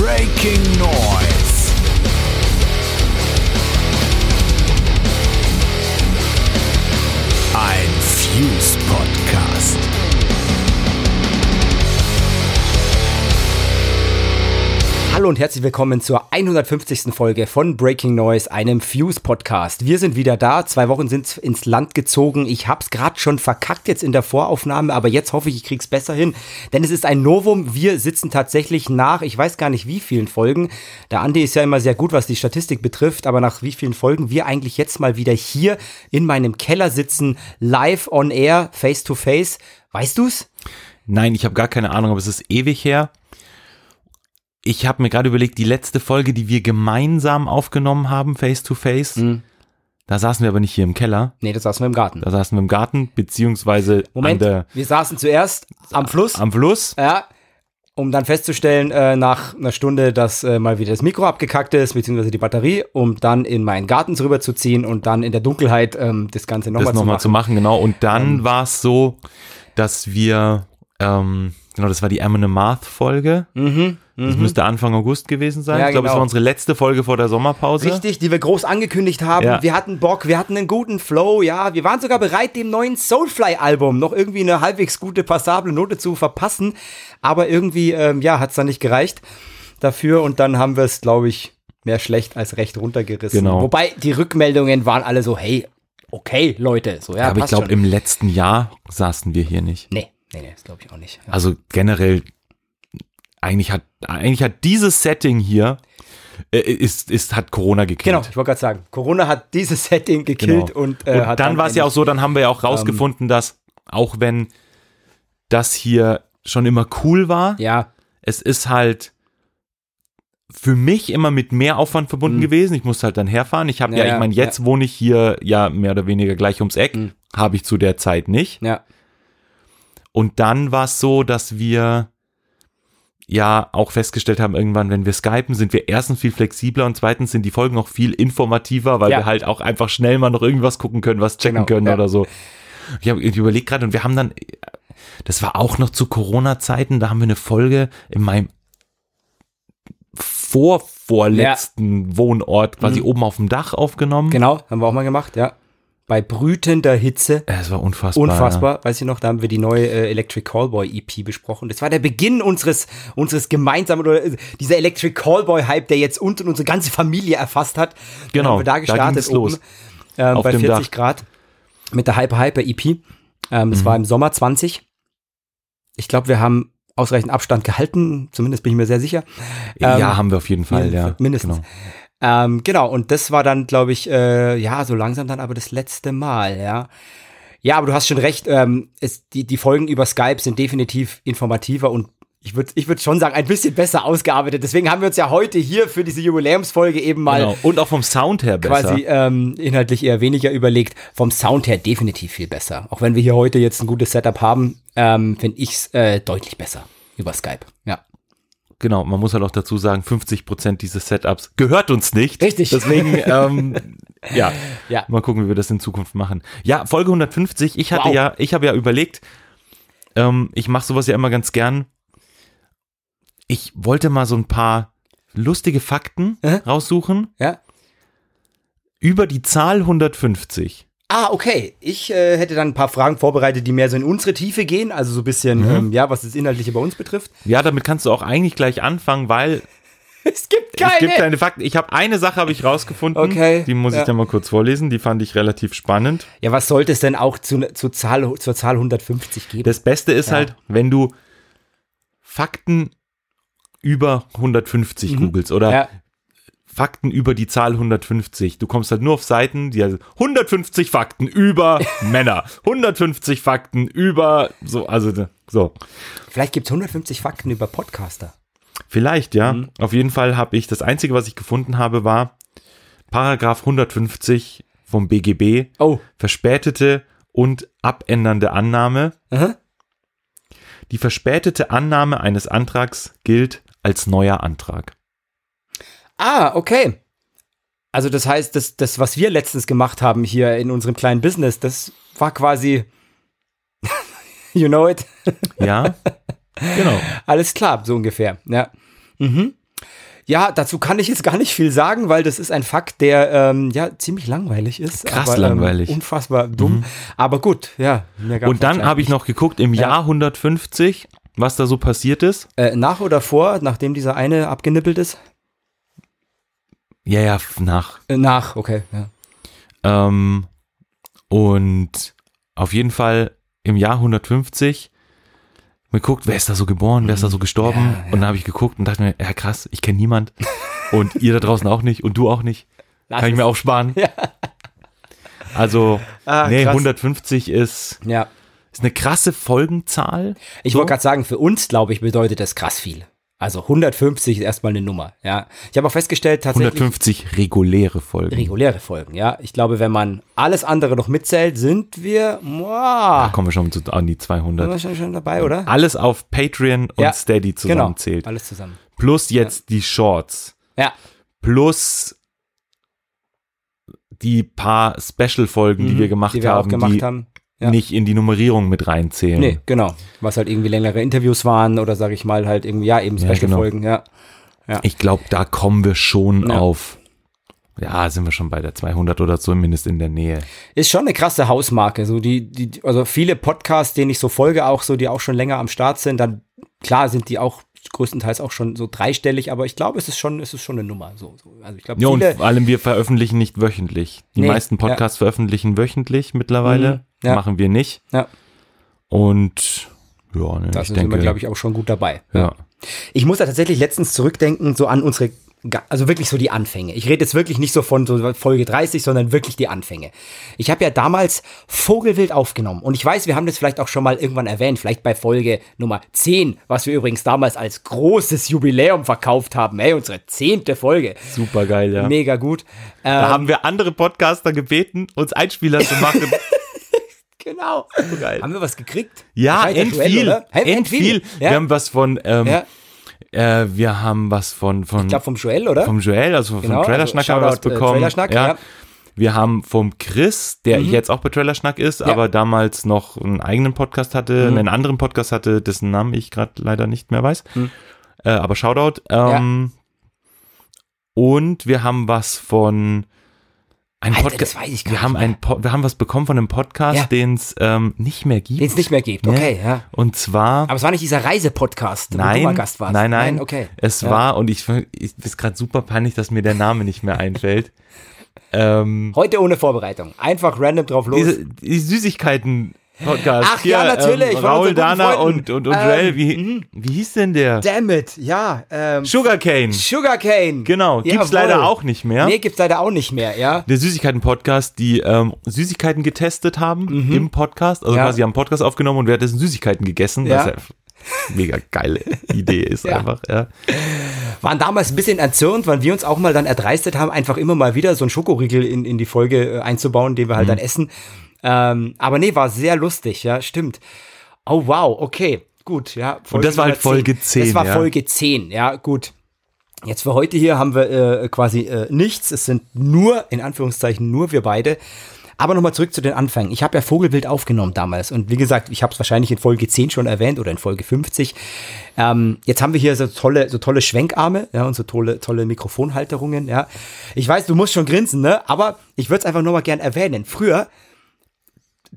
Breaking Noise. Und herzlich willkommen zur 150. Folge von Breaking Noise, einem Fuse Podcast. Wir sind wieder da. Zwei Wochen sind ins Land gezogen. Ich hab's gerade schon verkackt jetzt in der Voraufnahme, aber jetzt hoffe ich, ich krieg's besser hin. Denn es ist ein Novum. Wir sitzen tatsächlich nach, ich weiß gar nicht wie vielen Folgen. Der Andi ist ja immer sehr gut, was die Statistik betrifft, aber nach wie vielen Folgen wir eigentlich jetzt mal wieder hier in meinem Keller sitzen, live on air, face to face. Weißt du's? Nein, ich habe gar keine Ahnung, aber es ist ewig her. Ich habe mir gerade überlegt, die letzte Folge, die wir gemeinsam aufgenommen haben, face to face, Mhm. da saßen wir aber nicht hier im Keller, Nee, das saßen wir im Garten. da saßen wir im Garten, beziehungsweise Moment, an der, wir saßen zuerst am Fluss. am Fluss. Ja, um dann festzustellen, äh, nach einer Stunde, dass äh, mal wieder das Mikro abgekackt ist, beziehungsweise die Batterie, um dann in meinen Garten rüberzuziehen und dann in der Dunkelheit ähm, das Ganze nochmal das zu nochmal machen. zu machen, genau. Und dann Ähm. war es so, dass wir, ähm, genau, das war die Amon Amarth Folge. Mhm, Das müsste Anfang August gewesen sein. Ja, ich glaube, es genau. war unsere letzte Folge vor der Sommerpause. Richtig, die wir groß angekündigt haben. Ja. Wir hatten Bock, wir hatten einen guten Flow, ja. Wir waren sogar bereit, dem neuen Soulfly-Album noch irgendwie eine halbwegs gute, passable Note zu verpassen. Aber irgendwie, ähm, ja, hat's dann nicht gereicht dafür. Und dann haben wir es, glaube ich, mehr schlecht als recht runtergerissen. Genau. Wobei die Rückmeldungen waren alle so, hey, okay, Leute, so, ja, aber ich glaube, im letzten Jahr saßen wir hier nicht. Nee, nee, nee, das glaube ich auch nicht. Ja. Also generell, eigentlich hat, eigentlich hat dieses Setting hier, äh, ist, ist, hat Corona gekillt. Genau, ich wollte gerade sagen, Corona hat dieses Setting gekillt Genau. und, äh, Und hat dann war es ja auch so, dann haben wir ja auch Ähm. rausgefunden, dass auch wenn das hier schon immer cool war, Ja, es ist halt für mich immer mit mehr Aufwand verbunden Mhm. gewesen. Ich musste halt dann herfahren. Ich habe ja, Ja, ja, ich meine, jetzt wohne ich hier ja mehr oder weniger gleich ums Eck. Mhm. Habe ich zu der Zeit nicht. ja, Und dann war es so, dass wir ja auch festgestellt haben, irgendwann, wenn wir skypen, sind wir erstens viel flexibler und zweitens sind die Folgen auch viel informativer, weil Ja. wir halt auch einfach schnell mal noch irgendwas gucken können, was checken Genau, können ja. oder so. Ich habe überlegt gerade und wir haben dann, das war auch noch zu Corona-Zeiten, da haben wir eine Folge in meinem vorvorletzten Wohnort quasi Mhm. oben auf dem Dach aufgenommen. genau, haben wir auch mal gemacht, ja. Bei brütender Hitze. Es war unfassbar. Unfassbar, weiß ich noch, da haben wir die neue äh, Electric Callboy EP besprochen. Das war der Beginn unseres, unseres gemeinsamen, oder äh, dieser Electric Callboy Hype, der jetzt uns und unsere ganze Familie erfasst hat. Genau, haben wir da da gestartet ging's los. oben, Auf bei dem 40 Dach. Grad mit der Hyper Hyper EP. Ähm, das Mhm. war im Sommer 20. Ich glaube, wir haben ausreichend Abstand gehalten, zumindest bin ich mir sehr sicher. Ja, Ähm, haben wir auf jeden Fall, ja, ja. mindestens. Genau. Ähm, genau, und das war dann, glaube ich, äh, ja, so langsam dann aber das letzte Mal, ja. Ja, aber du hast schon recht, ähm, es, die, die Folgen über Skype sind definitiv informativer und ich würde ich würd schon sagen, ein bisschen besser ausgearbeitet. Deswegen haben wir uns ja heute hier für diese Jubiläumsfolge eben mal Genau. Und auch vom Sound her besser. quasi ähm, inhaltlich eher weniger überlegt. Vom Sound her definitiv viel besser. Auch wenn wir hier heute jetzt ein gutes Setup haben, ähm, finde ich es äh, deutlich besser über Skype. Ja. Genau, man muss halt auch dazu sagen, 50 Prozent dieses Setups gehört uns nicht. Richtig. Deswegen, ähm, ja, Ja. mal gucken, wie wir das in Zukunft machen. Ja, Folge 150. Ich hatte Wow. ja, ich habe ja überlegt, ähm, ich mache sowas ja immer ganz gern. Ich wollte mal so ein paar lustige Fakten Äh? raussuchen Ja. über die Zahl 150. Ah, okay. Ich äh, hätte dann ein paar Fragen vorbereitet, die mehr so in unsere Tiefe gehen, also so ein bisschen, Mhm. ähm, ja, was das Inhaltliche bei uns betrifft. Ja, damit kannst du auch eigentlich gleich anfangen, weil Es gibt es gibt keine Fakten. Ich habe eine Sache habe ich rausgefunden. Okay, Die muss ja. ich dann mal kurz vorlesen. Die fand ich relativ spannend. ja, was sollte es denn auch zu, zu Zahl, zur Zahl 150 geben? Das Beste ist Ja. halt, wenn du Fakten über 150 googelst oder Mhm. ja, Fakten über die Zahl 150. Du kommst halt nur auf Seiten, die also 150 Fakten über Männer, 150 Fakten über so, also so. vielleicht gibt es 150 Fakten über Podcaster. Vielleicht, ja. Mhm. Auf jeden Fall habe ich, das Einzige, was ich gefunden habe, war Paragraph 150 vom BGB, Oh. verspätete und abändernde Annahme. Aha. Die verspätete Annahme eines Antrags gilt als neuer Antrag. Ah, okay. Also das heißt, das, das, was wir letztens gemacht haben hier in unserem kleinen Business, das war quasi, you know it, Ja, genau. alles klar, so ungefähr. Ja. Mhm. Ja, dazu kann ich jetzt gar nicht viel sagen, weil das ist ein Fakt, der ähm, ja ziemlich langweilig ist. Krass aber, langweilig. Ähm, unfassbar dumm. Aber gut, ja. Und dann habe ich noch geguckt im Ja. Jahr 150, was da so passiert ist. Äh, nach oder vor, nachdem dieser eine abgenippelt ist? Ja, ja, nach. Äh, nach, okay. Ja. Ähm, und auf jeden Fall im Jahr 150 mir guckt, wer ist da so geboren, wer ist da so gestorben. Ja, ja. Und dann habe ich geguckt und dachte mir, ja krass, ich kenne niemand. und ihr da draußen auch nicht und du auch nicht. Lass Kann ich mir auch sparen. Also, Ah, nee, krass. 150 ist, ja. ist eine krasse Folgenzahl. Ich So. wollte gerade sagen, für uns, glaube ich, bedeutet das krass viel. Also 150 ist erstmal eine Nummer, ja. Ich habe auch festgestellt, tatsächlich 150 reguläre Folgen. reguläre Folgen, ja. Ich glaube, wenn man alles andere noch mitzählt, sind wir, Da wow, kommen wir schon an die 200. sind wir schon, schon dabei, oder? Alles auf Patreon und Ja, Steady zusammenzählt. Genau, alles zusammen. Plus jetzt die Shorts. Ja, Plus die paar Special-Folgen, die Mhm, wir gemacht die wir haben, auch gemacht die haben. Ja. nicht in die Nummerierung mit reinzählen. Nee, genau. Was halt irgendwie längere Interviews waren oder sage ich mal halt irgendwie, ja, eben Ja, genau. Special-Folgen, ja. Ich glaube, da kommen wir schon auf. Ja, sind wir schon bei der 200 oder zumindest in der Nähe. Ist schon eine krasse Hausmarke. So die, die, also viele Podcasts, denen ich so folge, auch so, die auch schon länger am Start sind, dann klar sind die auch größtenteils auch schon so dreistellig, aber ich glaube, es ist schon, es ist schon eine Nummer. So, so. Also ich glaube, Ja, und vor allem wir veröffentlichen nicht wöchentlich. Die Nee, meisten Podcasts veröffentlichen wöchentlich mittlerweile. Mhm, ja. Machen wir nicht. ja, Und ja, ne, da ich sind denke, wir, glaube ich, auch schon gut dabei. ja. Ich muss da tatsächlich letztens zurückdenken, so an unsere, also wirklich so die Anfänge. Ich rede jetzt wirklich nicht so von so Folge 30, sondern wirklich die Anfänge. Ich habe ja damals Vogelwild aufgenommen und ich weiß, wir haben das vielleicht auch schon mal irgendwann erwähnt, vielleicht bei Folge Nummer 10, was wir übrigens damals als großes Jubiläum verkauft haben. Ey, unsere zehnte Folge. Super geil, ja. Mega gut. Da Ähm, haben wir andere Podcaster gebeten, uns Einspieler zu machen. genau. geil. Haben wir was gekriegt? Ja, end viel. Hey, End viel. Ja. Wir haben was von, ähm, ja. Äh, wir haben was von, von Ich glaube vom Joel, oder? vom Joel, also Genau, vom Trailerschnack also haben wir was äh, bekommen. Trailerschnack, ja. Wir haben vom Chris, der jetzt auch bei Trailerschnack ist, aber damals noch einen eigenen Podcast hatte, Mhm. einen anderen Podcast hatte, dessen Namen ich gerade leider nicht mehr weiß. Äh, aber Shoutout. Ähm, Und wir haben was von ein Alter, Podcast. das weiß ich gar wir nicht haben ein wir haben was bekommen von einem Podcast, Ja. den es ähm, nicht mehr gibt. Den es nicht mehr gibt. Okay, ja. Und zwar Aber es war nicht dieser Reisepodcast, wo du Nein, mal Gast warst. nein, nein, okay. Es Ja. war, und ich, ich ist gerade super peinlich, dass mir der Name nicht mehr einfällt. ähm, Heute ohne Vorbereitung. Einfach random drauf los. diese, die Süßigkeiten-Podcast. Ach ja, natürlich, Ähm, Raul, Dana Freunden. und, und, und Ähm, Joel. Wie, wie hieß denn der? Damn it, ja. Ähm, Sugarcane. Sugarcane. Genau, gibt's Jawohl. leider auch nicht mehr. Nee, gibt's leider auch nicht mehr, ja. Der Süßigkeiten-Podcast, die ähm, Süßigkeiten getestet haben im Podcast. Also Mhm. Ja. quasi haben Podcast aufgenommen und währenddessen Süßigkeiten gegessen. Ja. Was ja mega geile Idee ist Ja. einfach. Ja. Waren damals ein bisschen erzürnt, weil wir uns auch mal dann erdreistet haben, einfach immer mal wieder so einen Schokoriegel in, in die Folge äh, einzubauen, den wir Mhm. halt dann essen. Ähm, aber nee, war sehr lustig, ja, stimmt. Oh wow, okay, gut, ja. Folge das war halt Folge 10, Das war ja. Folge 10, ja, gut. Jetzt für heute hier haben wir äh, quasi äh, nichts. Es sind nur, in Anführungszeichen, nur wir beide. Aber nochmal zurück zu den Anfängen. Ich habe ja Vogelbild aufgenommen damals. Und wie gesagt, ich habe es wahrscheinlich in Folge 10 schon erwähnt oder in Folge 50. Ähm, jetzt haben wir hier so tolle, so tolle Schwenkarme, ja, und so tolle, tolle Mikrofonhalterungen, ja. Ich weiß, du musst schon grinsen, ne? Aber ich würde es einfach nur mal gern erwähnen. Früher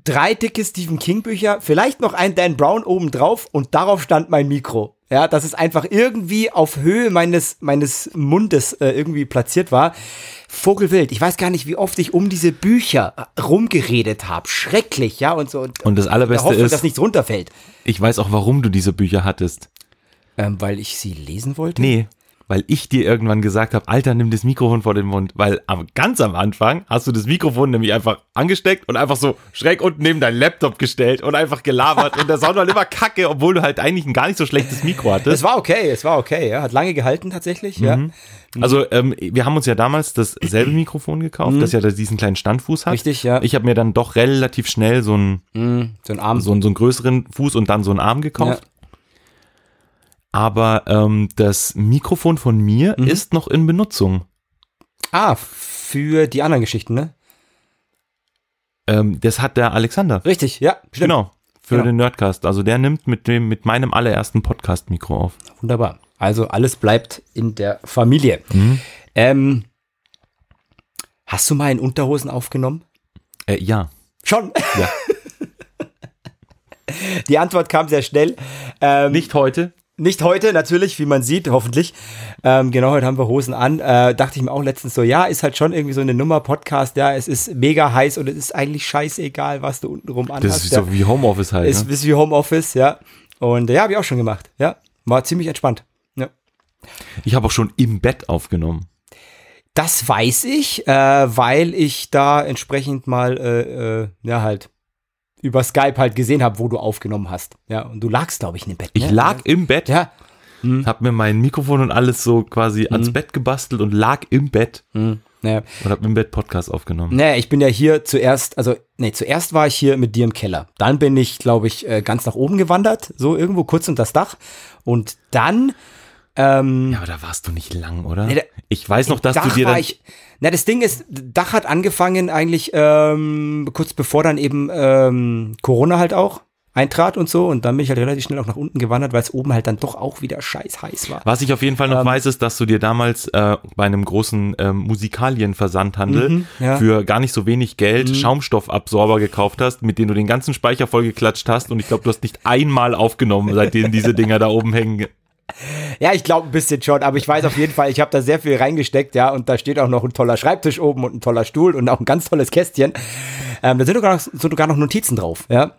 drei dicke Stephen King Bücher, vielleicht noch ein Dan Brown oben drauf und darauf stand mein Mikro. Ja, dass es einfach irgendwie auf Höhe meines, meines Mundes äh, irgendwie platziert war. Vogelwild. Ich weiß gar nicht, wie oft ich um diese Bücher rumgeredet habe. Schrecklich, ja, und so. Und, Und das Allerbeste Hoffnung, ist- dass nichts runterfällt. Ich weiß auch, warum du diese Bücher hattest. Ähm, weil ich sie lesen wollte? Nee, weil ich dir irgendwann gesagt habe, Alter, nimm das Mikrofon vor den Mund. Weil am, ganz am Anfang hast du das Mikrofon nämlich einfach angesteckt und einfach so schräg unten neben deinen Laptop gestellt und einfach gelabert. und der Sound war immer kacke, obwohl du halt eigentlich ein gar nicht so schlechtes Mikro Es hattest. war okay, es war okay, ja. Hat lange gehalten tatsächlich, ja. Also ähm, wir haben uns ja damals dasselbe Mikrofon gekauft, das ja diesen kleinen Standfuß hat. Richtig, ja. Ich habe mir dann doch relativ schnell so einen, Mm, so ein Arm. so, einen, so einen größeren Fuß und dann so einen Arm gekauft. Ja. Aber ähm, das Mikrofon von mir Mhm. ist noch in Benutzung. Ah, für die anderen Geschichten, ne? Ähm, das hat der Alexander. Richtig, ja. Stimmt. Genau. Für Genau. den Nerdcast. Also der nimmt mit dem, mit meinem allerersten Podcast-Mikro auf. Wunderbar. Also alles bleibt in der Familie. Ähm, hast du mal in Unterhosen aufgenommen? Äh, ja. Schon. Ja. Die Antwort kam sehr schnell. Ähm, Nicht heute. Nicht heute, natürlich, wie man sieht, hoffentlich. Ähm, genau, heute haben wir Hosen an. Äh, dachte ich mir auch letztens so, ja, ist halt schon irgendwie so eine Nummer Podcast, ja, es ist mega heiß und es ist eigentlich scheißegal, was du untenrum anhast. Das ist ja. so wie Homeoffice halt. Ist, ne? ist wie Homeoffice, ja. Und ja, habe ich auch schon gemacht, ja. War ziemlich entspannt. Ja. Ich habe auch schon im Bett aufgenommen. Das weiß ich, äh, weil ich da entsprechend mal, äh, äh, ja, halt über Skype halt gesehen habe, wo du aufgenommen hast. Ja, und du lagst, glaube ich, in dem Bett. Ich ne? lag im Bett, Ja. hab mir mein Mikrofon und alles so quasi ans Bett gebastelt und lag im Bett Hm, ja. und hab im Bett Podcast aufgenommen. Nee, ich bin ja hier zuerst, also, nee, zuerst war ich hier mit dir im Keller. Dann bin ich, glaube ich, äh, ganz nach oben gewandert, so irgendwo kurz unter das Dach. Und dann, ähm, Ja, aber da warst du nicht lang, oder? Nee, da- ich weiß noch, dass Dach du dir dann, ich, na, das Ding ist, Dach hat angefangen eigentlich ähm, kurz bevor dann eben ähm, Corona halt auch eintrat und so. Und dann bin ich halt relativ schnell auch nach unten gewandert, weil es oben halt dann doch auch wieder scheiß heiß war. was ich auf jeden Fall Ähm. noch weiß, ist, dass du dir damals äh, bei einem großen ähm, Musikalienversandhandel Mhm, ja. Mhm. für gar nicht so wenig Geld Schaumstoffabsorber gekauft hast, mit denen du den ganzen Speicher vollgeklatscht hast und ich glaube, du hast nicht einmal aufgenommen, seitdem diese Dinger da oben hängen. Ja, ich glaube ein bisschen schon, aber ich weiß auf jeden Fall, ich habe da sehr viel reingesteckt, ja, und da steht auch noch ein toller Schreibtisch oben und ein toller Stuhl und auch ein ganz tolles Kästchen. Ähm, da sind sogar, noch, sind sogar noch Notizen drauf, ja.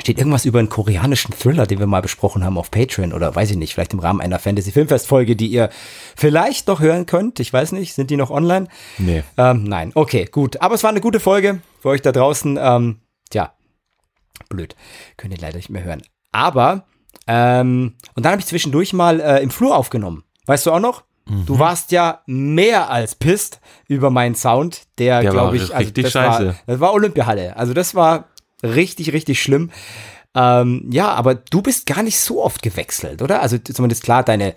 Steht irgendwas über einen koreanischen Thriller, den wir mal besprochen haben auf Patreon oder weiß ich nicht, vielleicht im Rahmen einer Fantasy-Filmfest-Folge, die ihr vielleicht noch hören könnt. Ich weiß nicht, sind die noch online? Nee. Ähm, nein, okay, gut. Aber es war eine gute Folge für euch da draußen. Ähm, tja, blöd. Könnt ihr leider nicht mehr hören. Aber, ähm, und dann habe ich zwischendurch mal äh, im Flur aufgenommen. Weißt du auch noch? Du warst ja mehr als pisst über meinen Sound, der, Der glaube ich, also richtig das scheiße. War, das war Olympiahalle. Also das war richtig, richtig schlimm. Ähm, ja, aber du bist gar nicht so oft gewechselt, oder? Also zumindest klar, deine,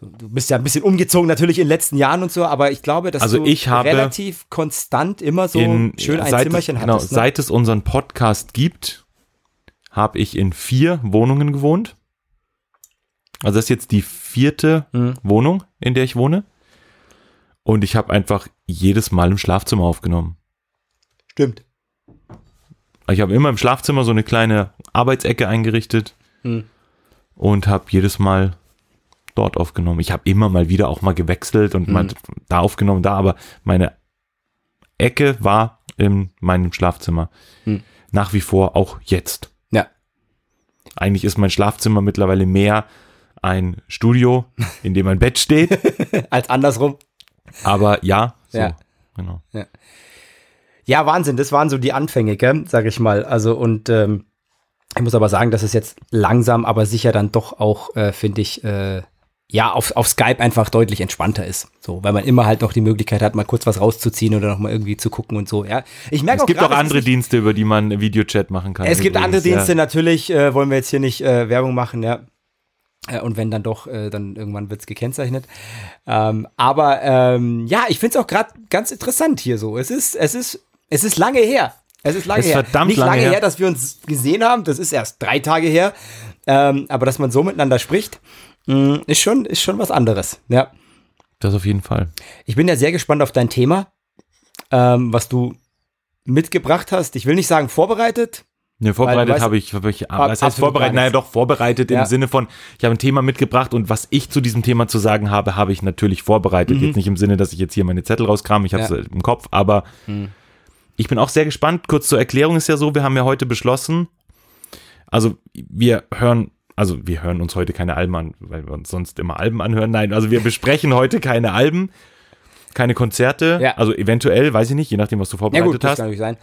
du bist ja ein bisschen umgezogen natürlich in den letzten Jahren und so, aber ich glaube, dass Also du ich habe relativ konstant immer so in, schön ein seit, Zimmerchen genau, hattest. Ne? seit es unseren Podcast gibt, habe ich in vier Wohnungen gewohnt. Also das ist jetzt die vierte Mhm. Wohnung, in der ich wohne. Und ich habe einfach jedes Mal im Schlafzimmer aufgenommen. Stimmt. Ich habe immer im Schlafzimmer so eine kleine Arbeitsecke eingerichtet Mhm. und habe jedes Mal dort aufgenommen. Ich habe immer mal wieder auch mal gewechselt und Mhm. mal da aufgenommen, da, aber meine Ecke war in meinem Schlafzimmer. Mhm. Nach wie vor auch jetzt. Ja. Eigentlich ist mein Schlafzimmer mittlerweile mehr ein Studio, in dem ein Bett steht. Als andersrum. Aber ja, so, Ja. genau. Ja, Wahnsinn, das waren so die Anfänge, gell, sag ich mal. Also und ähm, ich muss aber sagen, dass es jetzt langsam, aber sicher dann doch auch, äh, finde ich, äh, ja, auf, auf Skype einfach deutlich entspannter ist. So, weil man immer halt noch die Möglichkeit hat, mal kurz was rauszuziehen oder noch mal irgendwie zu gucken und so. Ja, ich merke Es auch gibt gerade, auch andere Dienste, über die man Videochat machen kann. Es gibt übrigens, andere Dienste, Ja. natürlich äh, wollen wir jetzt hier nicht äh, Werbung machen, ja. Äh, Und wenn dann doch, äh, dann irgendwann wird's gekennzeichnet. Ähm, aber ähm, ja, ich find's auch gerade ganz interessant hier so. Es ist, es ist, es ist lange her. Es ist lange Es ist her. verdammt Nicht lange lange her. her. dass wir uns gesehen haben. Das ist erst drei Tage her. Ähm, aber dass man so miteinander spricht, ist schon, ist schon was anderes. Ja. Das auf jeden Fall. Ich bin ja sehr gespannt auf dein Thema, ähm, was du mitgebracht hast. Ich will nicht sagen vorbereitet. Ne, vorbereitet habe ich, habe ich, Ab- was heißt vorbereitet? Naja, doch, vorbereitet Ja. im Sinne von, ich habe ein Thema mitgebracht und was ich zu diesem Thema zu sagen habe, habe ich natürlich vorbereitet. Jetzt nicht im Sinne, dass ich jetzt hier meine Zettel rauskram, ich habe es Mhm. Ja. im Kopf, aber ich bin auch sehr gespannt. Kurz zur Erklärung ist ja so, wir haben ja heute beschlossen, also wir hören, also wir hören uns heute keine Alben an, weil wir uns sonst immer Alben anhören. Nein, also wir besprechen heute keine Alben, keine Konzerte, Ja. also eventuell, weiß ich nicht, je nachdem, was du Ja vorbereitet gut, das hast kann natürlich sein.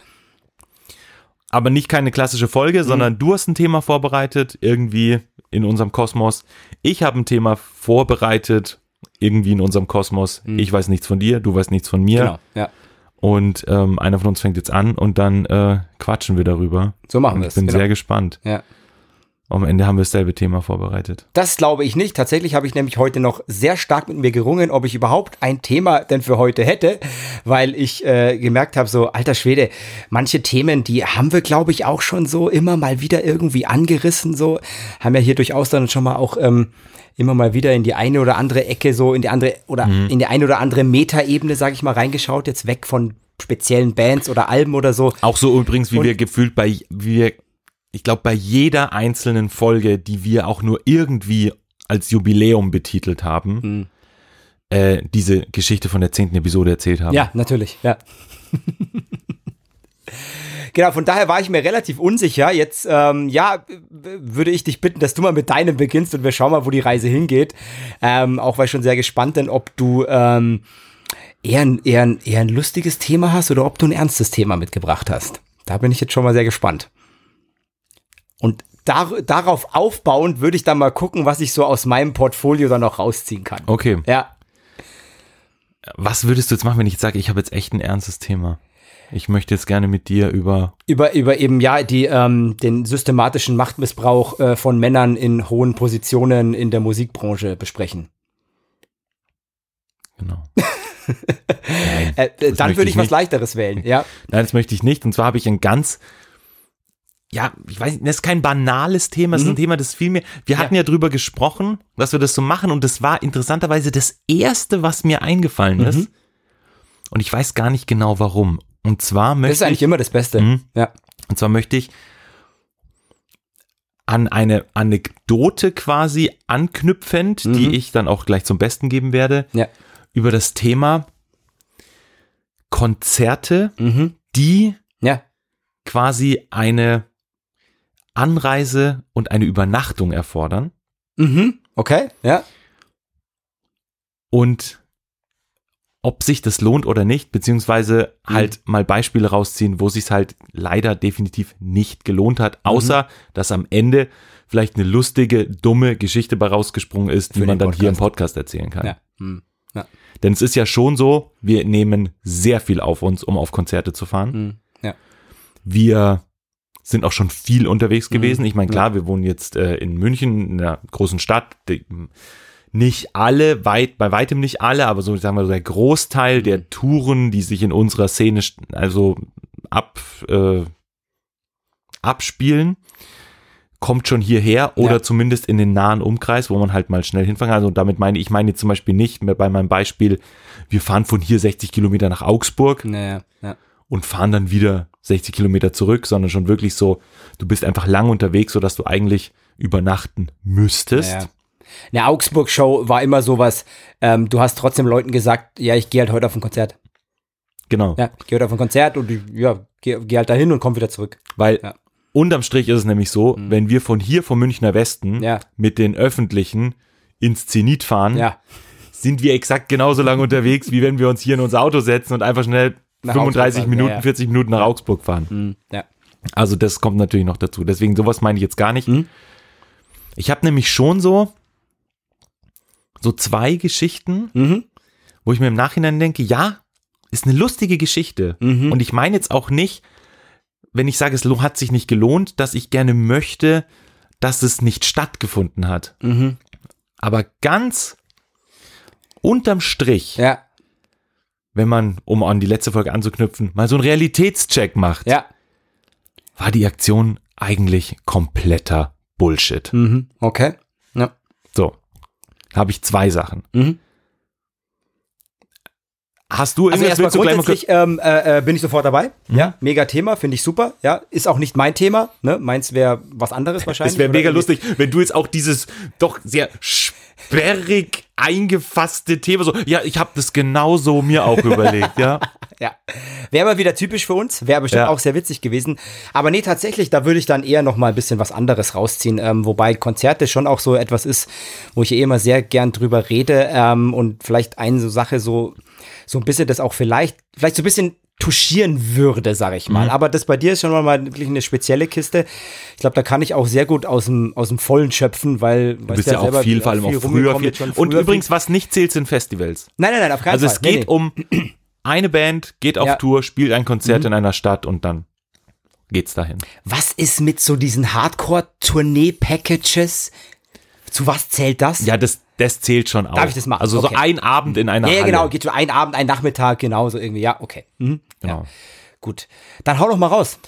aber nicht keine klassische Folge, sondern du hast ein Thema vorbereitet, irgendwie in unserem Kosmos. Ich habe ein Thema vorbereitet, irgendwie in unserem Kosmos. Ich weiß nichts von dir, du weißt nichts von mir. Genau, ja. Und ähm, einer von uns fängt jetzt an und dann äh, quatschen wir darüber. So machen wir ich es. bin genau. sehr gespannt. Ja. Am Ende haben wir dasselbe Thema vorbereitet. Das glaube ich nicht. Tatsächlich habe ich nämlich heute noch sehr stark mit mir gerungen, ob ich überhaupt ein Thema denn für heute hätte, weil ich äh, gemerkt habe, so alter Schwede, manche Themen, die haben wir, glaube ich, auch schon so immer mal wieder irgendwie angerissen, so haben ja hier durchaus dann schon mal auch ähm, immer mal wieder in die eine oder andere Ecke, so in die andere oder Mhm. in die eine oder andere Metaebene, sage ich mal, reingeschaut, jetzt weg von speziellen Bands oder Alben oder so. Auch so übrigens, wie Und- wir gefühlt bei, wie wir, ich glaube, bei jeder einzelnen Folge, die wir auch nur irgendwie als Jubiläum betitelt haben, Hm. äh, diese Geschichte von der zehnten Episode erzählt haben. Ja, natürlich, ja. genau, von daher war ich mir relativ unsicher. Jetzt, ähm, ja, würde ich dich bitten, dass du mal mit deinem beginnst und wir schauen mal, wo die Reise hingeht. Ähm, auch weil ich schon sehr gespannt bin, ob du ähm, eher, ein, eher, ein, eher ein lustiges Thema hast oder ob du ein ernstes Thema mitgebracht hast. Da bin ich jetzt schon mal sehr gespannt. Und dar darauf aufbauend würde ich dann mal gucken, was ich so aus meinem Portfolio dann noch rausziehen kann. Okay. Ja, Was würdest du jetzt machen, wenn ich jetzt sage, ich habe jetzt echt ein ernstes Thema? Ich möchte jetzt gerne mit dir über. über, über eben ja die, ähm, den systematischen Machtmissbrauch äh, von Männern in hohen Positionen in der Musikbranche besprechen. Genau. Nein, Äh, dann würde ich ich was leichteres wählen. Ja, Nein, das möchte ich nicht. Und zwar habe ich ein ganz, ja, ich weiß nicht, das ist kein banales Thema, es ist ein Thema, das viel mehr. Wir hatten ja. drüber gesprochen, dass wir das so machen und das war interessanterweise das erste, was mir eingefallen ist. Und ich weiß gar nicht genau warum. Und zwar das ist möchte eigentlich ich, immer das Beste. Mhm. Ja. und zwar möchte ich an eine Anekdote quasi anknüpfend, die ich dann auch gleich zum Besten geben werde, Ja. über das Thema Konzerte, Mhm. die Ja. quasi eine Anreise und eine Übernachtung erfordern Mhm. Okay. Ja. und ob sich das lohnt oder nicht, beziehungsweise Mhm. halt mal Beispiele rausziehen, wo sich halt leider definitiv nicht gelohnt hat, Mhm. außer dass am Ende vielleicht eine lustige, dumme Geschichte bei rausgesprungen ist, die Für man den dann hier im Podcast. Podcast erzählen kann. Ja. Mhm. Ja. Denn es ist ja schon so, wir nehmen sehr viel auf uns, um auf Konzerte zu fahren. Mhm. Ja. Wir sind auch schon viel Mhm. unterwegs gewesen. Ich meine, klar, wir wohnen jetzt äh, in München, in einer großen Stadt. Die, nicht alle, weit, bei weitem nicht alle, aber so sagen wir so der Großteil Mhm. der Touren, die sich in unserer Szene also ab, äh, abspielen, kommt schon hierher oder Ja. zumindest in den nahen Umkreis, wo man halt mal schnell hinfahren kann. Also damit meine ich, ich meine jetzt zum Beispiel nicht mehr bei meinem Beispiel, wir fahren von hier 60 Kilometer nach Augsburg, Naja. Ja. und fahren dann wieder 60 Kilometer zurück, sondern schon wirklich so, du bist einfach lang unterwegs, sodass du eigentlich übernachten müsstest. Ja. Eine Augsburg-Show war immer sowas, ähm, du hast trotzdem Leuten gesagt, ja, ich gehe halt heute auf ein Konzert. Genau. Ja, ich gehe heute auf ein Konzert und ja, gehe geh halt dahin und komm wieder zurück. Weil Ja. unterm Strich ist es nämlich so, wenn wir von hier vom Münchner Westen Mhm. Ja. mit den Öffentlichen ins Zenit fahren, Ja. sind wir exakt genauso lange unterwegs, wie wenn wir uns hier in unser Auto setzen und einfach schnell 35 Augsburg fahren, Minuten, ja, ja. 40 Minuten nach Augsburg fahren. Mhm. Ja. Also das kommt natürlich noch dazu. Deswegen sowas meine ich jetzt gar nicht. Mhm. Ich habe nämlich schon so so zwei Geschichten, Mhm. wo ich mir im Nachhinein denke, ja, ist eine lustige Geschichte. Mhm. Und ich meine jetzt auch nicht, wenn ich sage, es hat sich nicht gelohnt, dass ich gerne möchte, dass es nicht stattgefunden hat. Mhm. Aber ganz unterm Strich, Ja. Wenn man, um an die letzte Folge anzuknüpfen, mal so einen Realitätscheck macht, Ja. war die Aktion eigentlich kompletter Bullshit. Mhm. Okay. Ja. So, habe ich zwei Sachen. Mhm. Hast du Also erstmal grundsätzlich ähm, äh, äh, bin ich sofort dabei. Mhm. Ja, mega Thema, finde ich super. Ja, ist auch nicht mein Thema. Ne? Meins wäre was anderes wahrscheinlich. Es wäre mega irgendwie- lustig, wenn du jetzt auch dieses doch sehr sperrig eingefasste Thema so, ja, ich habe das genauso mir auch überlegt, ja. Ja. Wäre mal wieder typisch für uns, wäre bestimmt Ja. auch sehr witzig gewesen. Aber nee, tatsächlich, da würde ich dann eher noch mal ein bisschen was anderes rausziehen. Ähm, wobei Konzerte schon auch so etwas ist, wo ich eh immer sehr gern drüber rede ähm, und vielleicht eine so Sache so, so ein bisschen das auch vielleicht, vielleicht so ein bisschen touchieren würde, sag ich Mhm. mal. Aber das bei dir ist schon mal wirklich eine spezielle Kiste. Ich glaube, da kann ich auch sehr gut aus dem, aus dem Vollen schöpfen, weil Du bist ja auch viel, vor allem auch früher viel. Und übrigens, was nicht zählt, sind Festivals. Nein, nein, nein, auf keinen Also Fall. es geht nee, nee. um eine Band, geht auf Ja. Mhm. Tour, spielt ein Konzert in einer Stadt und dann geht's dahin. Was ist mit so diesen Hardcore-Tournee-Packages? Zu was zählt das? Ja, das, das zählt schon auch. Darf ich das machen? Also Okay. so ein Abend in einer ja, ja, Halle. genau. Geht so ein Abend, ein Nachmittag, genauso irgendwie. Ja, okay. Mhm. Genau. Ja, gut. Dann hau doch mal raus.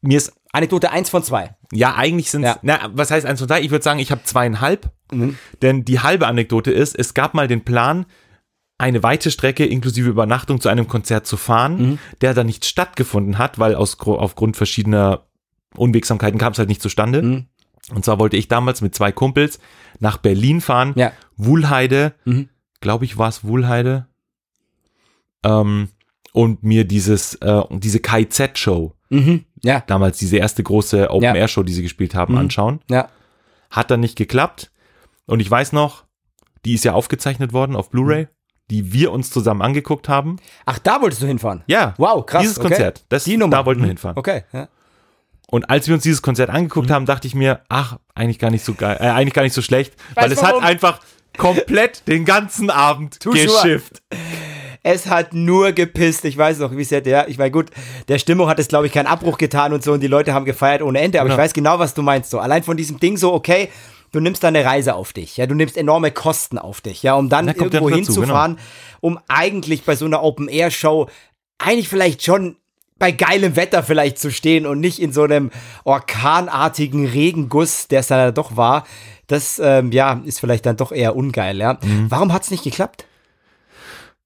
Mir ist, Anekdote eins von zwei. ja, eigentlich sind Ja. na, was heißt eins und drei? Ich würde sagen, ich habe zweieinhalb. Mhm. Denn die halbe Anekdote ist, es gab mal den Plan, eine weite Strecke inklusive Übernachtung zu einem Konzert zu fahren, Mhm. der dann nicht stattgefunden hat, weil aus, aufgrund verschiedener Unwegsamkeiten kam es halt nicht zustande. Mhm. Und zwar wollte ich damals mit zwei Kumpels nach Berlin fahren, Ja. Wuhlheide, Mhm. glaube ich, war es Wuhlheide, ähm, und mir dieses, äh, diese KZ-Show, Mhm. Ja, damals diese erste große Open-Air-Show, die sie gespielt haben, Mhm. anschauen. ja. Hat dann nicht geklappt. Und ich weiß noch, die ist ja aufgezeichnet worden auf Blu-ray, die wir uns zusammen angeguckt haben. Ach, da wolltest du hinfahren? Ja, Wow, krass. Dieses okay. Konzert, das, Die Nummer. da wollten wir Mhm. hinfahren. Okay, ja. Und als wir uns dieses Konzert angeguckt Mhm. haben, dachte ich mir, ach, eigentlich gar nicht so geil, äh, eigentlich gar nicht so schlecht, Weißt weil es warum? hat einfach komplett den ganzen Abend geschifft. Es hat nur gepisst. Ich weiß noch, wie es hätte, ja. Ich meine, gut, der Stimmung hat es, glaube ich, keinen Abbruch getan und so und die Leute haben gefeiert ohne Ende. Aber Ja. ich weiß genau, was du meinst. So, allein von diesem Ding so, okay, du nimmst da eine Reise auf dich. Ja, du nimmst enorme Kosten auf dich. Ja, um dann Da irgendwo dazu, hinzufahren, um eigentlich bei so einer Open-Air-Show eigentlich vielleicht schon bei geilem Wetter vielleicht zu stehen und nicht in so einem orkanartigen Regenguss, der es dann doch war. Das, ähm, ja, ist vielleicht dann doch eher ungeil, ja. Mhm. Warum hat es nicht geklappt?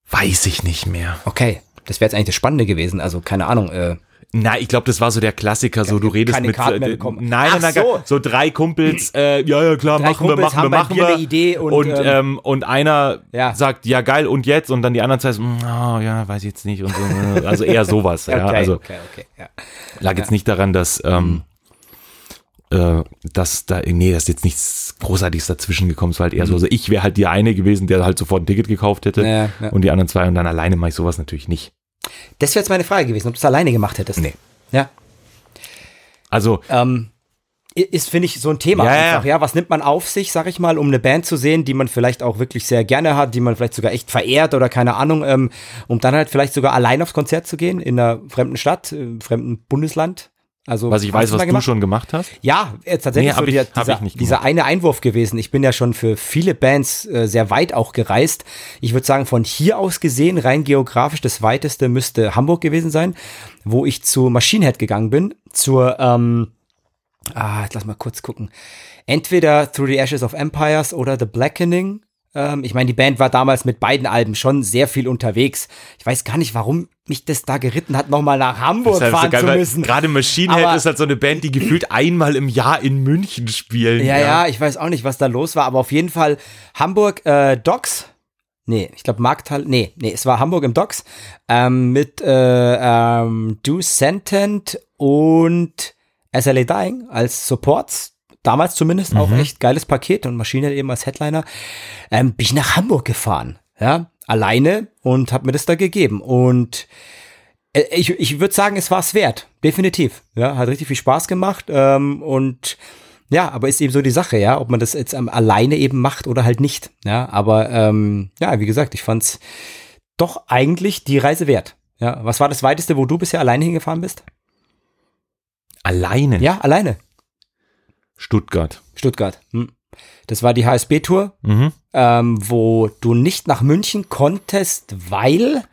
Weiß ich nicht mehr. Okay, das wäre jetzt eigentlich das Spannende gewesen. Also keine Ahnung. Äh, Na, ich glaube, das war so der Klassiker, so du redest keine mit Karten äh, mehr bekommen. Nein, Ach nein, so. nein, so drei Kumpels, äh, ja, ja, klar, Drei machen wir, Kumpels machen wir, haben beim machen wir. eine Idee und, und, ähm, ähm, und einer Ja. sagt, ja geil, und jetzt? Und dann die anderen sagen, mm, oh, ja, weiß ich jetzt nicht und so. Also eher sowas, okay, ja. Also okay, okay. Ja. lag jetzt nicht daran, dass, ähm, äh, dass da, nee, dass jetzt nichts Großartiges dazwischen gekommen ist, war halt eher so. Also ich wäre halt die eine gewesen, der halt sofort ein Ticket gekauft hätte. Ja, ja. Und die anderen zwei und dann alleine mache ich sowas natürlich nicht. Das wäre jetzt meine Frage gewesen, ob du es alleine gemacht hättest. Nee. Ja. Also, Ähm, ist, finde ich, so ein Thema Ja, ja, einfach. Ja, was nimmt man auf sich, sag ich mal, um eine Band zu sehen, die man vielleicht auch wirklich sehr gerne hat, die man vielleicht sogar echt verehrt oder keine Ahnung, ähm, um dann halt vielleicht sogar allein aufs Konzert zu gehen in einer fremden Stadt, im fremden Bundesland. Also, was ich weiß, was du schon gemacht hast. Ja, äh, tatsächlich Nee, so ich- dieser, ich nicht dieser gemacht. eine Einwurf gewesen. Ich bin ja schon für viele Bands äh, sehr weit auch gereist. Ich würde sagen, von hier aus gesehen, rein geografisch, das weiteste müsste Hamburg gewesen sein, wo ich zu Machine Head gegangen bin, zur, ähm, ah, jetzt lass mal kurz gucken. Entweder Through the Ashes of Empires oder The Blackening. Ähm, ich meine, die Band war damals mit beiden Alben schon sehr viel unterwegs. Ich weiß gar nicht, warum mich das da geritten hat, nochmal nach Hamburg halt so fahren geil, zu müssen. Gerade Machine Head ist halt so eine Band, die gefühlt einmal im Jahr in München spielen. Ja, ja, ich weiß auch nicht, was da los war, aber auf jeden Fall Hamburg äh, Docks. Nee, ich glaube Markthal. Nee, nee, es war Hamburg im Docks ähm, mit äh, ähm, Do Sentient und SLA Dying als Supports. Damals zumindest auch echt geiles Paket und Maschine eben als Headliner. Ähm, bin ich nach Hamburg gefahren, ja, alleine und habe mir das da gegeben und äh, ich, ich würde sagen, es war es wert. Definitiv. Ja, hat richtig viel Spaß gemacht. Ähm, und ja, aber ist eben so die Sache, ja, ob man das jetzt ähm, alleine eben macht oder halt nicht. Ja, aber ähm, ja, wie gesagt, ich fand's doch eigentlich die Reise wert. Ja, was war das weiteste, wo du bisher alleine hingefahren bist? Alleine. Ja, alleine. Stuttgart. Stuttgart. Hm. Das war die HSB-Tour, Mhm. ähm, wo du nicht nach München konntest, weil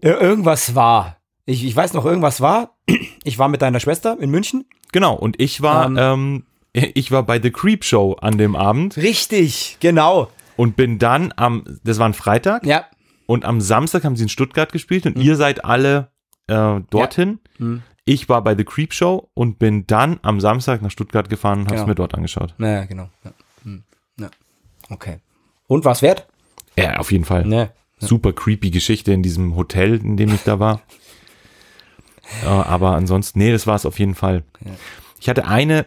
äh, irgendwas war. Ich, ich weiß noch, irgendwas war. Ich war mit deiner Schwester in München. Genau, und ich war, Ähm. ähm, ich war bei The Creep Show an dem Abend Richtig, genau. und bin dann am, das war ein Freitag, Ja. und am Samstag haben sie in Stuttgart gespielt und ihr seid alle äh, dorthin. Mhm. Ich war bei The Creep Show und bin dann am Samstag nach Stuttgart gefahren und habe es Genau. mir dort angeschaut. Ja, genau. Ja. Hm. Ja. Okay. Und was wert? Ja, auf jeden Fall. Ne. Super creepy Geschichte in diesem Hotel, in dem ich da war. äh, aber ansonsten, nee, das war es auf jeden Fall. Ich hatte eine,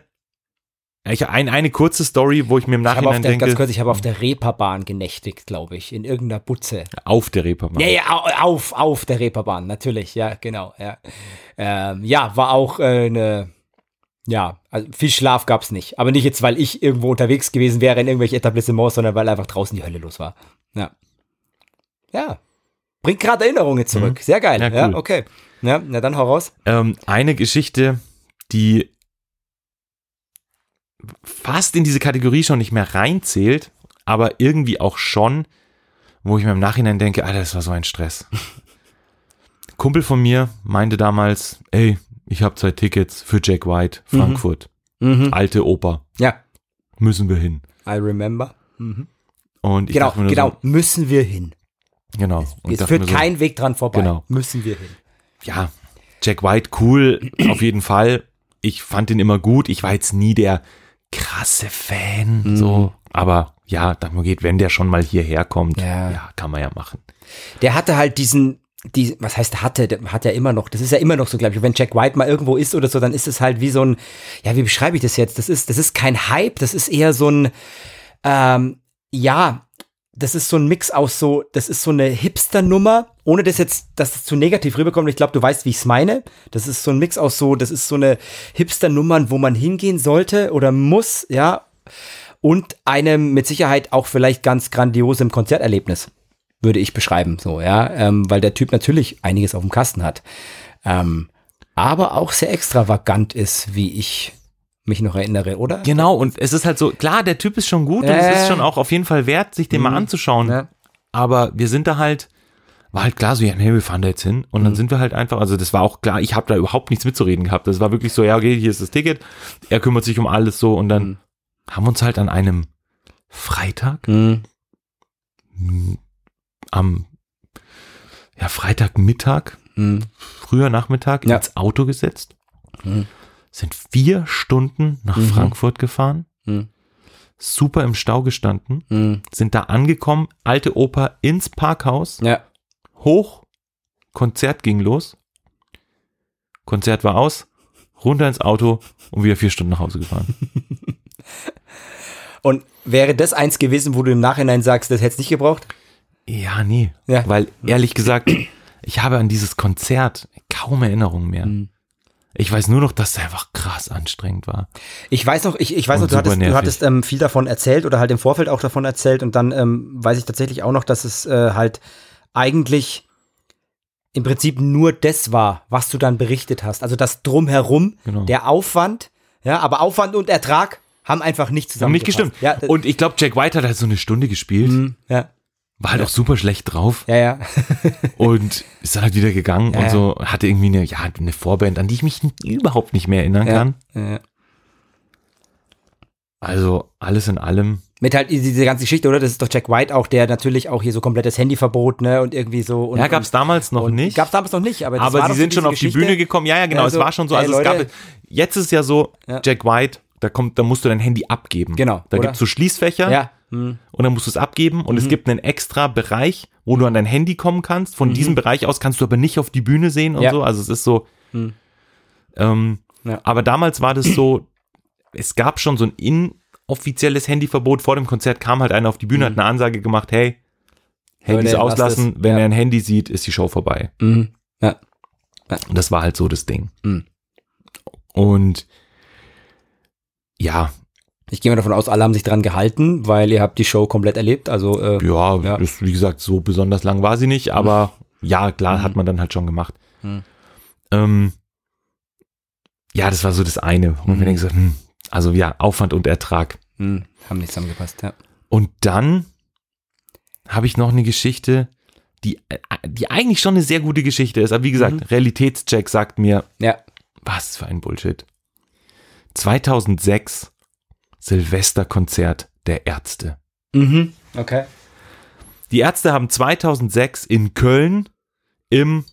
ich ein, eine kurze Story, wo ich mir im Ich Nachhinein der, denke, ganz kurz, ich habe auf der Reeperbahn genächtigt, glaube ich, in irgendeiner Butze. auf der Reeperbahn. Ja, ja, au- auf, auf der Reeperbahn, natürlich, ja, genau, ja. Ähm, ja, war auch äh, eine, ja, also viel Schlaf gab's nicht. Aber nicht jetzt, weil ich irgendwo unterwegs gewesen wäre in irgendwelche Etablissements, sondern weil einfach draußen die Hölle los war. Ja. Ja. Bringt gerade Erinnerungen zurück. Sehr geil. Ja, Ja, cool. okay. Ja, na dann hau raus. Ähm, eine Geschichte, die fast in diese Kategorie schon nicht mehr reinzählt, aber irgendwie auch schon, wo ich mir im Nachhinein denke, Alter, das war so ein Stress. Kumpel von mir meinte damals, ey, ich habe zwei Tickets für Jack White, Frankfurt. Mhm. Alte Oper. Ja, Müssen wir hin. I remember. Und ich Genau, genau, müssen wir hin. So, genau. Es dachte führt so, kein Weg dran vorbei. Genau. Müssen wir hin. ja, Jack White cool, auf jeden Fall. Ich fand ihn immer gut. Ich war jetzt nie der krasse Fan, Mhm. so. Aber ja, mir geht, wenn der schon mal hierher kommt, Ja. ja, kann man ja machen. Der hatte halt diesen, die, was heißt hatte, der hat er immer noch, das ist ja immer noch so, glaube ich, wenn Jack White mal irgendwo ist oder so, dann ist es halt wie so ein, ja, wie beschreibe ich das jetzt? Das ist, das ist kein Hype, das ist eher so ein, ähm, ja, das ist so ein Mix aus so, das ist so eine Hipster-Nummer, ohne das jetzt, dass es zu negativ rüberkommt. Ich glaube, du weißt, wie ich es meine. Das ist so ein Mix aus so, das ist so eine Hipster-Nummer, wo man hingehen sollte oder muss, ja, und einem mit Sicherheit auch vielleicht ganz grandiosem Konzerterlebnis würde ich beschreiben, so, ja, ähm, weil der Typ natürlich einiges auf dem Kasten hat, ähm, aber auch sehr extravagant ist, wie ich mich noch erinnere, oder? Genau, und es ist halt so, klar, der Typ ist schon gut und Äh. es ist schon auch auf jeden Fall wert, sich den mal anzuschauen. Ja. Aber wir sind da halt, war halt klar so, ja, nee, wir fahren da jetzt hin. Und Mhm. dann sind wir halt einfach, also das war auch klar, ich habe da überhaupt nichts mitzureden gehabt. Das war wirklich so, ja, okay, hier ist das Ticket, er kümmert sich um alles so und dann Mhm. haben wir uns halt an einem Freitag Mhm. am ja, Freitagmittag, Mhm. früher Nachmittag, Ja. ins Auto gesetzt, Mhm. Sind vier Stunden nach Mhm. Frankfurt gefahren, Mhm. super im Stau gestanden, Mhm. sind da angekommen, alte Oper ins Parkhaus, Ja. hoch, Konzert ging los, Konzert war aus, runter ins Auto und wieder vier Stunden nach Hause gefahren. Und wäre das eins gewesen, wo du im Nachhinein sagst, das hättest nicht gebraucht? Ja, nee. Ja. Weil ehrlich gesagt, ich habe an dieses Konzert kaum Erinnerungen mehr. Mhm. Ich weiß nur noch, dass es einfach krass anstrengend war. Ich weiß noch, ich, ich weiß Und noch, du hattest, du hattest ähm, viel davon erzählt oder halt im Vorfeld auch davon erzählt und dann ähm, weiß ich tatsächlich auch noch, dass es äh, halt eigentlich im Prinzip nur das war, was du dann berichtet hast. Also das Drumherum, Genau. der Aufwand, ja, aber Aufwand und Ertrag haben einfach nicht Haben zusammen. nicht gestimmt. Ja, äh, Und ich glaube, Jack White hat halt so eine Stunde gespielt, mm, ja, war halt auch super schlecht drauf ja, ja. und ist dann halt wieder gegangen Ja, und ja. so hatte irgendwie eine, ja, eine Vorband, an die ich mich überhaupt nicht mehr erinnern ja, kann. ja. Also alles in allem. Mit halt diese ganze Geschichte, oder? Das ist doch Jack White auch, der natürlich auch hier so komplettes Handyverbot, ne? Und irgendwie so. Und, ja, gab es damals noch nicht. Gab es damals noch nicht, aber aber sie sind schon auf die Geschichte. Bühne gekommen. Ja, ja, genau. Ja, es war schon so. ey, Also es Leute. gab, jetzt ist ja so, Ja. Jack White, da kommt, da musst du dein Handy abgeben. Genau, Da oder? gibt's so Schließfächer. Ja. Hm. und dann musst du es abgeben und es Mhm. gibt einen extra Bereich, wo du an dein Handy kommen kannst. Von diesem Bereich aus kannst du aber nicht auf die Bühne sehen und Ja. so. Also es ist so. Mhm. Ähm, Ja. Aber damals war das so, es gab schon so ein inoffizielles Handyverbot. Vor dem Konzert kam halt einer auf die Bühne, hat eine Ansage gemacht, hey, Handys Mhm. Leute, auslassen, es. wenn Ja. er ein Handy sieht, ist die Show vorbei. Mhm. Ja. Und das war halt so das Ding. Mhm. Und ja, Ich gehe mal davon aus, alle haben sich dran gehalten, weil ihr habt die Show komplett erlebt. Also äh, Ja, Ja. Das, wie gesagt, so besonders lang war sie nicht, aber ja, klar, Mhm. hat man dann halt schon gemacht. Mhm. Ähm, ja, das war so das eine. Und Mhm. denken so, hm, also ja, Aufwand und Ertrag. hm, haben nicht zusammengepasst, ja. Und dann habe ich noch eine Geschichte, die, äh, die eigentlich schon eine sehr gute Geschichte ist. Aber wie gesagt, Mhm. Realitätscheck sagt mir, Ja. was für ein Bullshit. 2006 Silvesterkonzert der Ärzte. Mhm. Okay. Die Ärzte haben 2006 in Köln im,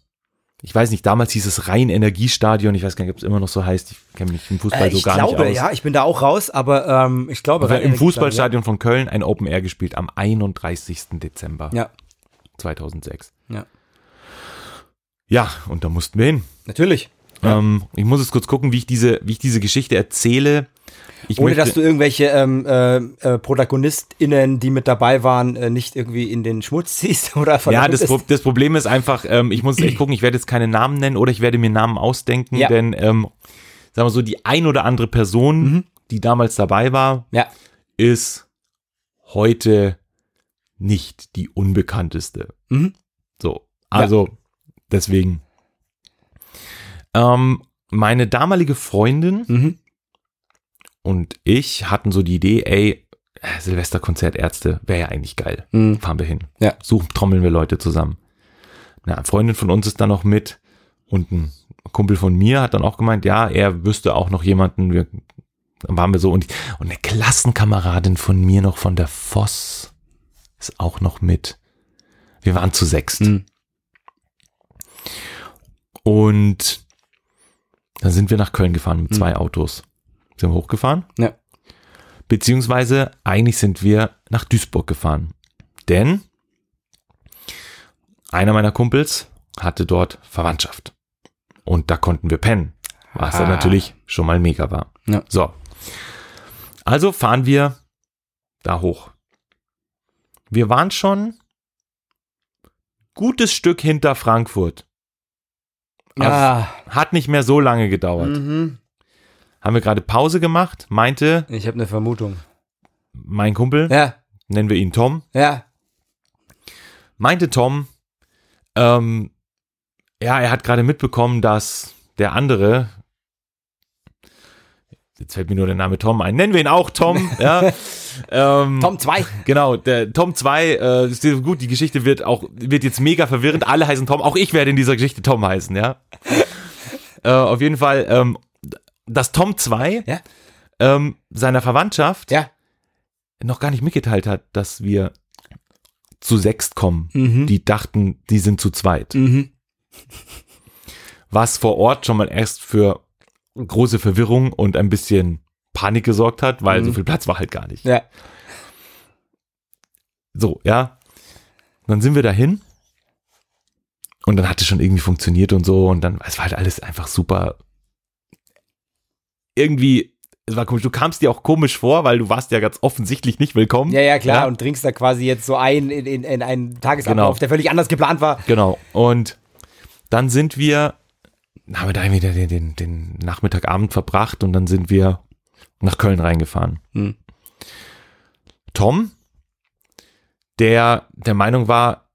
ich weiß nicht, damals hieß es Rhein-Energiestadion, ich weiß gar nicht, ob es immer noch so heißt, ich kenne mich im Fußball Äh, so ich gar glaube, nicht aus. ja, ich bin da auch raus, aber ähm, ich glaube, Im Fußballstadion von Köln ein Open Air gespielt am 31. Dezember Ja. 2006. Ja. Ja, und da mussten wir hin. Natürlich. Ja. Ähm, ich muss jetzt kurz gucken, wie ich diese, wie ich diese Geschichte erzähle. Ich Ohne dass du irgendwelche ähm, äh, äh, ProtagonistInnen, die mit dabei waren, äh, nicht irgendwie in den Schmutz ziehst oder ja, das, Pro das Problem ist einfach, ähm, ich muss echt gucken, ich werde jetzt keine Namen nennen oder ich werde mir Namen ausdenken, Ja. denn, ähm, sagen wir so, die ein oder andere Person, Mhm. die damals dabei war, Ja. ist heute nicht die unbekannteste. Mhm. So, also deswegen. Ähm, meine damalige Freundin Mhm. Und ich hatten so die Idee, ey, äh, Silvesterkonzert Ärzte wäre ja eigentlich geil. Mhm. Fahren wir hin. Ja. Suchen, trommeln wir Leute zusammen. Eine Freundin von uns ist dann noch mit und ein Kumpel von mir hat dann auch gemeint, ja, er wüsste auch noch jemanden. Wir, dann waren wir so und, und eine Klassenkameradin von mir noch von der Voss ist auch noch mit. Wir waren zu sechst. Mhm. Und dann sind wir nach Köln gefahren mit zwei Autos. Sind wir hochgefahren. Ja. Beziehungsweise eigentlich sind wir nach Duisburg gefahren. Denn einer meiner Kumpels hatte dort Verwandtschaft. Und da konnten wir pennen. Was Ah. dann natürlich schon mal mega war. Ja. So. Also fahren wir da hoch. Wir waren schon gutes Stück hinter Frankfurt. Also, Ah. hat nicht mehr so lange gedauert. Mhm. Haben wir gerade Pause gemacht, meinte Ich habe eine Vermutung. mein Kumpel, Ja, nennen wir ihn Tom, ja. meinte Tom, ähm, ja, er hat gerade mitbekommen, dass der andere, jetzt fällt mir nur der Name Tom ein, nennen wir ihn auch Tom, ja, ähm, Tom 2. Genau, der Tom 2, äh, gut, die Geschichte wird auch, wird jetzt mega verwirrend. Alle heißen Tom, auch ich werde in dieser Geschichte Tom heißen, ja. äh, auf jeden Fall, ähm, dass Tom 2 Ja. ähm, seiner Verwandtschaft Ja. noch gar nicht mitgeteilt hat, dass wir zu sechst kommen. Mhm. Die dachten, die sind zu zweit. Mhm. Was vor Ort schon mal erst für große Verwirrung und ein bisschen Panik gesorgt hat, weil Mhm. so viel Platz war halt gar nicht. Ja. So, ja. Dann sind wir dahin. Und dann hat es schon irgendwie funktioniert und so. Und dann, es war halt alles einfach super. Irgendwie, es war komisch. Du kamst dir auch komisch vor, weil du warst ja ganz offensichtlich nicht willkommen. Ja, ja, klar. Ja. Und dringst da quasi jetzt so ein in, in, in einen Tagesablauf, Genau. der völlig anders geplant war. Genau. Und dann sind wir, haben wir da wieder den, den, den Nachmittagabend verbracht und dann sind wir nach Köln reingefahren. Hm. Tom, der der Meinung war,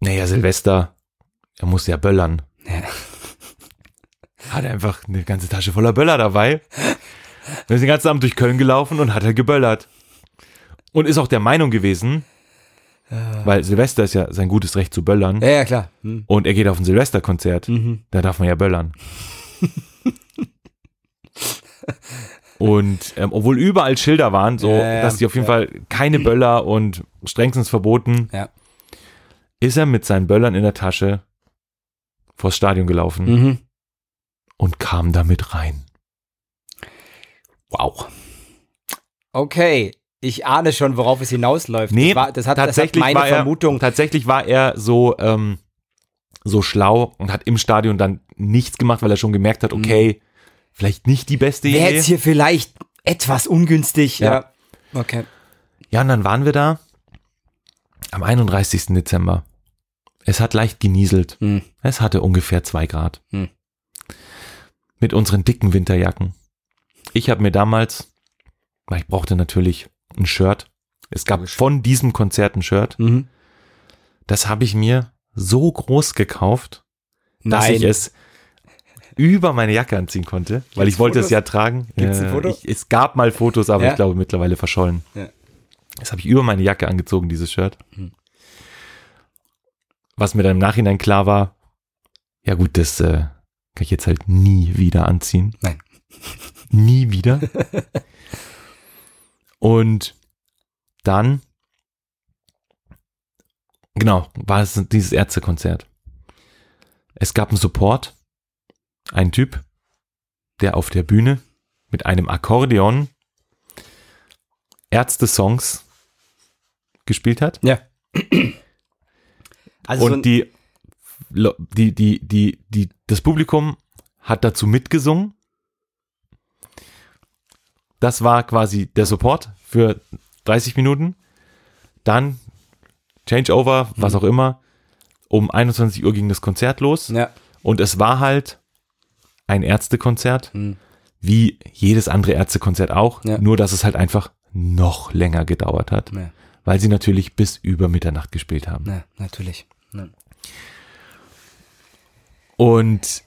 naja, Silvester, er muss ja böllern. Ja. Hat einfach eine ganze Tasche voller Böller dabei. Wir sind den ganzen Abend durch Köln gelaufen und hat halt geböllert. Und ist auch der Meinung gewesen, weil Silvester ist ja sein gutes Recht zu böllern. Ja, ja, klar. Hm. Und er geht auf ein Silvesterkonzert. Mhm. Da darf man ja böllern. und ähm, obwohl überall Schilder waren, so, Ja, ja, dass die auf jeden. Fall keine Böller und strengstens verboten, ist er mit seinen Böllern in der Tasche vors Stadion gelaufen Mhm. Und kam damit rein. Wow. Okay. Ich ahne schon, worauf es hinausläuft. Nee, das, war, das, hat, tatsächlich das hat meine war er, Vermutung. Tatsächlich war er so, ähm, so schlau und hat im Stadion dann nichts gemacht, weil er schon gemerkt hat, okay, vielleicht nicht die beste Wäre Idee. jetzt hier vielleicht etwas ungünstig. Ja. Ja. Okay. Ja, und dann waren wir da am 31. Dezember. Es hat leicht genieselt. Hm. Es hatte ungefähr zwei Grad. Hm. Mit unseren dicken Winterjacken. Ich habe mir damals, weil ich brauchte natürlich ein Shirt. Es gab von diesem Konzert ein Shirt. Mhm. Das habe ich mir so groß gekauft, dass Nein. ich es über meine Jacke anziehen konnte, weil Gibt's ich wollte Fotos? es ja tragen. Gibt's ein Äh, Foto? Ich, es gab mal Fotos, aber Ja. ich glaube mittlerweile verschollen. Ja. Das habe ich über meine Jacke angezogen, dieses Shirt. Hm. Was mir dann im Nachhinein klar war, ja gut, das äh, kann ich jetzt halt nie wieder anziehen. Nein. Nie wieder. Und dann, genau, war es dieses Ärztekonzert. Es gab einen Support, ein Typ, der auf der Bühne mit einem Akkordeon Ärzte-Songs gespielt hat. Ja. Also so und die, Lo- die, die, die, die, das Publikum hat dazu mitgesungen. Das war quasi der Support für 30 Minuten. Dann Changeover, was Mhm. auch immer. Um 21 Uhr ging das Konzert los. ja. Und es war halt ein Ärztekonzert, Hm. wie jedes andere Ärztekonzert auch. Ja. Nur, dass es halt einfach noch länger gedauert hat, Ja. weil sie natürlich bis über Mitternacht gespielt haben. ja, natürlich. Ja. Und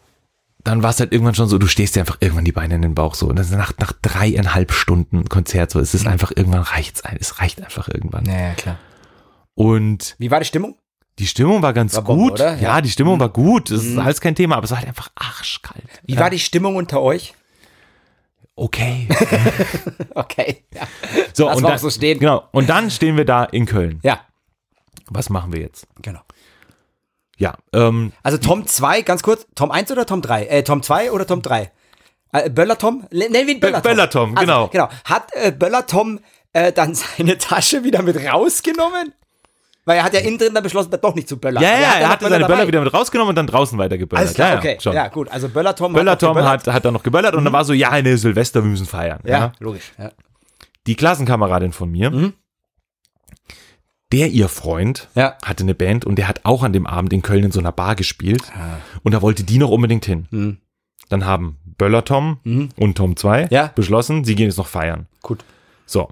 dann war es halt irgendwann schon so, du stehst dir einfach irgendwann die Beine in den Bauch so. Und das nach, nach dreieinhalb Stunden Konzert so. Es ist einfach irgendwann reicht's ein. Es reicht einfach irgendwann. Naja, klar. Und Wie war die Stimmung? die Stimmung war ganz War Bombe, gut. oder? Ja. Ja. Mhm. die Stimmung war gut. Das ist alles kein Thema, aber es war halt einfach arschkalt. Wie ja. war die Stimmung unter euch? Okay. Okay. Ja. So, Lass und dann, so stehen. Genau. Und dann stehen wir da in Köln. ja, Was machen wir jetzt? genau. Ja, ähm, Also Tom 2, ganz kurz, Tom 1 oder Tom 3? Äh, Tom 2 oder Tom 3? Äh, Böller Tom? Nennen wir ihn Böller Tom. Böller Tom, Also, genau. genau. Hat äh, Böller Tom äh, dann seine Tasche wieder mit rausgenommen? Weil er hat ja innen drin dann beschlossen, doch nicht zu Böller. ja, ja, hat er hatte seine dabei. Böller wieder mit rausgenommen und dann draußen weiter geböllert. Alles klar, ja, okay. ja, schon. Ja, gut. Also Böller Tom Böller hat Tom hat, hat dann noch geböllert und dann war so, ja, eine Silvester, wir müssen feiern. Mhm. Ja, logisch. Ja. Die Klassenkameradin von mir, Mhm. Der ihr Freund, Ja. hatte eine Band und der hat auch an dem Abend in Köln in so einer Bar gespielt und da wollte die noch unbedingt hin. Mhm. Dann haben Böller Tom und Tom 2 Ja. beschlossen, sie gehen jetzt noch feiern. Gut. So.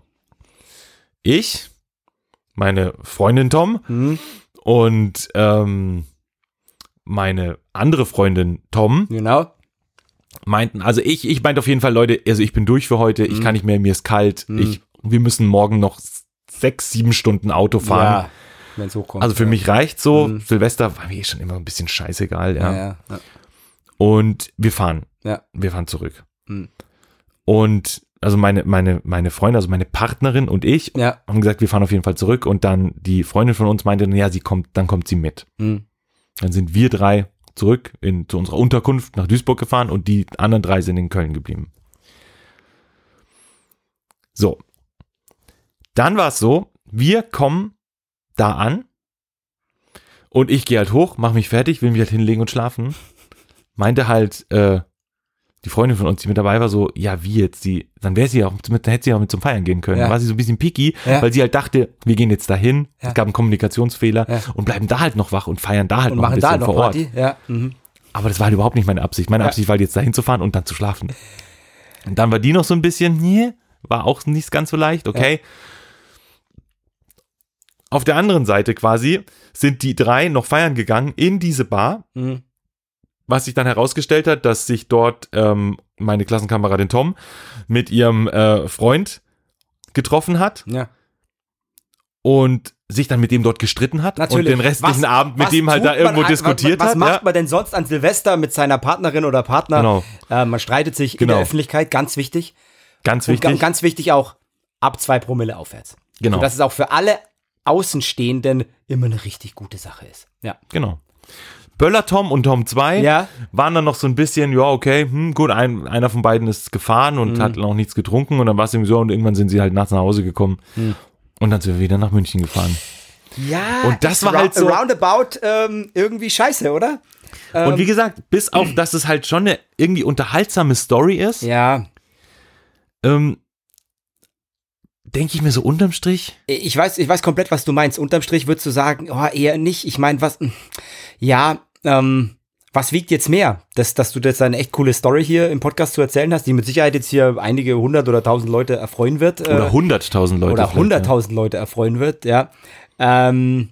Ich, meine Freundin Tom Mhm. und ähm, meine andere Freundin Tom Genau. meinten, also ich, ich meinte auf jeden Fall, Leute, also ich bin durch für heute, Mhm. ich kann nicht mehr, mir ist kalt, ich, wir müssen morgen noch sechs, sieben Stunden Auto fahren. Ja, wenn es hochkommt. Also für ja. mich reicht so. Mhm. Silvester war mir eh schon immer ein bisschen scheißegal, ja. Ja, ja, ja. Und wir fahren. Ja. Wir fahren zurück. Mhm. Und also meine, meine, meine Freunde, also meine Partnerin und ich Ja. haben gesagt, wir fahren auf jeden Fall zurück. Und dann die Freundin von uns meinte, ja, sie kommt, dann kommt sie mit. Mhm. Dann sind wir drei zurück in, zu unserer Unterkunft nach Duisburg gefahren und die anderen drei sind in Köln geblieben. So. Dann war es so, wir kommen da an und ich gehe halt hoch, mache mich fertig, will mich halt hinlegen und schlafen. Meinte halt, äh, die Freundin von uns, die mit dabei war, so, ja, wie jetzt, die, dann wäre sie auch, mit, dann hätte sie auch mit zum Feiern gehen können. Ja. Dann war sie so ein bisschen picky, Ja. weil sie halt dachte, wir gehen jetzt dahin, Ja. es gab einen Kommunikationsfehler Ja. und bleiben da halt noch wach und feiern da halt Und noch ein bisschen da noch vor Ort. Party. Ja. Mhm. Aber das war halt überhaupt nicht meine Absicht. Meine Ja. Absicht war halt jetzt dahin zu fahren und dann zu schlafen. Und dann war die noch so ein bisschen, nee, war auch nicht ganz so leicht, okay. Auf der anderen Seite quasi sind die drei noch feiern gegangen in diese Bar, Mhm. was sich dann herausgestellt hat, dass sich dort ähm, meine Klassenkameradin Tom mit ihrem äh, Freund getroffen hat Ja. und sich dann mit dem dort gestritten hat Natürlich. und den restlichen Was- Abend mit was dem halt da irgendwo an- diskutiert was, was hat. macht ja. man denn sonst an Silvester mit seiner Partnerin oder Partner? Genau. Äh, man streitet sich in Genau. der Öffentlichkeit, ganz wichtig. Ganz Und wichtig. ga- ganz wichtig auch, ab zwei Promille aufwärts. genau. Und das ist auch für alle Außenstehenden immer eine richtig gute Sache ist. Ja. Genau. Böller Tom und Tom 2 Ja. waren dann noch so ein bisschen, ja, okay, hm, gut, ein, einer von beiden ist gefahren Mhm. und hat noch nichts getrunken und dann war es irgendwie so und irgendwann sind sie halt nachts nach Hause gekommen Mhm. und dann sind wir wieder nach München gefahren. Ja. Und das war halt so- Roundabout ähm, irgendwie scheiße, oder? und wie gesagt, bis auf, dass es halt schon eine irgendwie unterhaltsame Story ist, Ja. ähm, denke ich mir so unterm Strich, Ich weiß, ich weiß komplett, was du meinst. Unterm Strich würdest du sagen, oh, eher nicht. Ich meine, was, ja, ähm, was wiegt jetzt mehr? Dass, dass du jetzt eine echt coole Story hier im Podcast zu erzählen hast, die mit Sicherheit jetzt hier einige hundert oder tausend Leute erfreuen wird. äh, oder 100.000 Leute. oder hunderttausend Leute erfreuen wird, ja. Ähm,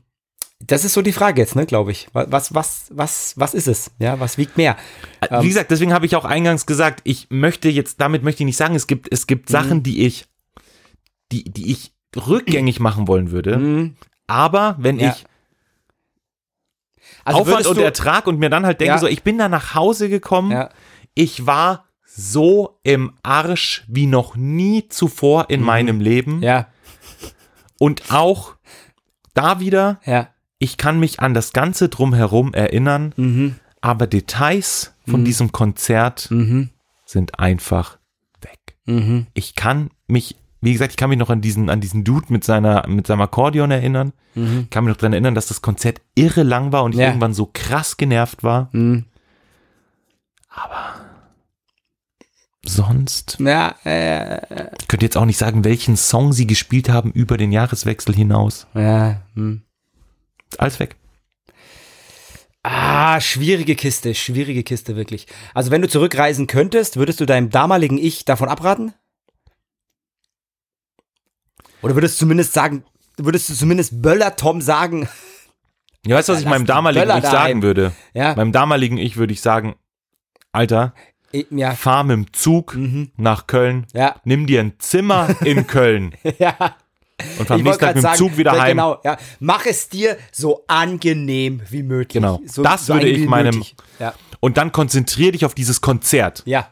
das ist so die Frage jetzt, ne, glaube ich. Wa- Was, was, was, was ist es? Ja, was wiegt mehr? Ja. Wie gesagt, deswegen habe ich auch eingangs gesagt, ich möchte jetzt, damit möchte ich nicht sagen, es gibt, es gibt Mhm. Sachen, die ich, die, die ich rückgängig machen wollen würde. Mhm. Aber wenn Ja. ich Also Aufwand und Ertrag und mir dann halt denke Ja. so, ich bin da nach Hause gekommen, Ja. ich war so im Arsch wie noch nie zuvor in meinem Leben Mhm. Ja, und auch da wieder, ja. ich kann mich an das Ganze drumherum erinnern, Mhm. aber Details von diesem Konzert Mhm. sind einfach weg. Mhm. Ich kann mich, wie gesagt, ich kann mich noch an diesen, an diesen Dude mit seiner, mit seinem Akkordeon erinnern. Ich kann mich noch daran erinnern, dass das Konzert irre lang war und ich Mhm. Ja. irgendwann so krass genervt war. Mhm. Sonst Ja, äh, ich könnte jetzt auch nicht sagen, welchen Song sie gespielt haben über den Jahreswechsel hinaus. ja. Hm. Alles weg. Ah, schwierige Kiste, schwierige Kiste, wirklich. Also, wenn du zurückreisen könntest, würdest du deinem damaligen Ich davon abraten? Oder würdest du zumindest sagen, würdest du zumindest Böller Tom sagen, Ja, weißt du, was ich meinem damaligen Böller Ich daheim. sagen würde? ja, Meinem damaligen Ich würde ich sagen, Alter, Ja, fahr mit dem Zug nach Köln, Ja. nimm dir ein Zimmer in Köln ja. und fahr am nächsten Tag mit dem sagen, Zug wieder heim. Genau, ja. Mach es dir so angenehm wie möglich. Genau. So, Das so würde ich meinem-. Ja, Und dann konzentrier dich auf dieses Konzert ja.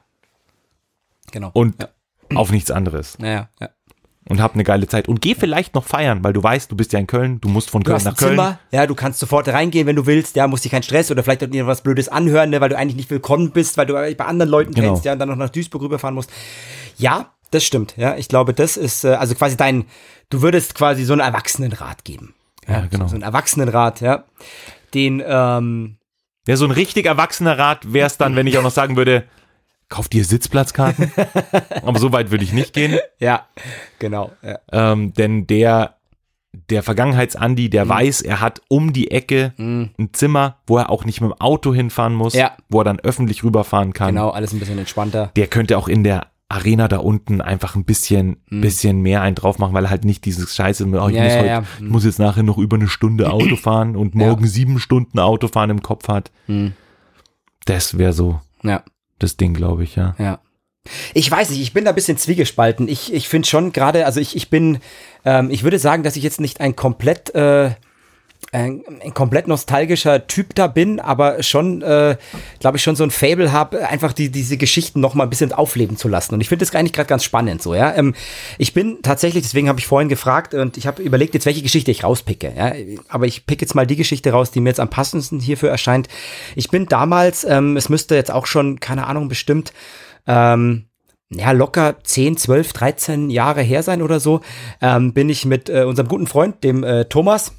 Genau. und ja. auf nichts anderes. Naja, ja. Und hab eine geile Zeit. Und geh vielleicht noch feiern, weil du weißt, du bist ja in Köln, du musst von Du Köln hast nach ein Köln. Zimmer, ja, du kannst sofort reingehen, wenn du willst, ja, musst dir keinen Stress oder vielleicht auch dir was Blödes anhören, ne, weil du eigentlich nicht willkommen bist, weil du bei anderen Leuten Genau. kennst, ja, und dann noch nach Duisburg rüberfahren musst. Ja, das stimmt, ja, ich glaube, das ist, äh, also quasi dein, du würdest quasi so einen Erwachsenenrat geben. Ja, genau. So einen Erwachsenenrat, ja, den, ähm, Ja, so ein richtig erwachsener Rat wäre es dann, wenn ich auch noch sagen würde, kauf dir Sitzplatzkarten. Aber so weit würde ich nicht gehen. ja, genau, ja. Ähm, denn der, der Vergangenheits-Andi, Mhm. der weiß, er hat um die Ecke ein Zimmer, wo er auch nicht mit dem Auto hinfahren muss, Ja. wo er dann öffentlich rüberfahren kann. genau, alles ein bisschen entspannter. Der könnte auch in der Arena da unten einfach ein bisschen, bisschen mehr einen drauf machen, weil er halt nicht dieses Scheiße, oh, ich, Mhm. Ja, muss ja, heute, ja. ich muss jetzt nachher noch über eine Stunde Auto fahren und morgen sieben Stunden Autofahren im Kopf hat. Mhm. Das wäre so Ja. Das Ding, glaube ich, ja. Ja. Ich weiß nicht, ich bin da ein bisschen zwiegespalten. Ich, ich finde schon gerade, also ich, ich bin, ähm, ich würde sagen, dass ich jetzt nicht ein komplett, äh, ein, ein komplett nostalgischer Typ da bin, aber schon, äh, glaube ich, schon so ein Fable habe, einfach die, diese Geschichten noch mal ein bisschen aufleben zu lassen. Und ich finde das eigentlich gerade ganz spannend so, ja. Ähm, ich bin tatsächlich, deswegen habe ich vorhin gefragt und ich habe überlegt, jetzt welche Geschichte ich rauspicke, ja. Aber ich pick jetzt mal die Geschichte raus, die mir jetzt am passendsten hierfür erscheint. Ich bin damals, ähm, es müsste jetzt auch schon, keine Ahnung, bestimmt, ähm, ja, locker 10, 12, 13 Jahre her sein oder so, ähm, bin ich mit äh, unserem guten Freund, dem äh, Thomas,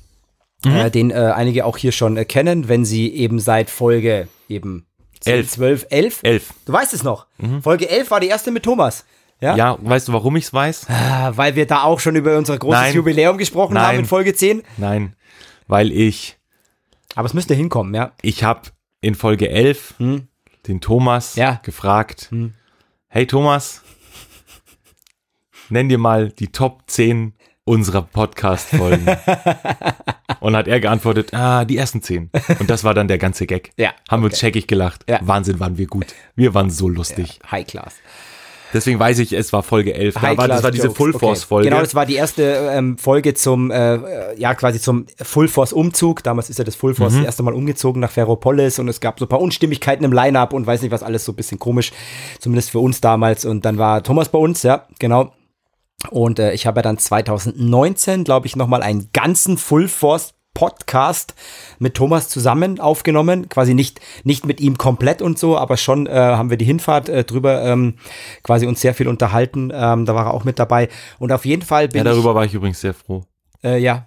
äh, den äh, einige auch hier schon äh, kennen, wenn sie eben seit Folge eben 10, Elf. 12, 11. Elf. Du weißt es noch. Folge 11 war die erste mit Thomas. Ja? Ja, weißt du, warum ich es weiß? Ah, Weil wir da auch schon über unser großes Nein. Jubiläum gesprochen haben Nein. in Folge 10. Nein, weil ich, Aber es müsste hinkommen, ja. ich habe in Folge 11 den Thomas Hm. Ja. Hm. gefragt, hey Thomas, nenn dir mal die Top 10 unserer Podcast-Folgen. Und hat er geantwortet, ah, die ersten 10. Und das war dann der ganze Gag. Ja, Haben wir uns checkig gelacht. Ja. Wahnsinn, waren wir gut. Wir waren so lustig. High Class. Deswegen weiß ich, es war Folge 11. Da war, das war diese Jokes. Full Okay. Force-Folge. Genau, das war die erste ähm, Folge zum, äh, ja, quasi zum Full Force Umzug. Damals ist ja das Full Force das erste Mal umgezogen nach Ferropolis und es gab so ein paar Unstimmigkeiten im Line-Up und weiß nicht was alles so ein bisschen komisch, zumindest für uns damals. Und dann war Thomas bei uns, ja, genau. Und äh, ich habe ja dann 2019, glaube ich, nochmal einen ganzen Full Force Podcast mit Thomas zusammen aufgenommen. Quasi nicht, nicht mit ihm komplett und so, aber schon äh, haben wir die Hinfahrt äh, drüber ähm, quasi uns sehr viel unterhalten. Ähm, da war er auch mit dabei. Und auf jeden Fall bin ja, darüber war ich übrigens sehr froh. ich, äh, ja.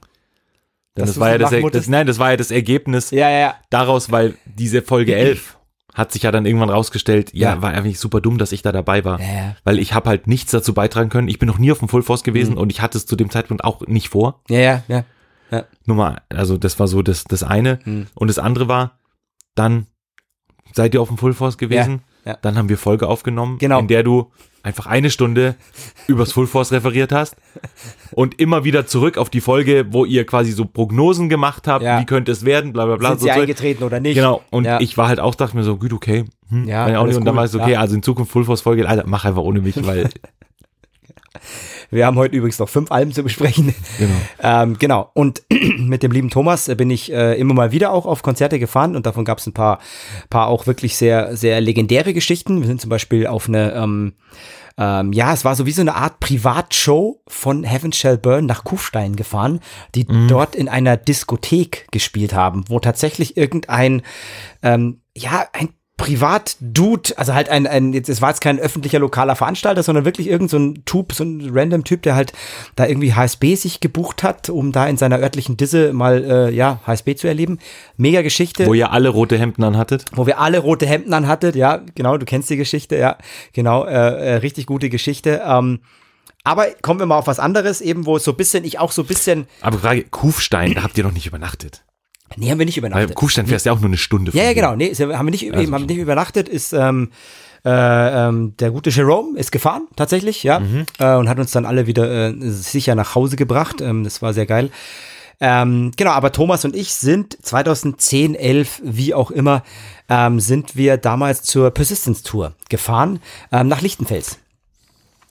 Denn das war ja das, das, nein, das war ja das Ergebnis Ja, ja, ja. daraus, weil diese Folge 11 hat sich ja dann irgendwann rausgestellt, ja, Ja. war eigentlich super dumm, dass ich da dabei war. Ja, ja. Weil ich habe halt nichts dazu beitragen können. Ich bin noch nie auf dem Full Force gewesen Mhm. und ich hatte es zu dem Zeitpunkt auch nicht vor. Ja, ja, ja. Nur mal, also das war so das, das eine. Mhm. Und das andere war, dann seid ihr auf dem Full Force gewesen. Ja, ja. Dann haben wir Folge aufgenommen, Genau. in der du einfach eine Stunde übers Full Force referiert hast und immer wieder zurück auf die Folge, wo ihr quasi so Prognosen gemacht habt, Ja. wie könnte es werden, bla bla bla. Sind so sie Zeug. eingetreten oder nicht? Genau, und Ja. ich war halt auch, dachte mir so, gut, okay, hm, Ja, auch nicht. Und dann war es okay, also in Zukunft Full Force Folge, Alter, mach einfach ohne mich, weil, Wir haben heute übrigens noch fünf Alben zu besprechen. genau. Ähm, genau. Und mit dem lieben Thomas äh, bin ich äh, immer mal wieder auch auf Konzerte gefahren und davon gab es ein paar, paar auch wirklich sehr, sehr legendäre Geschichten. Wir sind zum Beispiel auf eine, ähm, ähm, ja, es war so wie so eine Art Privatshow von Heaven Shall Burn nach Kufstein gefahren, die dort in einer Diskothek gespielt haben, wo tatsächlich irgendein, ähm, ja, ein Privat-Dude, also halt ein, ein, jetzt, es war jetzt kein öffentlicher lokaler Veranstalter, sondern wirklich irgend so ein Typ, so ein random Typ, der halt da irgendwie HSB sich gebucht hat, um da in seiner örtlichen Disse mal, äh, ja, HSB zu erleben. Mega Geschichte Wo ihr alle rote Hemden anhattet. wo wir alle rote Hemden anhattet, ja, genau, du kennst die Geschichte, ja, genau, äh, äh, richtig gute Geschichte. Ähm, aber kommen wir mal auf was anderes, eben wo es so ein bisschen, ich auch so ein bisschen, Aber Frage, Kufstein, da habt ihr noch nicht übernachtet. Nee, haben wir nicht Weil übernachtet. Kufstein fährst ja auch nur eine Stunde. Ja, ja, genau, nee, haben wir nicht, Also eben, haben wir nicht übernachtet, ist, ähm, äh, ähm, der gute Jerome ist gefahren, tatsächlich, ja, Mhm. äh, und hat uns dann alle wieder äh, sicher nach Hause gebracht, ähm, das war sehr geil. Ähm, genau, aber Thomas und ich sind 2010, 11, wie auch immer, ähm, sind wir damals zur Persistence Tour gefahren ähm, nach Lichtenfels.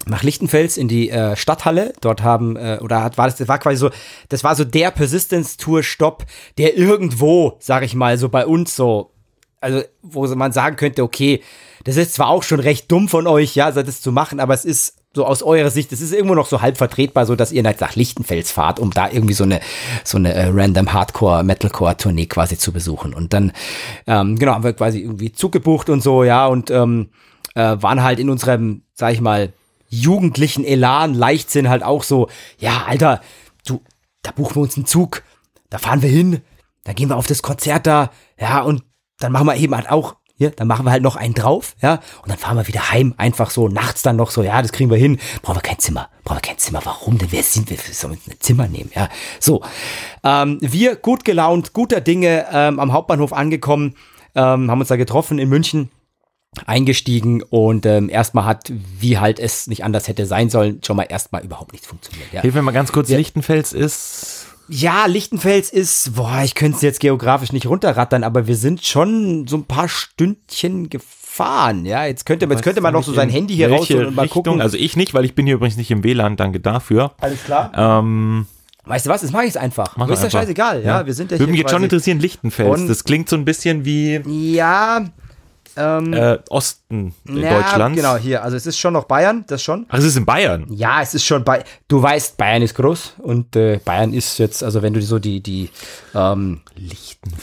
Nach Lichtenfels in die äh, Stadthalle. Dort haben, äh, oder hat, war das, das war quasi so, das war so der Persistence Tour Stopp, der irgendwo, sag ich mal, so bei uns so, also wo man sagen könnte, okay, das ist zwar auch schon recht dumm von euch, ja, das zu machen, aber es ist so aus eurer Sicht, es ist irgendwo noch so halb vertretbar, so dass ihr nach Lichtenfels fahrt, um da irgendwie so eine so eine äh, random Hardcore Metalcore Tournee quasi zu besuchen. Und dann ähm, genau haben wir quasi irgendwie zugebucht und so, ja, und ähm, äh, waren halt in unserem, sag ich mal, jugendlichen Elan, Leichtsinn halt auch so, ja, Alter, du, da buchen wir uns einen Zug, da fahren wir hin, da gehen wir auf das Konzert da, ja, und dann machen wir eben halt auch hier, dann machen wir halt noch einen drauf, ja, und dann fahren wir wieder heim, einfach so, nachts dann noch so, ja, das kriegen wir hin, brauchen wir kein Zimmer, brauchen wir kein Zimmer, warum denn, wer sind wir, sollen wir ein Zimmer nehmen, ja, so, ähm, wir gut gelaunt, guter Dinge, ähm, am Hauptbahnhof angekommen, ähm, haben uns da getroffen in München, eingestiegen und ähm, erstmal hat, wie halt es nicht anders hätte sein sollen, schon mal erstmal überhaupt nichts funktioniert. Ja. Hilf mir mal ganz kurz, Ja. Lichtenfels ist. Ja, Lichtenfels ist, boah, ich könnte es jetzt geografisch nicht runterrattern, aber wir sind schon so ein paar Stündchen gefahren. Ja, jetzt könnte, jetzt könnte man noch so sein Handy hier rausholen und mal Richtung? gucken. Also ich nicht, weil ich bin hier übrigens nicht im WLAN, danke dafür. Alles klar. Ähm, Weißt du was, das mache ich einfach. mach ist ja scheißegal. Ja, wir sind ja Würde mich jetzt schon interessieren, Lichtenfels. Das klingt so ein bisschen wie Ja, ähm, äh, Osten ja, Deutschlands. Genau, hier. Also es ist schon noch Bayern, das schon. Ach, es ist in Bayern. Ja, es ist schon bei. Du weißt, Bayern ist groß und äh, Bayern ist jetzt, also wenn du so die die ähm,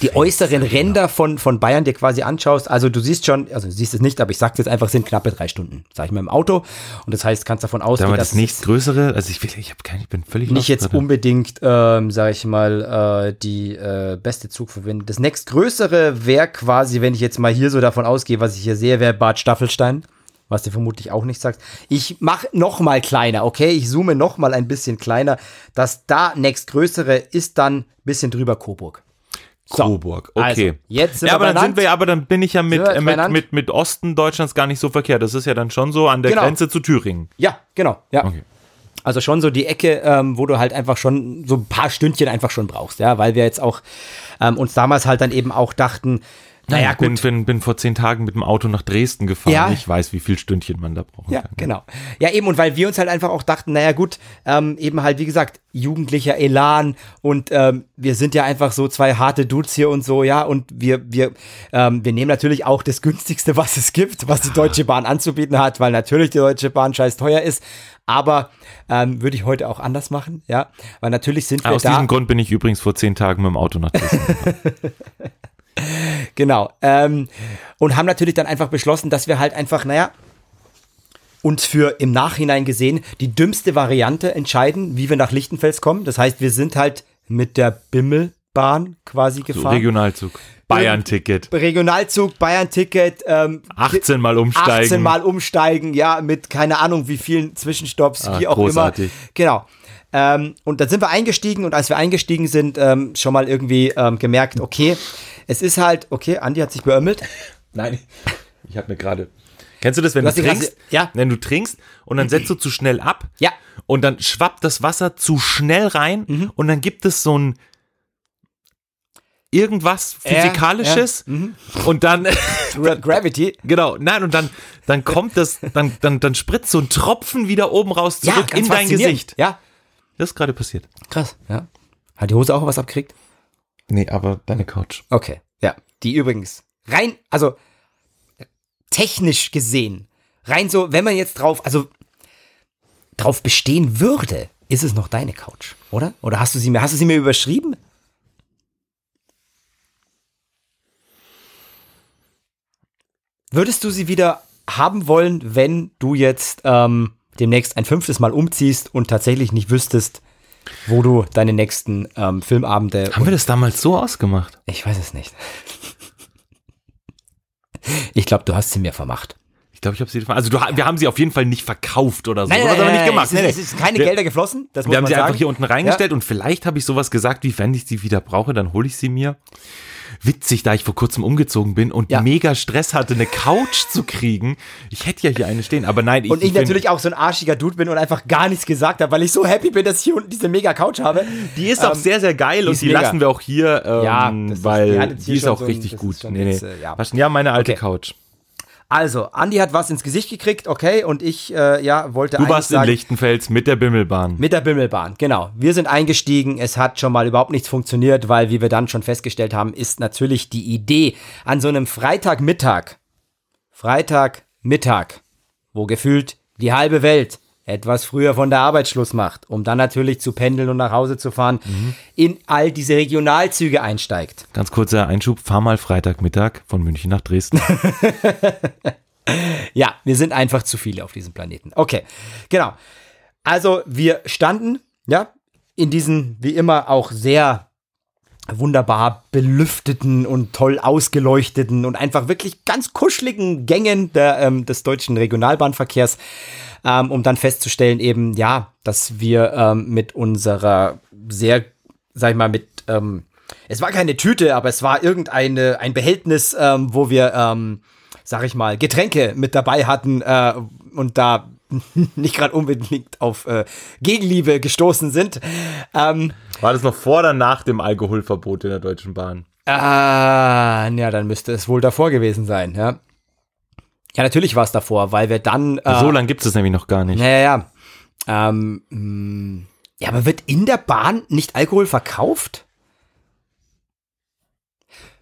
die äußeren Ränder von von Bayern dir quasi anschaust, also du siehst schon, also du siehst es nicht, aber ich sag's jetzt einfach, sind knappe drei Stunden, sag ich mal im Auto und das heißt, kannst davon Da ausgehen, dass das nächstgrößere, also ich will, ich habe keine, ich bin völlig nicht jetzt unbedingt, ähm, sag ich mal, äh, die äh, beste Zugverbindung. Das nächstgrößere wäre quasi, wenn ich jetzt mal hier so davon ausgehe, was ich hier sehe, wäre Bad Staffelstein. Was du vermutlich auch nicht sagst. Ich mache noch mal kleiner, okay? Ich zoome noch mal ein bisschen kleiner. Das da nächstgrößere ist dann ein bisschen drüber Coburg. So, Coburg, okay. Also, jetzt sind ja, aber dann sind wir, aber dann bin ich ja mit, äh, mit, mit, mit Osten Deutschlands gar nicht so verkehrt. Das ist ja dann schon so an der Genau. Grenze zu Thüringen. Ja, genau. Ja. Okay. Also schon so die Ecke, ähm, wo du halt einfach schon so ein paar Stündchen einfach schon brauchst, ja, weil wir jetzt auch ähm, uns damals halt dann eben auch dachten, naja, ich bin, bin, bin vor zehn Tagen mit dem Auto nach Dresden gefahren. Ja. Ich weiß, wie viel Stündchen man da brauchen Ja, kann. genau. Ja, eben, und weil wir uns halt einfach auch dachten, naja, gut, ähm, eben halt, wie gesagt, jugendlicher Elan und ähm, wir sind ja einfach so zwei harte Dudes hier und so, ja, und wir, wir, ähm, wir nehmen natürlich auch das günstigste, was es gibt, was die Deutsche Bahn anzubieten hat, weil natürlich die Deutsche Bahn scheiß teuer ist, aber ähm, würde ich heute auch anders machen, ja, weil natürlich sind wir Aus da. diesem Grund bin ich übrigens vor zehn Tagen mit dem Auto nach Dresden. Genau. Ähm, und haben natürlich dann einfach beschlossen, dass wir halt einfach, naja, uns für im Nachhinein gesehen die dümmste Variante entscheiden, wie wir nach Lichtenfels kommen. Das heißt, wir sind halt mit der Bimmelbahn quasi So gefahren. Regionalzug. Bayern-Ticket. Regionalzug, Bayern-Ticket, ähm, 18 Mal umsteigen. 18 Mal umsteigen, ja, mit keine Ahnung wie vielen Zwischenstopps, Ah, wie auch großartig. immer. Genau. Ähm, und dann sind wir eingestiegen und als wir eingestiegen sind, ähm, schon mal irgendwie ähm, gemerkt, okay, es ist halt, okay, Andi hat sich beömmelt. Nein. Ich habe mir gerade. Kennst du das, wenn Du du, trinkst? ja. Wenn du trinkst und dann setzt du zu schnell ab. Ja. Und dann schwappt das Wasser zu schnell rein Mhm. und dann gibt es so ein irgendwas Ja, physikalisches ja, mhm. und dann Gra- Gravity. genau nein und dann dann kommt das dann dann dann spritzt so ein Tropfen wieder oben raus Ja, zurück ganz in dein. Gesicht Ja, das ist gerade passiert krass. Ja. Hat die Hose auch was abgekriegt? Nee aber deine Couch Okay. Ja. Die übrigens rein, also technisch gesehen, rein so, wenn man jetzt drauf, also drauf bestehen würde, ist es noch deine Couch, oder? Oder hast du sie mir, hast du sie mir überschrieben? Würdest du sie wieder haben wollen, wenn du jetzt ähm, demnächst ein fünftes Mal umziehst und tatsächlich nicht wüsstest, wo du deine nächsten ähm, Filmabende haben wir das damals so ausgemacht ich weiß es nicht. Ich glaube, du hast sie mir vermacht. ich glaube ich habe sie also du, wir haben sie auf jeden Fall nicht verkauft oder so Nein, nein, wir nein, nicht gemacht Es, es ist keine Gelder geflossen. Das muss Wir haben man sie sagen. einfach hier unten reingestellt und vielleicht habe ich sowas gesagt, wie wenn ich sie wieder brauche, dann hole ich sie mir. Witzig, da ich vor kurzem umgezogen bin und Ja. mega Stress hatte, eine Couch zu kriegen. Ich hätte ja hier eine stehen, aber nein, ich, Und ich, ich natürlich auch so ein arschiger Dude bin und einfach gar nichts gesagt habe, weil ich so happy bin, dass ich hier unten diese mega Couch habe. Die ist auch Ähm, sehr, sehr geil und ist die mega. lassen wir auch hier, ähm, Ja, das ist- die weil die ist auch so richtig gut. nee, nee. äh, ja. Ja, meine alte Okay. Couch. Also, Andi hat was ins Gesicht gekriegt, okay, und ich, äh, ja, wollte Du warst in sagen, Lichtenfels mit der Bimmelbahn. Mit der Bimmelbahn, genau. Wir sind eingestiegen. Es hat schon mal überhaupt nichts funktioniert, weil, wie wir dann schon festgestellt haben, ist natürlich die Idee an so einem Freitagmittag, Freitagmittag, wo gefühlt die halbe Welt etwas früher von der Arbeit Schluss macht, um dann natürlich zu pendeln und nach Hause zu fahren, in all diese Regionalzüge einsteigt. Ganz kurzer Einschub, fahr mal Freitagmittag von München nach Dresden. Ja, wir sind einfach zu viele auf diesem Planeten. Okay, genau. Also wir standen, ja, in diesen wie immer auch sehr wunderbar belüfteten und toll ausgeleuchteten und einfach wirklich ganz kuscheligen Gängen der, ähm, des deutschen Regionalbahnverkehrs, ähm, um dann festzustellen eben, ja, dass wir ähm, mit unserer sehr, sag ich mal, mit, ähm, es war keine Tüte, aber es war irgendeine, ein Behältnis, ähm, wo wir, ähm, sag ich mal, Getränke mit dabei hatten äh, und da nicht gerade unbedingt auf äh, Gegenliebe gestoßen sind. Ähm, War das noch vor oder nach dem Alkoholverbot in der Deutschen Bahn? Ah, ja, dann müsste es wohl davor gewesen sein, ja. Ja, natürlich war es davor, weil wir dann. Äh, so lange gibt es nämlich noch gar nicht. Ja, ja. Ähm, mh, ja, aber wird in der Bahn nicht Alkohol verkauft?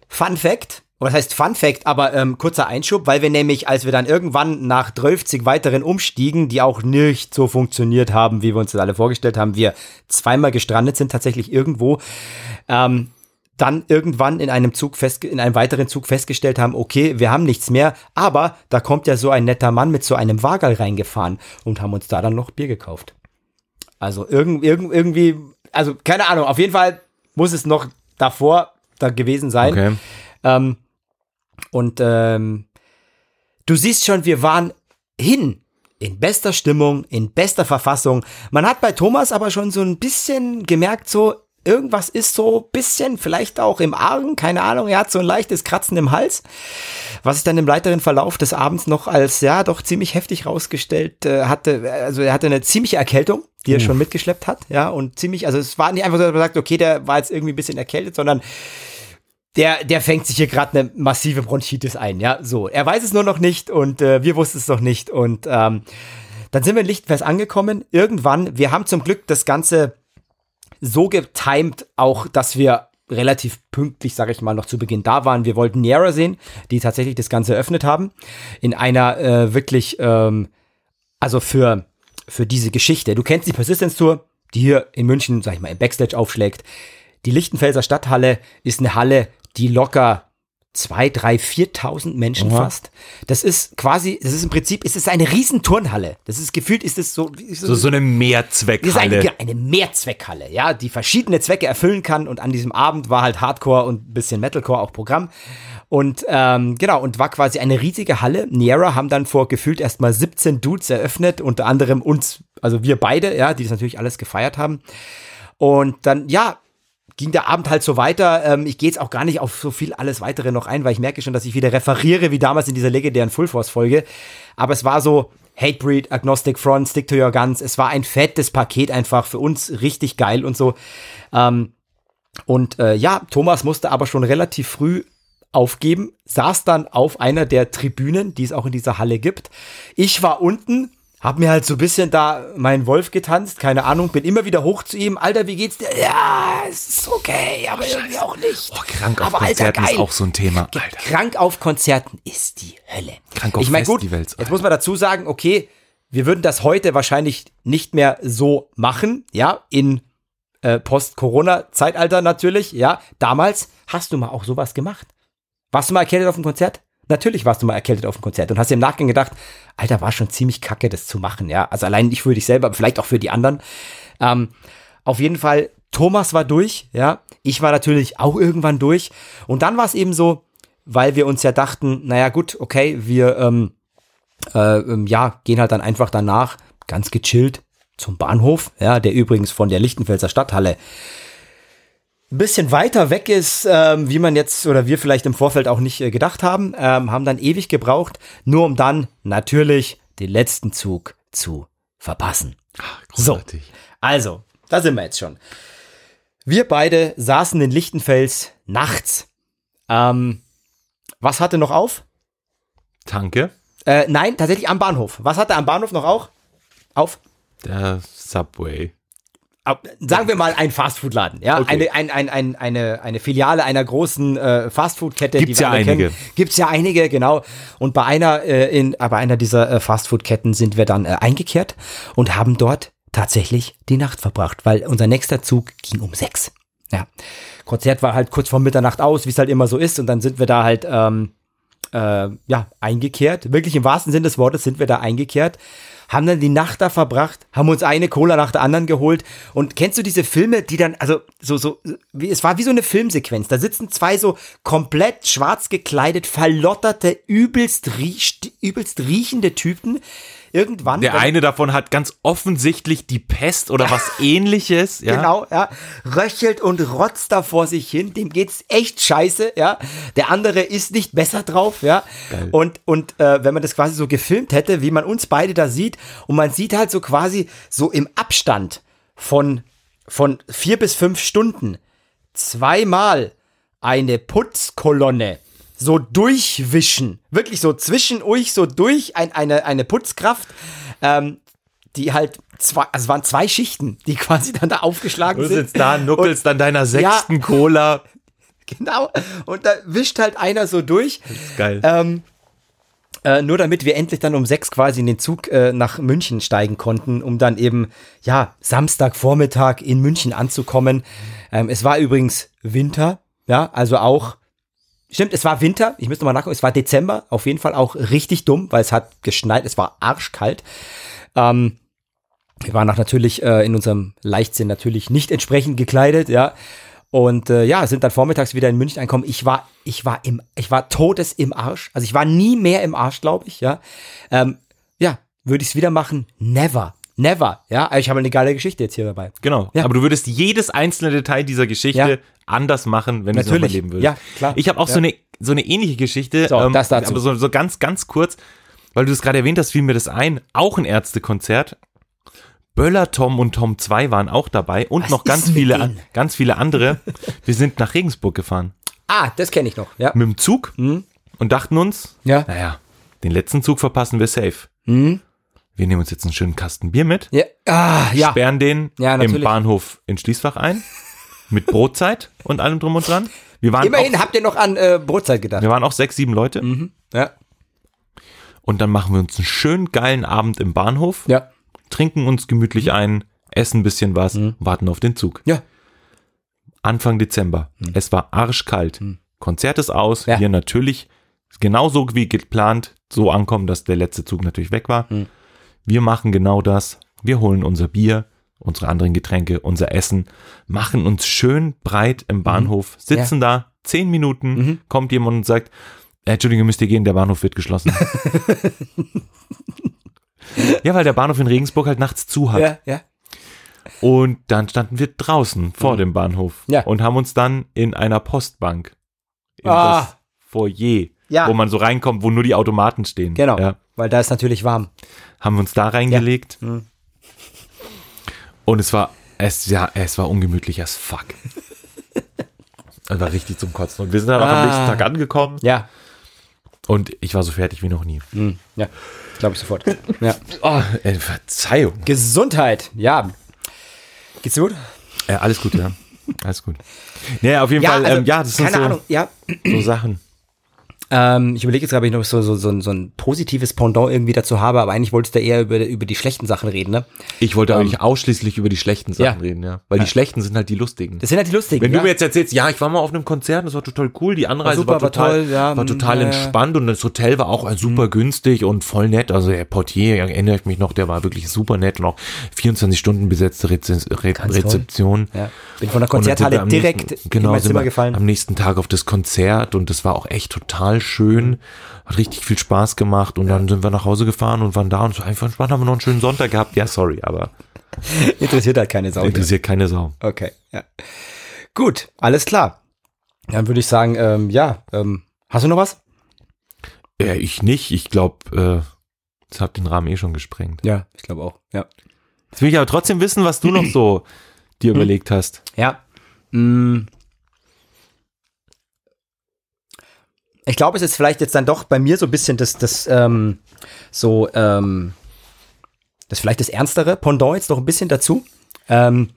Fun Fact. Oder das heißt Fun Fact, aber ähm, kurzer Einschub, weil wir nämlich, als wir dann irgendwann nach 12 weiteren umstiegen, die auch nicht so funktioniert haben, wie wir uns das alle vorgestellt haben, wir zweimal gestrandet sind, tatsächlich irgendwo, ähm, dann irgendwann in einem Zug fest, in einem weiteren Zug festgestellt haben, okay, wir haben nichts mehr, aber da kommt ja so ein netter Mann mit so einem Wagerl reingefahren und haben uns da dann noch Bier gekauft. Also irgend, irgend, irgendwie, also keine Ahnung, auf jeden Fall muss es noch davor da gewesen sein. Okay. Ähm, und ähm, du siehst schon, wir waren hin in bester Stimmung, in bester Verfassung. Man hat bei Thomas aber schon so ein bisschen gemerkt, so irgendwas ist so ein bisschen, vielleicht auch im Argen, keine Ahnung. Er hat so ein leichtes Kratzen im Hals, was sich dann im weiteren Verlauf des Abends noch als ja doch ziemlich heftig rausgestellt äh, hatte. Also er hatte eine ziemliche Erkältung, die er schon mitgeschleppt hat, ja und ziemlich. Also es war nicht einfach so, dass man sagt, okay, der war jetzt irgendwie ein bisschen erkältet, sondern der, der fängt sich hier gerade eine massive Bronchitis ein, ja, so. Er weiß es nur noch nicht und äh, wir wussten es noch nicht und ähm, dann sind wir in Lichtenfels angekommen. Irgendwann, wir haben zum Glück das Ganze so getimed, auch, dass wir relativ pünktlich, sage ich mal, noch zu Beginn da waren. Wir wollten Niera sehen, die tatsächlich das Ganze eröffnet haben. In einer äh, wirklich, ähm, also für, für diese Geschichte. Du kennst die Persistence Tour, die hier in München, sag ich mal, im Backstage aufschlägt. Die Lichtenfelser Stadthalle ist eine Halle, die locker zwei, drei, 4.000 Menschen Oha. fasst. Das ist quasi, das ist im Prinzip, es ist eine riesen Turnhalle. Das ist gefühlt, ist es so, So, so eine das ist eine, Mehrzweckhalle. eine Mehrzweckhalle, ja, die verschiedene Zwecke erfüllen kann. Und an diesem Abend war halt Hardcore und ein bisschen Metalcore auch Programm. Und ähm, genau, und war quasi eine riesige Halle. Niera haben dann vor gefühlt erstmal 17 Dudes eröffnet, unter anderem uns, also wir beide, ja, die das natürlich alles gefeiert haben. Und dann, ja, ging der Abend halt so weiter. Ähm, ich gehe jetzt auch gar nicht auf so viel alles weitere noch ein, weil ich merke schon, dass ich wieder referiere, wie damals in dieser legendären Full Force Folge. Aber es war so Hatebreed, Agnostic Front, Stick to Your Guns. Es war ein fettes Paket einfach für uns richtig geil und so. Ähm, und äh, ja, Thomas musste aber schon relativ früh aufgeben, saß dann auf einer der Tribünen, die es auch in dieser Halle gibt. Ich war unten, hab mir halt so ein bisschen da meinen Wolf getanzt, keine Ahnung, bin immer wieder hoch zu ihm. Alter, wie geht's dir? Ja, es ist okay, aber irgendwie auch nicht. Oh, krank auf aber Konzerten ist geil. auch so ein Thema. Alter. Krank auf Konzerten ist die Hölle. Krank auf ich mein, gut, Festivals, jetzt Alter. muss man dazu sagen, okay, wir würden das heute wahrscheinlich nicht mehr so machen, ja, in äh, Post-Corona-Zeitalter natürlich, ja. Damals hast du mal auch sowas gemacht. Warst du mal erkältet auf dem Konzert? Natürlich warst du mal erkältet auf dem Konzert und hast dir im Nachgang gedacht, Alter, war schon ziemlich kacke, das zu machen, ja. Also allein nicht für dich selber, aber vielleicht auch für die anderen. Ähm, auf jeden Fall, Thomas war durch, ja. Ich war natürlich auch irgendwann durch. Und dann war es eben so, weil wir uns ja dachten, naja gut, okay, wir ähm, äh, ähm, ja, gehen halt dann einfach danach ganz gechillt zum Bahnhof, ja, der übrigens von der Lichtenfelser Stadthalle ein bisschen weiter weg ist, ähm, wie man jetzt oder wir vielleicht im Vorfeld auch nicht äh, gedacht haben, ähm, haben dann ewig gebraucht, nur um dann natürlich den letzten Zug zu verpassen. So, Großartig. also, da sind wir jetzt schon. Wir beide saßen in Lichtenfels nachts. Ähm, was hatte noch auf? Tanke, Äh, nein, tatsächlich am Bahnhof. Was hatte am Bahnhof noch auch? Auf? der Subway. Sagen wir mal ein Fastfood-Laden, ja, Okay. eine, ein, ein, ein, eine, eine Filiale einer großen äh, Fastfood-Kette. Gibt's wir ja alle einige. Kennen. Gibt's ja einige, genau. Und bei einer, äh, in, bei einer dieser äh, Fastfood-Ketten sind wir dann äh, eingekehrt und haben dort tatsächlich die Nacht verbracht, weil unser nächster Zug ging um sechs. Ja, Konzert war halt kurz vor Mitternacht aus, wie es halt immer so ist, und dann sind wir da halt ähm, äh, ja eingekehrt. Wirklich im wahrsten Sinne des Wortes sind wir da eingekehrt haben dann die Nacht da verbracht, haben uns eine Cola nach der anderen geholt. Und kennst du diese Filme, die dann, also so, so, wie, es war wie so eine Filmsequenz. Da sitzen zwei so komplett schwarz gekleidet, verlotterte, übelst, riech, übelst riechende Typen. Irgendwann. Der eine davon hat ganz offensichtlich die Pest oder was ähnliches. Ja? Genau, ja. Röchelt und rotzt da vor sich hin. Dem geht's echt scheiße, ja. Der andere ist nicht besser drauf, ja. Und, und äh, wenn man das quasi so gefilmt hätte, wie man uns beide da sieht, und man sieht halt so quasi so im Abstand von, von vier bis fünf Stunden zweimal eine Putzkolonne so durchwischen. Wirklich so zwischen euch, so durch ein, eine, eine Putzkraft. Ähm, die halt zwei, also es waren zwei Schichten, die quasi dann da aufgeschlagen Du sind. sitzt da, nuckelst an deiner sechsten Cola. Genau. Und da wischt halt einer so durch. Geil. Ähm, äh, nur damit wir endlich dann um sechs quasi in den Zug äh, nach München steigen konnten, um dann eben, ja, Samstagvormittag in München anzukommen. Ähm, es war übrigens Winter, ja, also auch, stimmt, es war Winter, ich müsste mal nachgucken, es war Dezember, auf jeden Fall auch richtig dumm, weil es hat geschneit, es war arschkalt. Ähm, wir waren auch natürlich äh, in unserem Leichtsinn natürlich nicht entsprechend gekleidet, ja. Und äh, ja, sind dann vormittags wieder in München angekommen. Ich war, ich war im, ich war todes im Arsch. Also ich war nie mehr im Arsch, glaube ich, ja. Ähm, ja, würde ich es wieder machen? Never. Never. Ja, aber ich habe eine geile Geschichte jetzt hier dabei. Genau. Ja. Aber du würdest jedes einzelne Detail dieser Geschichte Ja. anders machen, wenn du es Natürlich. leben würdest. Ja, klar. Ich habe auch so, eine, so eine ähnliche Geschichte. So, das dazu. Aber so, so ganz, ganz kurz, weil du es gerade erwähnt hast, fiel mir das ein. Auch ein Ärztekonzert. Böller Tom und Tom 2 waren auch dabei und Was noch ganz viele, denen? ganz viele andere. Wir sind nach Regensburg gefahren. Ah, das kenne ich noch. Ja. Mit dem Zug und dachten uns, Mhm. Ja. naja, den letzten Zug verpassen wir safe. Mhm. Wir nehmen uns jetzt einen schönen Kasten Bier mit. Ja. Ah, ja. sperren den Ja, im. Bahnhof in Schließfach ein. Mit Brotzeit und allem drum und dran. Wir waren, Immerhin auch, habt ihr noch an äh, Brotzeit gedacht. wir waren auch sechs, sieben Leute. Ja. Und dann machen wir uns einen schönen geilen Abend im Bahnhof, Ja. trinken uns gemütlich ein, essen ein bisschen was, warten auf den Zug. Ja. Anfang Dezember. Es war arschkalt. Konzert ist aus. Ja. Wir natürlich genauso wie geplant so ankommen, dass der letzte Zug natürlich weg war. Wir machen genau das. Wir holen unser Bier, unsere anderen Getränke, unser Essen, machen uns schön breit im Bahnhof, sitzen da zehn Minuten, kommt jemand und sagt, "Äh, Entschuldigung, müsst ihr gehen, der Bahnhof wird geschlossen. ja, weil der Bahnhof in Regensburg halt nachts zu hat. Ja, ja. Und dann standen wir draußen vor dem Bahnhof Mhm. Ja. und haben uns dann in einer Postbank in Ah. das Foyer, Ja. wo man so reinkommt, wo nur die Automaten stehen. Genau. Ja, Weil da ist natürlich warm. haben wir uns da reingelegt. Mhm. Und es war, es, ja, es war ungemütlich as fuck. Es war richtig zum Kotzen. Und wir sind dann auch Ah. am nächsten Tag angekommen Ja. und ich war so fertig wie noch nie. Hm. Ja. Glaube ich sofort. Ja. Oh, äh, Verzeihung. Gesundheit. Ja. Geht's dir gut? Äh, alles gut, ja. Alles gut. Naja, auf jeden Ja, Fall, also, ähm, ja, das sind so, Ahnung. Ja. so Sachen. Ähm, ich überlege jetzt, ob ich noch so, so, so, ein- so ein positives Pendant irgendwie dazu habe, aber eigentlich wolltest du eher über, über die schlechten Sachen reden, ne? Ich wollte eigentlich ausschließlich über die schlechten Sachen Ja. reden, ja. Weil die schlechten sind halt die lustigen. Das sind halt die lustigen. Wenn ja? du mir jetzt erzählst, ja, ich war mal auf einem Konzert, das war total cool, die Anreise super, war, war total, toll, ja, war mm, total ja, ja. entspannt und das Hotel war auch äh, super günstig und voll nett. Also der Portier, erinnere ich mich noch, der war wirklich super nett und auch 24 Stunden besetzte Reze Re Ganz toll. Rezeption. ja. Bin von der Konzerthalle direkt nächsten, in genau, mein sind Zimmer gefallen. am nächsten Tag auf das Konzert und das war auch echt total schön. Hat richtig viel Spaß gemacht und dann sind wir nach Hause gefahren und waren da und war einfach entspannt, haben wir noch einen schönen Sonntag gehabt. Ja, sorry, aber Interessiert halt keine Sau. interessiert keine Sau. Okay, ja. Gut, alles klar. Dann würde ich sagen, ähm, ja, ähm, hast du noch was? Ja, ich nicht. Ich glaube, äh, das hat den Rahmen eh schon gesprengt. Ja, ich glaube auch. Ja. Jetzt will ich aber trotzdem wissen, was du noch so dir überlegt hast. Ja. Mm. Ich glaube, es ist vielleicht jetzt dann doch bei mir so ein bisschen das, das, ähm, so, ähm, das vielleicht das ernstere Pendant jetzt noch ein bisschen dazu. Ähm,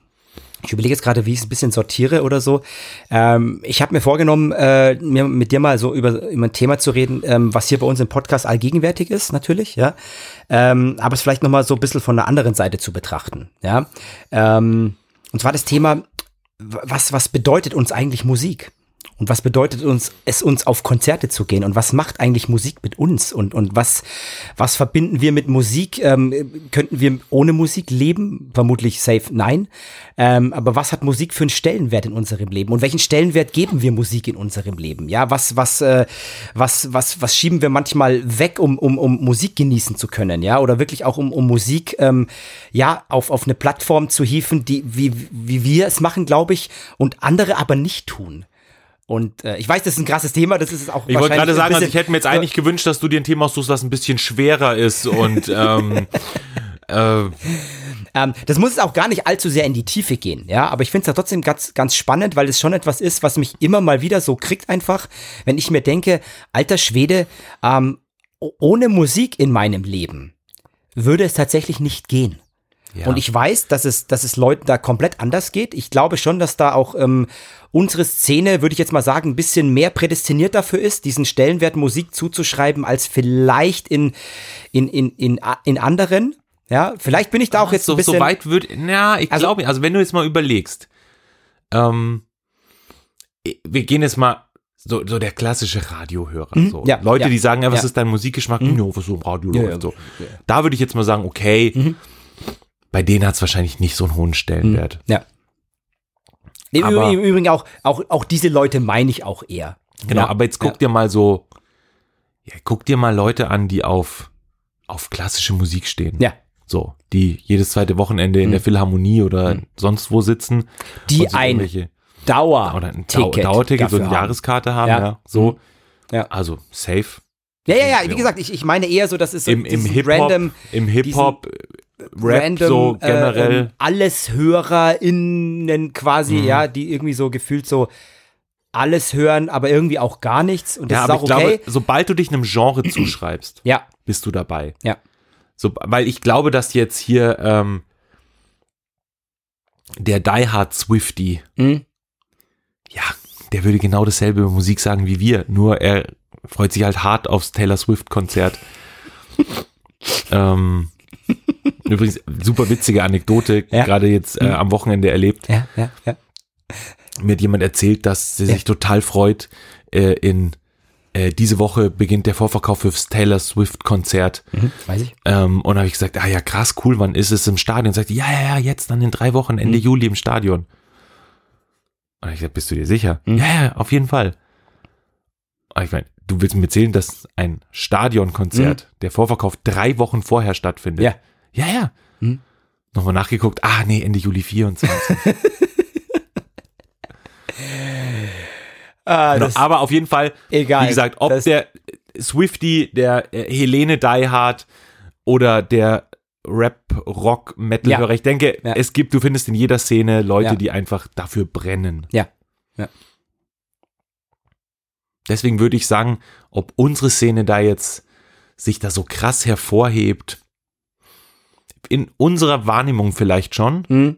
ich überlege jetzt gerade, wie ich es ein bisschen sortiere oder so. Ähm, ich habe mir vorgenommen, äh, mir mit dir mal so über, über ein Thema zu reden, ähm, was hier bei uns im Podcast allgegenwärtig ist, natürlich, ja. Ähm, aber es vielleicht nochmal so ein bisschen von der anderen Seite zu betrachten, ja. Ähm, und zwar das Thema, was, was bedeutet uns eigentlich Musik? Und was bedeutet uns, es uns auf Konzerte zu gehen? Und was macht eigentlich Musik mit uns? Und, und was, was verbinden wir mit Musik? Ähm, könnten wir ohne Musik leben? Vermutlich safe nein. Ähm, aber was hat Musik für einen Stellenwert in unserem Leben? Und welchen Stellenwert geben wir Musik in unserem Leben? Ja, was, was, äh, was, was, was schieben wir manchmal weg, um, um, um Musik genießen zu können? Ja, oder wirklich auch um, um Musik, ähm, ja, auf, auf eine Plattform zu hieven, die, wie, wie wir es machen, glaube ich, und andere aber nicht tun. Und äh, ich weiß, das ist ein krasses Thema, das ist auch Ich wollte gerade sagen, also ich hätte mir jetzt eigentlich gewünscht, dass du dir ein Thema aussuchst, was ein bisschen schwerer ist und ähm, äh, Ähm, das muss jetzt auch gar nicht allzu sehr in die Tiefe gehen, ja, aber ich finde es ja trotzdem ganz, ganz spannend, weil es schon etwas ist, was mich immer mal wieder so kriegt einfach, wenn ich mir denke, alter Schwede, ähm, ohne Musik in meinem Leben würde es tatsächlich nicht gehen. Ja. Und ich weiß, dass es, dass es Leuten da komplett anders geht. Ich glaube schon, dass da auch ähm, unsere Szene, würde ich jetzt mal sagen, ein bisschen mehr prädestiniert dafür ist, diesen Stellenwert Musik zuzuschreiben, als vielleicht in, in, in, in, in anderen. Ja, vielleicht bin ich da auch jetzt so, ein bisschen. so weit würde, na, ich Also- glaube, also wenn du jetzt mal überlegst, ähm, wir gehen jetzt mal so, so der klassische Radiohörer, so ja, Leute, ja, die sagen, ja, was ist dein Musikgeschmack? Ja, was so im Radio Ja, so. Da würde ich jetzt mal sagen, okay, bei denen hat es wahrscheinlich nicht so einen hohen Stellenwert. Ja. Im, Aber- Übrigen- Im Übrigen auch, auch, auch diese Leute meine ich auch eher. Genau, ja. aber jetzt guck ja. dir mal so, ja, guck dir mal Leute an, die auf, auf klassische Musik stehen. Ja. So, die jedes zweite Wochenende in der Philharmonie oder sonst wo sitzen. Die ein Dauer. oder ein Dau Ticket Dauerticket, so eine haben. Jahreskarte haben, Ja. ja. so. Ja. Also safe. Ja, ja, ja, wie gesagt, ich, ich meine eher so, das ist so Im, im diesen Hip-Hop, random, im Hip-Hop, Rap random, so generell. Äh, alles HörerInnen quasi, Mhm. ja, die irgendwie so gefühlt so alles hören, aber irgendwie auch gar nichts. Und das ja, ist auch ich okay. glaube, sobald du dich einem Genre zuschreibst, ja, bist du dabei. ja. So, weil ich glaube, dass jetzt hier ähm, der Die Hard Swifty, Mhm. ja, der würde genau dasselbe über Musik sagen wie wir, nur er freut sich halt hart aufs Taylor Swift Konzert. ähm, übrigens, super witzige Anekdote, Ja. gerade jetzt äh, am Wochenende erlebt. Ja, ja, ja. Mir hat jemand erzählt, dass sie Ja. sich total freut, äh, in äh, diese Woche beginnt der Vorverkauf fürs Taylor Swift Konzert. Mhm, weiß ich. Ähm, und habe ich gesagt, ah ja, krass, cool, wann ist es im Stadion? Sagt die, ja, ja, ja, jetzt dann in drei Wochen, Ende Juli im Stadion. Und ich gesagt, bist du dir sicher? Mhm. Ja, ja, auf jeden Fall. Und ich meine, du willst mir erzählen, dass ein Stadionkonzert, der Vorverkauf drei Wochen vorher stattfindet. Ja. Ja, ja. Mhm. Nochmal nachgeguckt, ah nee, Ende Juli 24. Ah, Genau, aber auf jeden Fall, egal. wie gesagt, ob Das- der Swifty, der äh, Helene Diehard oder der Rap, Rock, Metal-Hörer, Ja. ich denke, Ja. es gibt, du findest in jeder Szene Leute, Ja. die einfach dafür brennen. Ja. Ja. Deswegen würde ich sagen, ob unsere Szene da jetzt sich da so krass hervorhebt, in unserer Wahrnehmung vielleicht schon, Mhm.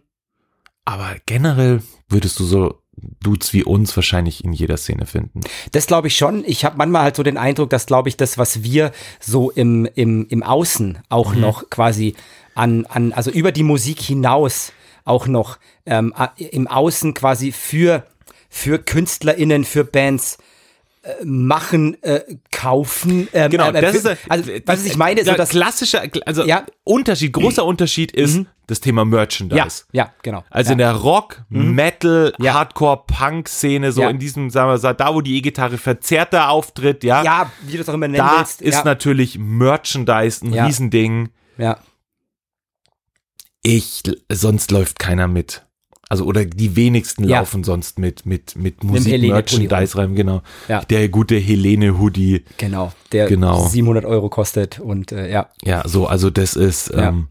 aber generell würdest du so Dudes wie uns wahrscheinlich in jeder Szene finden. Das glaube ich schon. Ich habe manchmal halt so den Eindruck, dass, glaube ich, das, was wir so im, im, im Außen auch Mhm. noch quasi an, an, also über die Musik hinaus auch noch ähm, im Außen quasi für, für KünstlerInnen, für Bands machen, äh, kaufen. Ähm, Genau, äh, das ist also, was ich meine, so der das klassische, also Ja. Mhm. Unterschied, großer Unterschied ist das Thema Merchandise. ja, ja, genau. Also ja. in der Rock, Metal, Ja. Hardcore, Punk-Szene, so in diesem, sagen wir, mal, da wo die E-Gitarre verzerrter auftritt, ja, ja, wie du das auch immer nennen da willst. ist ja, natürlich Merchandise ein. Riesending. ja. Ich, sonst läuft keiner mit. Also oder die wenigsten Ja. laufen sonst mit mit mit Musik Merchandise rein, genau. Ja. Der gute Helene Hoodie. Genau, der Genau. 700 Euro kostet und äh, ja. Ja, so also das ist Ja. ähm,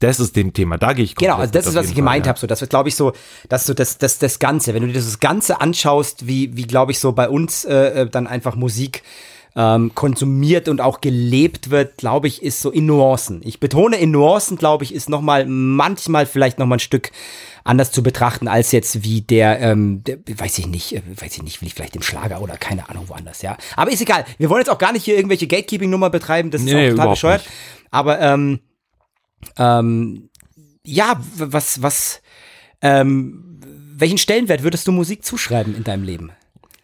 das ist dem Thema. Da gehe ich Genau, also das ist, was ich gemeint Fall, habe. So, das wird, glaube ich, so, dass so das, das, das Ganze, wenn du dir das Ganze anschaust, wie, wie glaube ich, so bei uns äh, äh, dann einfach Musik ähm, konsumiert und auch gelebt wird, glaube ich, ist so in Nuancen. Ich betone, in Nuancen, glaube ich, ist nochmal manchmal vielleicht nochmal ein Stück anders zu betrachten als jetzt wie der, ähm, der weiß ich nicht, äh, weiß ich nicht, wie vielleicht im Schlager oder keine Ahnung woanders, ja. Aber ist egal. Wir wollen jetzt auch gar nicht hier irgendwelche Gatekeeping-Nummer betreiben, das ist Nee, auch total bescheuert. nicht. Aber ähm, ähm, ja, was, was, ähm, welchen Stellenwert würdest du Musik zuschreiben in deinem Leben?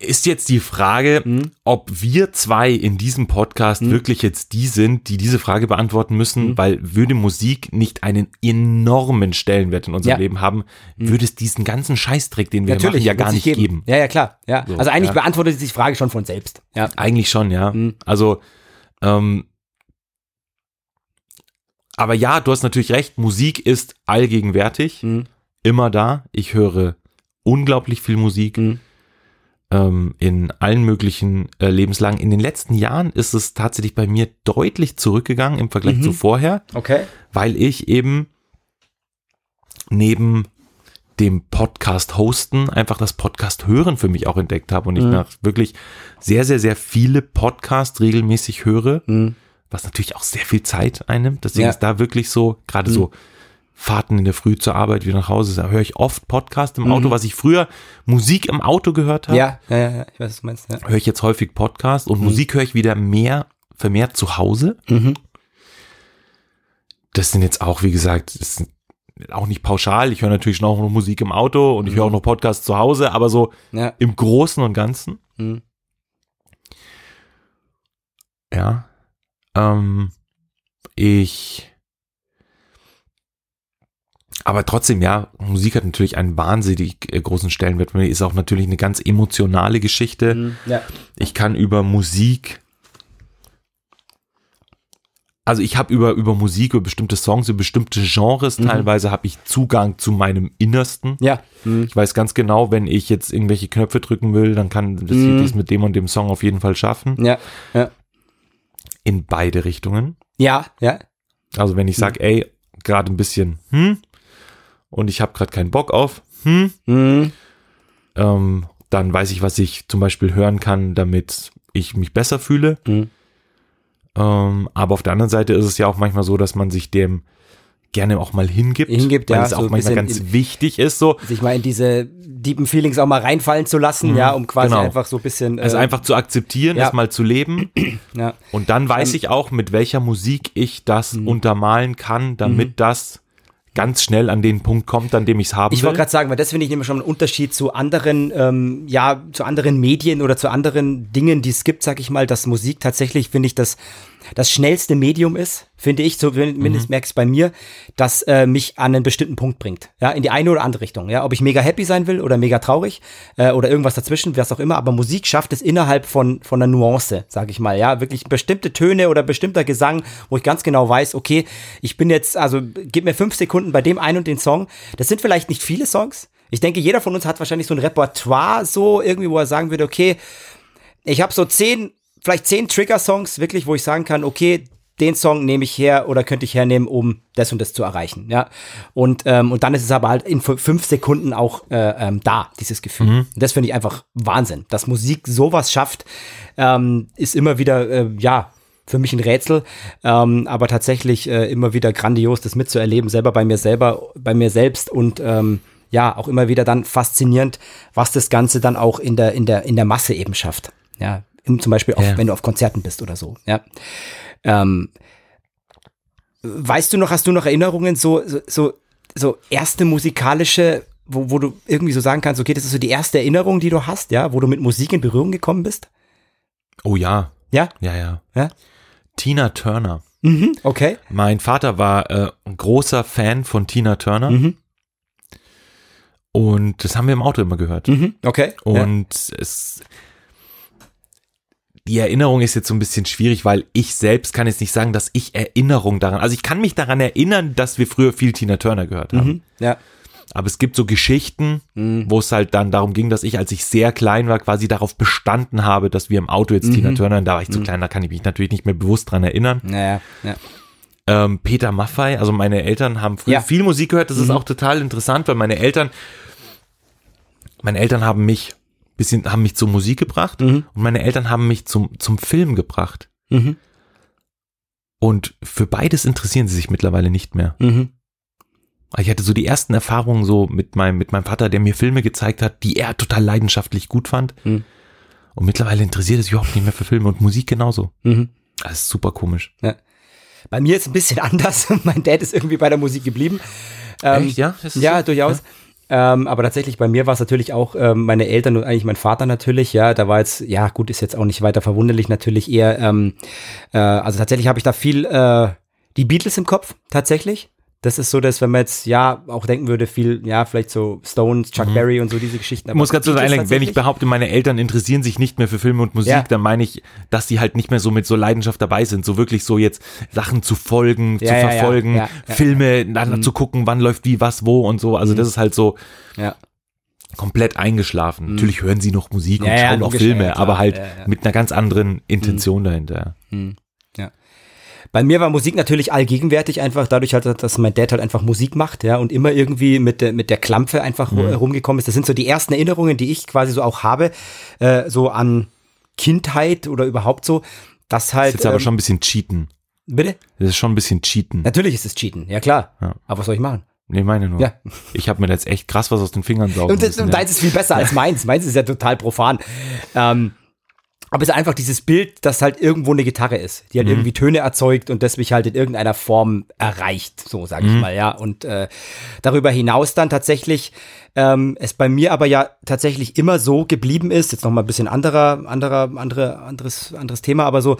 Ist jetzt die Frage, Mhm. ob wir zwei in diesem Podcast wirklich jetzt die sind, die diese Frage beantworten müssen, Mhm. weil würde Musik nicht einen enormen Stellenwert in unserem Ja. Mhm. Leben haben, würde es diesen ganzen Scheißdreck, den wir machen, ja gar nicht geben. Ja, ja, klar. Ja. So, also eigentlich ja. beantwortet sich die Frage schon von selbst. Ja. Eigentlich schon, ja. Mhm. Also, ähm, aber ja, du hast natürlich recht, Musik ist allgegenwärtig, Mhm. immer da. Ich höre unglaublich viel Musik Mhm. Ähm, in allen möglichen äh, Lebenslagen. In den letzten Jahren ist es tatsächlich bei mir deutlich zurückgegangen im Vergleich Mhm. zu vorher, Okay. weil ich eben neben dem Podcast hosten einfach das Podcast hören für mich auch entdeckt habe und ich Mhm. nach wirklich sehr, sehr, sehr viele Podcasts regelmäßig höre, Mhm. was natürlich auch sehr viel Zeit einnimmt. Deswegen Ja. ist da wirklich so, gerade Mhm. so Fahrten in der Früh zur Arbeit, wieder nach Hause, da höre ich oft Podcast im Auto, Mhm. was ich früher Musik im Auto gehört habe Ja, ja, ja, ich weiß, was du meinst. Ja. höre ich jetzt häufig Podcast und Musik höre ich wieder mehr, vermehrt zu Hause. Mhm. Das sind jetzt auch, wie gesagt, sind auch nicht pauschal. Ich höre natürlich schon auch noch Musik im Auto und ich höre auch noch Podcasts zu Hause, aber so Ja. im Großen und Ganzen, Mhm. ja. Ähm, ich. Aber trotzdem, ja, Musik hat natürlich einen wahnsinnig äh, großen Stellenwert. Ist auch natürlich eine ganz emotionale Geschichte. Mhm. Ja. Ich kann über Musik, also ich habe über, über Musik, über bestimmte Songs, über bestimmte Genres, Mhm. teilweise habe ich Zugang zu meinem Innersten. Ja. Mhm. Ich weiß ganz genau, wenn ich jetzt irgendwelche Knöpfe drücken will, dann kann das Mhm. dies mit dem und dem Song auf jeden Fall schaffen. Ja. Ja. In beide Richtungen. Ja. Ja. Also wenn ich sage, ey, gerade ein bisschen, hm, und ich habe gerade keinen Bock auf, hm, Mhm. ähm, dann weiß ich, was ich zum Beispiel hören kann, damit ich mich besser fühle. Mhm. Ähm, aber auf der anderen Seite ist es ja auch manchmal so, dass man sich dem gerne auch mal hingibt, Hingibt, weil ja, es so auch ein manchmal ganz wichtig ist. So, Sich mal in diese deepen Feelings auch mal reinfallen zu lassen, ja, um quasi genau. einfach so ein bisschen. es äh, einfach zu akzeptieren, ja. es mal zu leben. Ja. Und dann weiß Ähm, ich auch, mit welcher Musik ich das Mhm. untermalen kann, damit das ganz schnell an den Punkt kommt, an dem ich es haben Ich wollte gerade sagen, weil das finde ich nämlich schon einen Unterschied zu anderen, ähm, ja, zu anderen Medien oder zu anderen Dingen, die es gibt, sag ich mal, dass Musik tatsächlich, finde ich, das, das schnellste Medium ist, finde ich, zumindest Mhm. es bei mir, das äh, mich an einen bestimmten Punkt bringt. Ja, in die eine oder andere Richtung. Ja, ob ich mega happy sein will oder mega traurig äh, oder irgendwas dazwischen, was auch immer, aber Musik schafft es innerhalb von, von einer Nuance, sag ich mal. Ja, wirklich bestimmte Töne oder bestimmter Gesang, wo ich ganz genau weiß, okay, ich bin jetzt, also gib mir fünf Sekunden bei dem einen und den Song. Das sind vielleicht nicht viele Songs. Ich denke, jeder von uns hat wahrscheinlich so ein Repertoire, so irgendwie, wo er sagen würde, okay, ich habe so zehn, vielleicht zehn Trigger-Songs, wirklich, wo ich sagen kann, okay, den Song nehme ich her oder könnte ich hernehmen, um das und das zu erreichen. Ja. Und, ähm, und dann ist es aber halt in fünf Sekunden auch äh, ähm, da, dieses Gefühl. Und das finde ich einfach Wahnsinn. Dass Musik sowas schafft, ähm, ist immer wieder, äh, ja, für mich ein Rätsel, ähm, aber tatsächlich äh, immer wieder grandios, das mitzuerleben, selber bei mir selber, bei mir selbst und ähm, ja, auch immer wieder dann faszinierend, was das Ganze dann auch in der, in der, in der Masse eben schafft. Ja, zum Beispiel auch, Ja. wenn du auf Konzerten bist oder so. Ja. Ähm, weißt du noch, hast du noch Erinnerungen, so, so, so, so erste musikalische, wo, wo du irgendwie so sagen kannst, okay, das ist so die erste Erinnerung, die du hast, ja, wo du mit Musik in Berührung gekommen bist? oh ja, Ja? ja, ja. Ja? Tina Turner. Mhm, okay. Mein Vater war äh, ein großer Fan von Tina Turner Mhm, und das haben wir im Auto immer gehört. mhm, okay. ja. Und es die Erinnerung ist jetzt so ein bisschen schwierig, weil ich selbst kann jetzt nicht sagen, dass ich Erinnerung daran, also ich kann mich daran erinnern, dass wir früher viel Tina Turner gehört haben. Mhm, ja. Aber es gibt so Geschichten, Mhm. wo es halt dann darum ging, dass ich, als ich sehr klein war, quasi darauf bestanden habe, dass wir im Auto jetzt Mhm. Tina Turner, da war ich zu klein, da kann ich mich natürlich nicht mehr bewusst dran erinnern. Naja, ja. Ähm, Peter Maffei, also meine Eltern haben früher Ja. Mhm. viel Musik gehört. Das ist auch total interessant, weil meine Eltern, meine Eltern haben mich bisschen, haben mich zur Musik gebracht und meine Eltern haben mich zum, zum Film gebracht. Mhm. Und für beides interessieren sie sich mittlerweile nicht mehr. Mhm. Ich hatte so die ersten Erfahrungen so mit meinem, mit meinem Vater, der mir Filme gezeigt hat, die er total leidenschaftlich gut fand. Mhm. Und mittlerweile interessiert er sich überhaupt nicht mehr für Filme und Musik genauso. Mhm. Das ist super komisch. Bei mir ist es ein bisschen anders. mein Dad ist irgendwie bei der Musik geblieben. Ähm, Echt, ja? Es Ja, so? durchaus. Ähm, aber tatsächlich bei mir war es natürlich auch ähm, meine Eltern und eigentlich mein Vater natürlich. Ja, da war jetzt, ja gut, ist jetzt auch nicht weiter verwunderlich, natürlich eher, ähm, äh, also tatsächlich habe ich da viel äh, die Beatles im Kopf, tatsächlich. Das ist so, dass wenn man jetzt, ja, auch denken würde, viel, ja, vielleicht so Stones, Chuck Berry und so diese Geschichten. Ich muss ganz kurz Beatles einlenken, wenn ich behaupte, meine Eltern interessieren sich nicht mehr für Filme und Musik, Ja. dann meine ich, dass die halt nicht mehr so mit so Leidenschaft dabei sind, so wirklich so jetzt Sachen zu folgen, Ja, zu ja, verfolgen. Filme dann zu gucken, wann läuft wie, was, wo und so. Also das ist halt so Ja. komplett eingeschlafen. Natürlich hören sie noch Musik und Mhm. Schauen auch Filme, aber halt mit einer ganz anderen Intention dahinter. Bei mir war Musik natürlich allgegenwärtig, einfach dadurch halt, dass mein Dad halt einfach Musik macht, ja, und immer irgendwie mit der, mit der Klampfe einfach ru- rumgekommen ist. Das sind so die ersten Erinnerungen, die ich quasi so auch habe, äh, so an Kindheit oder überhaupt so, dass Das halt. ist jetzt aber ähm, schon ein bisschen Cheaten. Bitte? Das ist schon ein bisschen Cheaten. Natürlich ist es Cheaten, ja klar. Ja. Aber was soll ich machen? Nee, meine nur. Ja. Ich habe mir da jetzt echt krass was aus den Fingern saugen Und, das, müssen. und ja. deins ist viel besser als meins. Meins ist ja total profan. Ähm, aber es ist einfach dieses Bild, dass halt irgendwo eine Gitarre ist, die halt Mhm. irgendwie Töne erzeugt und das mich halt in irgendeiner Form erreicht, so sage Mhm. ich mal, ja. Und äh, darüber hinaus dann tatsächlich ähm, es bei mir aber ja tatsächlich immer so geblieben ist, jetzt noch mal ein bisschen anderer, anderer, andere, anderes, anderes Thema, aber so,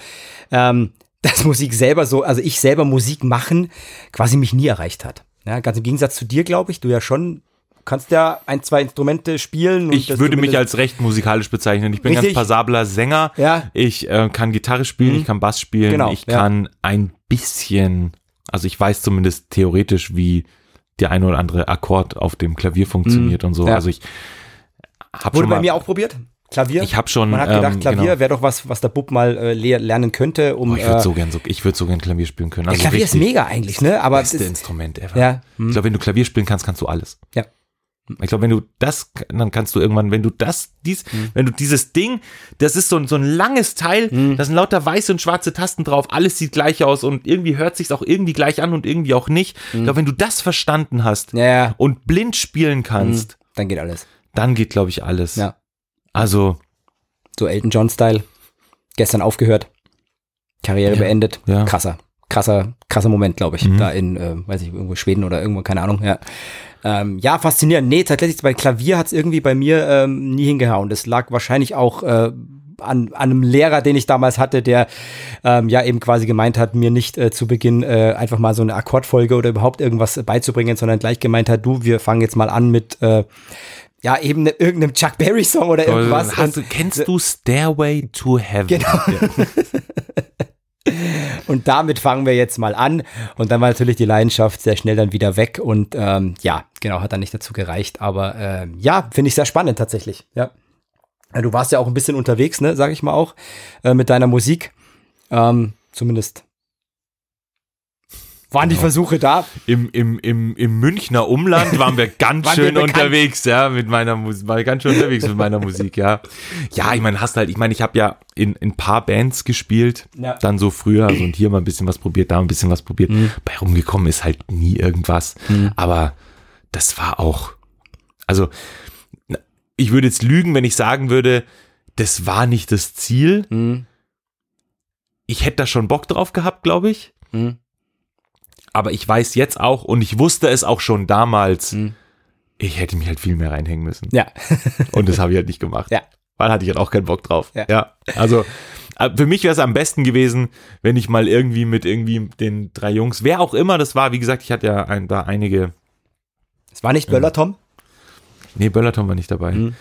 ähm, dass Musik selber so, also ich selber Musik machen, quasi mich nie erreicht hat. Ja, ganz im Gegensatz zu dir, glaube ich, du ja schon kannst ja ein, zwei Instrumente spielen. und Ich würde mich als recht musikalisch bezeichnen. Ich bin Richtig. ganz passabler Sänger. Ja. Ich äh, kann Gitarre spielen, ich kann Bass spielen, Genau, ich ja. kann ein bisschen, also ich weiß zumindest theoretisch, wie der eine oder andere Akkord auf dem Klavier funktioniert und so. Mhm. ja. Also ich habe Wurde schon bei mal, mir auch probiert. Klavier. ich habe schon, Man hat gedacht, ähm, Klavier genau. wäre doch was, was der Bub mal äh, le- lernen könnte, um. Oh, ich würde äh, so gern so, ich würde so gern Klavier spielen können. ja, Also Klavier ist richtig mega eigentlich, ne? Aber beste das- Instrument ever. ja, hm, Ich glaube, wenn du Klavier spielen kannst, kannst du alles. ja. Ich glaube, wenn du das, dann kannst du irgendwann, wenn du das, dies, Mhm. wenn du dieses Ding, das ist so ein, so ein langes Teil, Mhm. da sind lauter weiße und schwarze Tasten drauf, alles sieht gleich aus und irgendwie hört sich's auch irgendwie gleich an und irgendwie auch nicht. Ich glaube, wenn du das verstanden hast Mhm. Ja, und blind spielen kannst, Dann geht alles. dann geht, glaube ich, alles. Ja. Also, So Elton John-Style. Gestern aufgehört. Karriere Ja, beendet. ja. Krasser. Krasser, krasser Moment, glaube ich. Mhm. Da in, äh, weiß ich, irgendwo Schweden oder irgendwo, keine Ahnung, ja. Ähm, ja, faszinierend. Nee, tatsächlich, bei Klavier hat es irgendwie bei mir ähm, nie hingehauen. Das lag wahrscheinlich auch äh, an, an einem Lehrer, den ich damals hatte, der ähm, ja eben quasi gemeint hat, mir nicht äh, zu Beginn äh, einfach mal so eine Akkordfolge oder überhaupt irgendwas beizubringen, sondern gleich gemeint hat, du, wir fangen jetzt mal an mit äh, ja, eben ne, irgendeinem Chuck Berry Song oder irgendwas. hast Und- kennst du Stairway to Heaven? Genau. Und damit fangen wir jetzt mal an. Und dann war natürlich die Leidenschaft sehr schnell dann wieder weg. Und ähm, ja, genau, hat dann nicht dazu gereicht. Aber ähm, ja, finde ich sehr spannend tatsächlich. Ja. Du warst ja auch ein bisschen unterwegs, ne, sag ich mal auch, äh, mit deiner Musik. Ähm, zumindest waren die Genau. Versuche da. Im, im, im, Im Münchner Umland waren wir ganz Waren wir schön bekannt. unterwegs, ja, mit meiner Musik, war ganz schön unterwegs mit meiner Musik, ja. Ja, ich meine, hast halt, ich meine, ich habe ja in in ein paar Bands gespielt, Ja. dann so früher, also und hier mal ein bisschen was probiert, da ein bisschen was probiert. Mhm. Bei rumgekommen ist halt nie irgendwas, aber das war auch, also ich würde jetzt lügen, wenn ich sagen würde, das war nicht das Ziel. Mhm. Ich hätte da schon Bock drauf gehabt, glaube ich. Mhm. Aber ich weiß jetzt auch und ich wusste es auch schon damals, Mhm. ich hätte mich halt viel mehr reinhängen müssen. Ja. Und das habe ich halt nicht gemacht. Ja. Weil hatte ich halt auch keinen Bock drauf. Ja. Also äh, für mich wäre es am besten gewesen, wenn ich mal irgendwie mit irgendwie den drei Jungs, wer auch immer das war, wie gesagt, ich hatte ja ein, da einige, Es war nicht Böller, Tom. nee, Böllerton war nicht dabei, Mhm.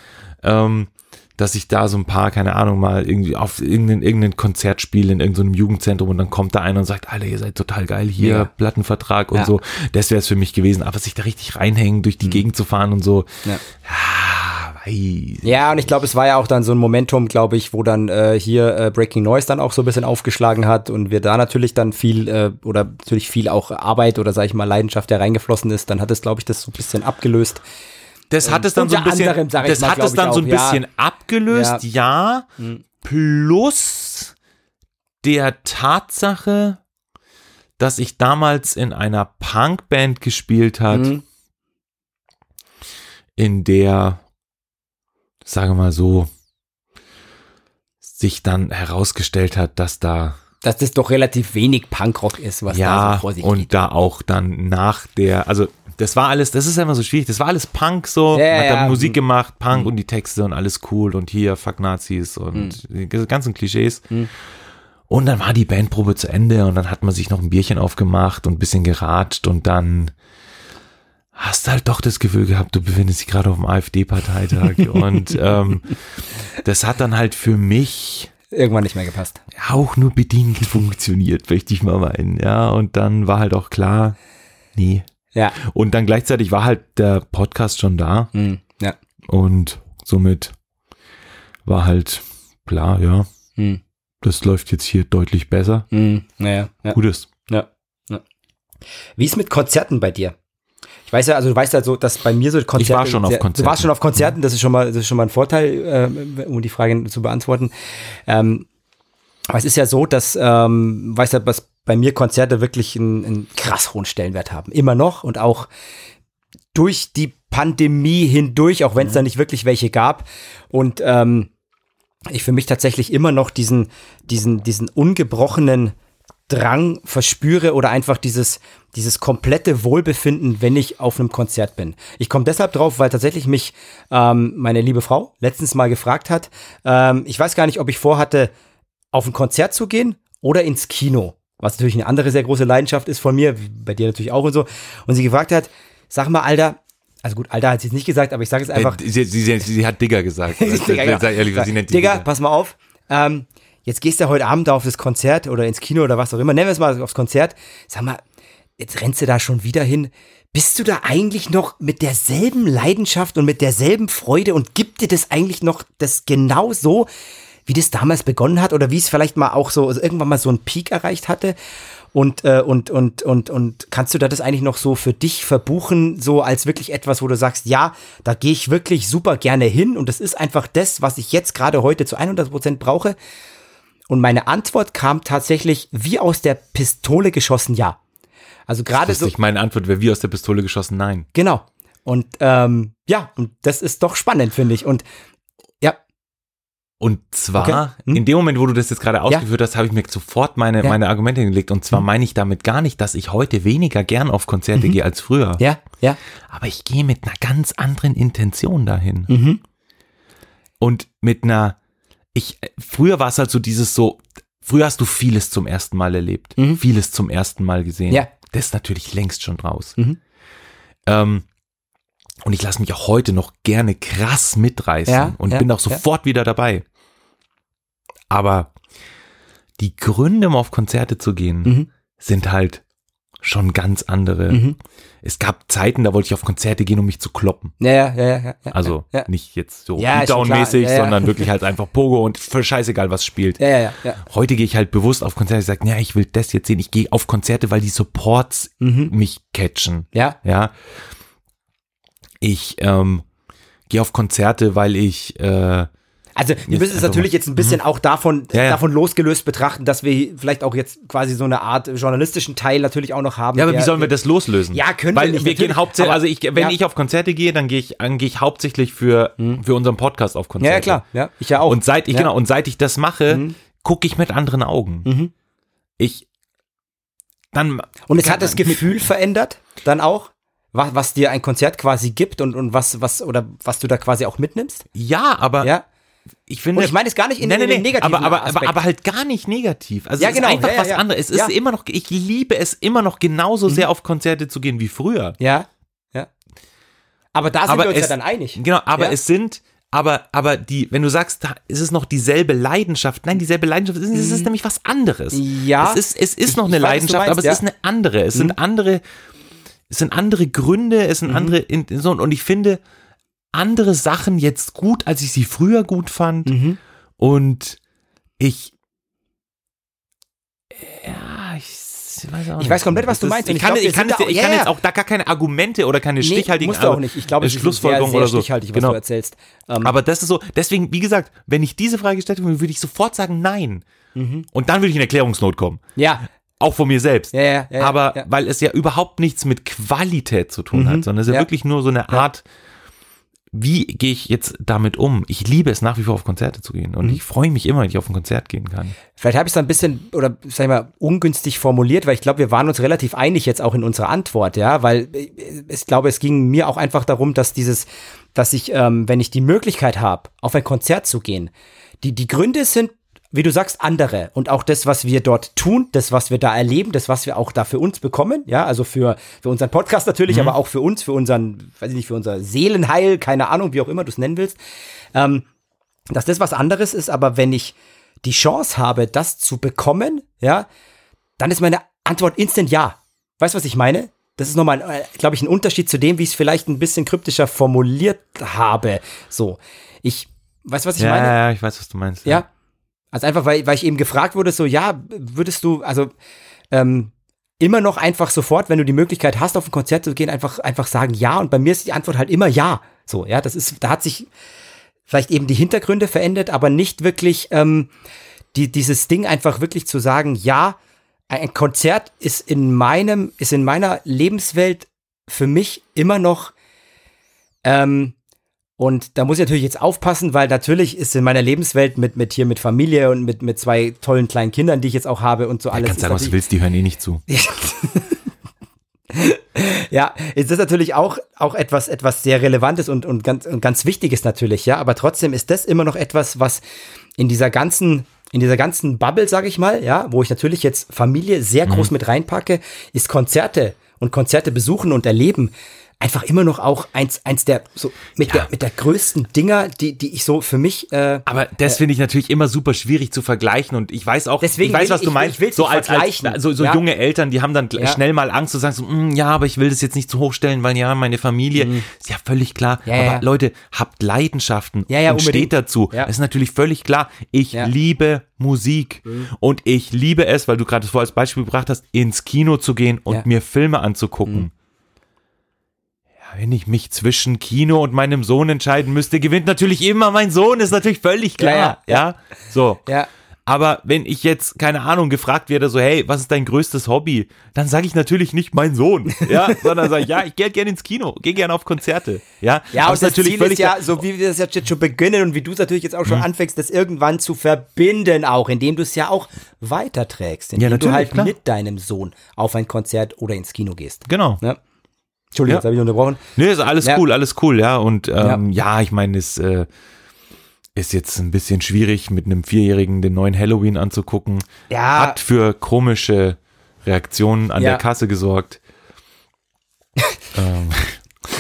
ähm, dass ich da so ein paar, keine Ahnung, mal irgendwie auf irgendein, irgendein Konzert spiele in irgendeinem Jugendzentrum und dann kommt da einer und sagt, Alter, ihr seid total geil, hier, Ja. Plattenvertrag und Ja. so. Das wäre es für mich gewesen. Aber sich da richtig reinhängen, durch die Gegend zu fahren und so, Ja. ah. Ja, und ich glaube, es war ja auch dann so ein Momentum, glaube ich, wo dann äh, hier äh, Breaking Noise dann auch so ein bisschen aufgeschlagen hat und wir da natürlich dann viel äh, oder natürlich viel auch Arbeit oder sag ich mal Leidenschaft, der reingeflossen ist, dann hat es, glaube ich, das so ein bisschen abgelöst. Das hat es dann so ein bisschen, anderem, das mal, hat es dann so ein auch, ja. bisschen abgelöst, ja. Plus der Tatsache, dass ich damals in einer Punkband gespielt hat, Mhm. in der, sage mal so, sich dann herausgestellt hat, dass da Dass das doch relativ wenig Punkrock ist, was da ja so vor sich und geht. da auch dann nach der, also das war alles, das ist immer so schwierig, das war alles Punk so, Ja, man hat ja. Musik gemacht, Punk Mhm. und die Texte und alles cool und hier fuck Nazis und die ganzen Klischees. Mhm. Und dann war die Bandprobe zu Ende und dann hat man sich noch ein Bierchen aufgemacht und ein bisschen geratscht und dann hast du halt doch das Gefühl gehabt, du befindest dich gerade auf dem AfD-Parteitag und ähm, das hat dann halt für mich Irgendwann nicht mehr gepasst. auch nur bedingt funktioniert, möchte ich mal meinen. Ja, und dann war halt auch klar, nee. Ja. Und dann gleichzeitig war halt der Podcast schon da Mhm. Ja. und somit war halt klar, ja, Mhm. das läuft jetzt hier deutlich besser. Mhm. Naja. Ja. Gutes. Ja. ja. Wie ist mit Konzerten bei dir? Ich weiß ja, also du weißt ja so, dass bei mir so Konzerte. war schon auf sehr, Konzerten. Du warst schon auf Konzerten, das ist schon mal, das ist schon mal ein Vorteil, äh, um die Frage zu beantworten. Ähm, aber es ist ja so, dass, ähm, weißt du, was bei mir Konzerte wirklich einen, einen krass hohen Stellenwert haben. Immer noch und auch durch die Pandemie hindurch, auch wenn es da nicht wirklich welche gab. Und ähm, ich für mich tatsächlich immer noch diesen, diesen, diesen ungebrochenen Drang verspüre oder einfach dieses, dieses komplette Wohlbefinden, wenn ich auf einem Konzert bin. Ich komme deshalb drauf, weil tatsächlich mich ähm, meine liebe Frau letztens mal gefragt hat. Ähm, ich weiß gar nicht, ob ich vorhatte, auf ein Konzert zu gehen oder ins Kino. Was natürlich eine andere sehr große Leidenschaft ist von mir, wie bei dir natürlich auch und so. Und sie gefragt hat, sag mal, Alter, also gut, Alter hat sie es nicht gesagt, aber ich sage es einfach. Äh, sie, sie, sie, sie hat Digger gesagt. Digga, genau. Sei ehrlich, sie nennt Digga, Digger. pass mal auf. Ähm, jetzt gehst du heute Abend da auf das Konzert oder ins Kino oder was auch immer. Nennen wir es mal aufs Konzert. Sag mal, jetzt rennst du da schon wieder hin. Bist du da eigentlich noch mit derselben Leidenschaft und mit derselben Freude und gibt dir das eigentlich noch das genau so, wie das damals begonnen hat oder wie es vielleicht mal auch so also irgendwann mal so einen Peak erreicht hatte? Und, äh, und, und, und, und kannst du da das eigentlich noch so für dich verbuchen, so als wirklich etwas, wo du sagst, ja, da gehe ich wirklich super gerne hin und das ist einfach das, was ich jetzt gerade heute zu 100 Prozent brauche? Und meine Antwort kam tatsächlich wie aus der Pistole geschossen, ja. Also gerade so, meine Antwort wäre wie aus der Pistole geschossen, nein. genau. Und ähm, ja, und das ist doch spannend, finde ich. Und ja, Und zwar, Okay. Hm? in dem Moment, wo du das jetzt gerade ausgeführt hast, habe ich mir sofort meine, Ja. meine Argumente hingelegt. Und zwar meine ich damit gar nicht, dass ich heute weniger gern auf Konzerte gehe als früher. ja, ja. Aber ich gehe mit einer ganz anderen Intention dahin. Mhm. Und mit einer, ich, äh, früher war es halt so dieses so, früher hast du vieles zum ersten Mal erlebt, Mhm. vieles zum ersten Mal gesehen. Ja. Das ist natürlich längst schon raus. Mhm. Ähm, und ich lasse mich auch heute noch gerne krass mitreißen Ja, und ja, bin auch sofort wieder dabei. Aber die Gründe, um auf Konzerte zu gehen, Mhm. sind halt schon ganz andere. Mhm. Es gab Zeiten, da wollte ich auf Konzerte gehen, um mich zu kloppen. Ja, ja, ja, ja, ja. Also ja. nicht jetzt so Ja, Beatdown-mäßig. Ja, sondern wirklich halt einfach Pogo und für scheißegal, was spielt. Ja, ja, ja. ja. Heute gehe ich halt bewusst auf Konzerte, ich sage, ja, ich will das jetzt sehen. Ich gehe auf Konzerte, weil die Supports Mhm. mich catchen. Ja, Ja. Ich ähm, gehe auf Konzerte, weil ich äh, Also wir müssen es natürlich jetzt ein bisschen auch davon, Ja, ja. davon losgelöst betrachten, dass wir vielleicht auch jetzt quasi so eine Art journalistischen Teil natürlich auch noch haben. Ja, aber der- wie sollen wir das loslösen? Ja, können wir Weil nicht, wir gehen hauptsächlich, also ich, wenn ja. ich auf Konzerte gehe, dann gehe ich, dann gehe ich hauptsächlich für, für unseren Podcast auf Konzerte. Ja, klar. Ja, ich ja auch. Und seit ich, genau, und seit ich das mache, Mhm. gucke ich mit anderen Augen. Mhm. Ich, dann, Und es hat das Gefühl verändert, dann auch, was, was dir ein Konzert quasi gibt und, und was, was, oder was du da quasi auch mitnimmst. ja, aber Ja. Ich finde. Und ich meine es gar nicht in, nein, dem nein, negativen aber, aber, Aspekt. aber halt gar nicht negativ. Also Ja, es genau, ist einfach ja, ja, was anderes. Es ist. Mhm. immer noch, ich liebe es immer noch genauso sehr auf Konzerte zu gehen wie früher. ja, ja. Aber da sind Aber wir uns es- ja dann einig. Genau, aber es sind, aber, aber die, wenn du sagst, da ist es noch dieselbe Leidenschaft, nein, dieselbe Leidenschaft, es ist, es ist nämlich was anderes. Ja. Es ist, es ist Ich- noch ich eine du Leidenschaft, meinst, aber es ist eine andere. Es sind andere, es sind andere Gründe, es sind andere, in, so, und ich finde andere Sachen jetzt gut, als ich sie früher gut fand. Mhm. Und ich, ja, ich, weiß auch nicht. Ich weiß komplett, was du ist- meinst. Ich ich kann, glaub, wir ich kann, jetzt, da- ich ja, kann ja. jetzt auch da gar keine Argumente oder keine stichhaltigen musst du auch nicht. Ich glaube, es ist sehr, Schlussfolgerungen sehr oder so. stichhaltig, was Genau. du erzählst. Ähm, Aber das ist so, deswegen, wie gesagt, wenn ich diese Frage gestellt habe, würde ich sofort sagen, nein. Mhm. Und dann würde ich in Erklärungsnot kommen. ja, Auch von mir selbst. Ja, ja, ja, Aber ja. weil es ja überhaupt nichts mit Qualität zu tun hat, sondern es ist ja, ja. wirklich nur so eine Art, wie gehe ich jetzt damit um? Ich liebe es nach wie vor auf Konzerte zu gehen. Und Mhm. ich freue mich immer, wenn ich auf ein Konzert gehen kann. Vielleicht habe ich es ein bisschen oder sag ich mal ungünstig formuliert, weil ich glaube, wir waren uns relativ einig jetzt auch in unserer Antwort, ja, weil äh, ich glaube, es ging mir auch einfach darum, dass dieses, dass ich, ähm, wenn ich die Möglichkeit habe, auf ein Konzert zu gehen, die die Gründe sind, wie du sagst, andere und auch das, was wir dort tun, das, was wir da erleben, das, was wir auch da für uns bekommen, ja, also für für unseren Podcast natürlich, aber auch für uns, für unseren, weiß ich nicht, für unser Seelenheil, keine Ahnung, wie auch immer du es nennen willst, ähm, dass das was anderes ist, aber wenn ich die Chance habe, das zu bekommen, ja, dann ist meine Antwort instant ja. Weißt du, was ich meine? Das ist nochmal, äh, glaube ich, ein Unterschied zu dem, wie ich es vielleicht ein bisschen kryptischer formuliert habe. So, ich, weißt du, was ich ja, meine? ja, ich weiß, was du meinst. Ja. Also einfach, weil, weil ich eben gefragt wurde, so, ja, würdest du, also ähm, immer noch einfach sofort, wenn du die Möglichkeit hast, auf ein Konzert zu gehen, einfach, einfach sagen ja. Und bei mir ist die Antwort halt immer ja. So, ja, das ist, da hat sich vielleicht eben die Hintergründe verändert, aber nicht wirklich ähm, die, dieses Ding einfach wirklich zu sagen, ja, ein Konzert ist in meinem, ist in meiner Lebenswelt für mich immer noch ähm, und da muss ich natürlich jetzt aufpassen, weil natürlich ist in meiner Lebenswelt mit, mit hier mit Familie und mit, mit zwei tollen kleinen Kindern, die ich jetzt auch habe und so Du alles. kannst sagen, was du willst, die hören eh nicht zu. Ja, ist das natürlich auch, auch etwas, etwas sehr Relevantes und, und, ganz, und ganz Wichtiges natürlich, ja. Aber trotzdem ist das immer noch etwas, was in dieser ganzen, in dieser ganzen Bubble, sage ich mal, ja, wo ich natürlich jetzt Familie sehr groß mit reinpacke, ist Konzerte und Konzerte besuchen und erleben einfach immer noch auch eins, eins der, so mit Ja. der, mit der größten Dinger, die, die ich so für mich, äh, Aber das finde ich natürlich immer super schwierig zu vergleichen und ich weiß auch, Deswegen ich weiß, was ich- du meinst. so als, als so, so Ja. junge Eltern, die haben dann Ja. schnell mal Angst zu sagen, so, "Mm, ja, aber ich will das jetzt nicht zu hoch stellen, weil ja, meine Familie, ist ja völlig klar. Mhm. Ja, aber. Leute, habt Leidenschaften Ja, ja, und unbedingt. steht dazu. Ja. Das ist natürlich völlig klar. Ich. Mhm. liebe Musik und ich liebe es, weil du gerade vorher als Beispiel gebracht hast, ins Kino zu gehen und mir Filme anzugucken. Ja, wenn ich mich zwischen Kino und meinem Sohn entscheiden müsste, gewinnt natürlich immer mein Sohn, ist natürlich völlig klar. Ja, ja, ja. So. ja. Aber wenn ich jetzt, keine Ahnung, gefragt werde, so, hey, was ist dein größtes Hobby? Dann sage ich natürlich nicht mein Sohn, ja, sondern sage ich, ja, ich gehe gerne ins Kino, gehe gerne auf Konzerte, ja. Ja, Aber und es das Ziel ist ja, so wie wir das jetzt schon beginnen und wie du es natürlich jetzt auch Mhm. schon anfängst, das irgendwann zu verbinden auch, indem du es ja auch weiterträgst, indem du natürlich, halt klar. mit deinem Sohn auf ein Konzert oder ins Kino gehst. Genau. Ne? Entschuldigung, Ja. jetzt habe ich unterbrochen. Nee, ist alles Ja. cool, alles cool, ja. Und ähm, ja. ich meine, es äh, ist jetzt ein bisschen schwierig, mit einem Vierjährigen den neuen Halloween anzugucken. Ja. Hat für komische Reaktionen an Ja. der Kasse gesorgt. ähm,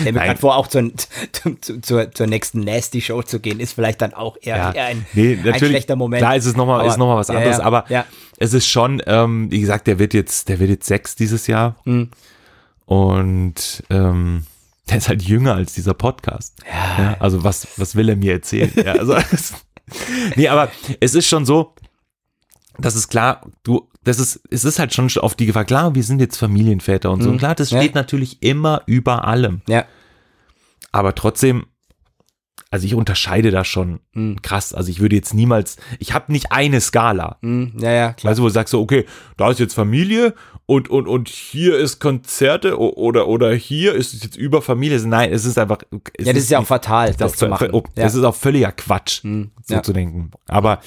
Der mir gerade vor, auch zur, zu, zur, zur nächsten Nasty-Show zu gehen, ist vielleicht dann auch eher, ja, eher ein, nee, ein natürlich, schlechter Moment. Klar ist es nochmal Aber- ist noch mal was ja, anderes, ja, aber ja. es ist schon, ähm, wie gesagt, der wird jetzt, der wird jetzt sechs dieses Jahr. Mhm. Und ähm, der ist halt jünger als dieser Podcast. Ja. also was, was will er mir erzählen? ja, also, nee, aber es ist schon so, das ist klar, du, das ist, es ist halt schon auf die Gefahr, klar, wir sind jetzt Familienväter und so, Mhm. klar, das Ja. steht natürlich immer über allem. Ja. Aber trotzdem, also ich unterscheide da schon Mhm. krass. Also ich würde jetzt niemals, ich habe nicht eine Skala. Hm, ja, ja, klar. Weißt du, wo du sagst so, okay, da ist jetzt Familie und, und, und hier ist Konzerte oder, oder hier ist es jetzt über Familie. Nein, es ist einfach. Es ja, das ist ja auch fatal, das, zu machen. oh, ja. Das ist auch völliger Quatsch, Mhm, so ja. zu denken. Aber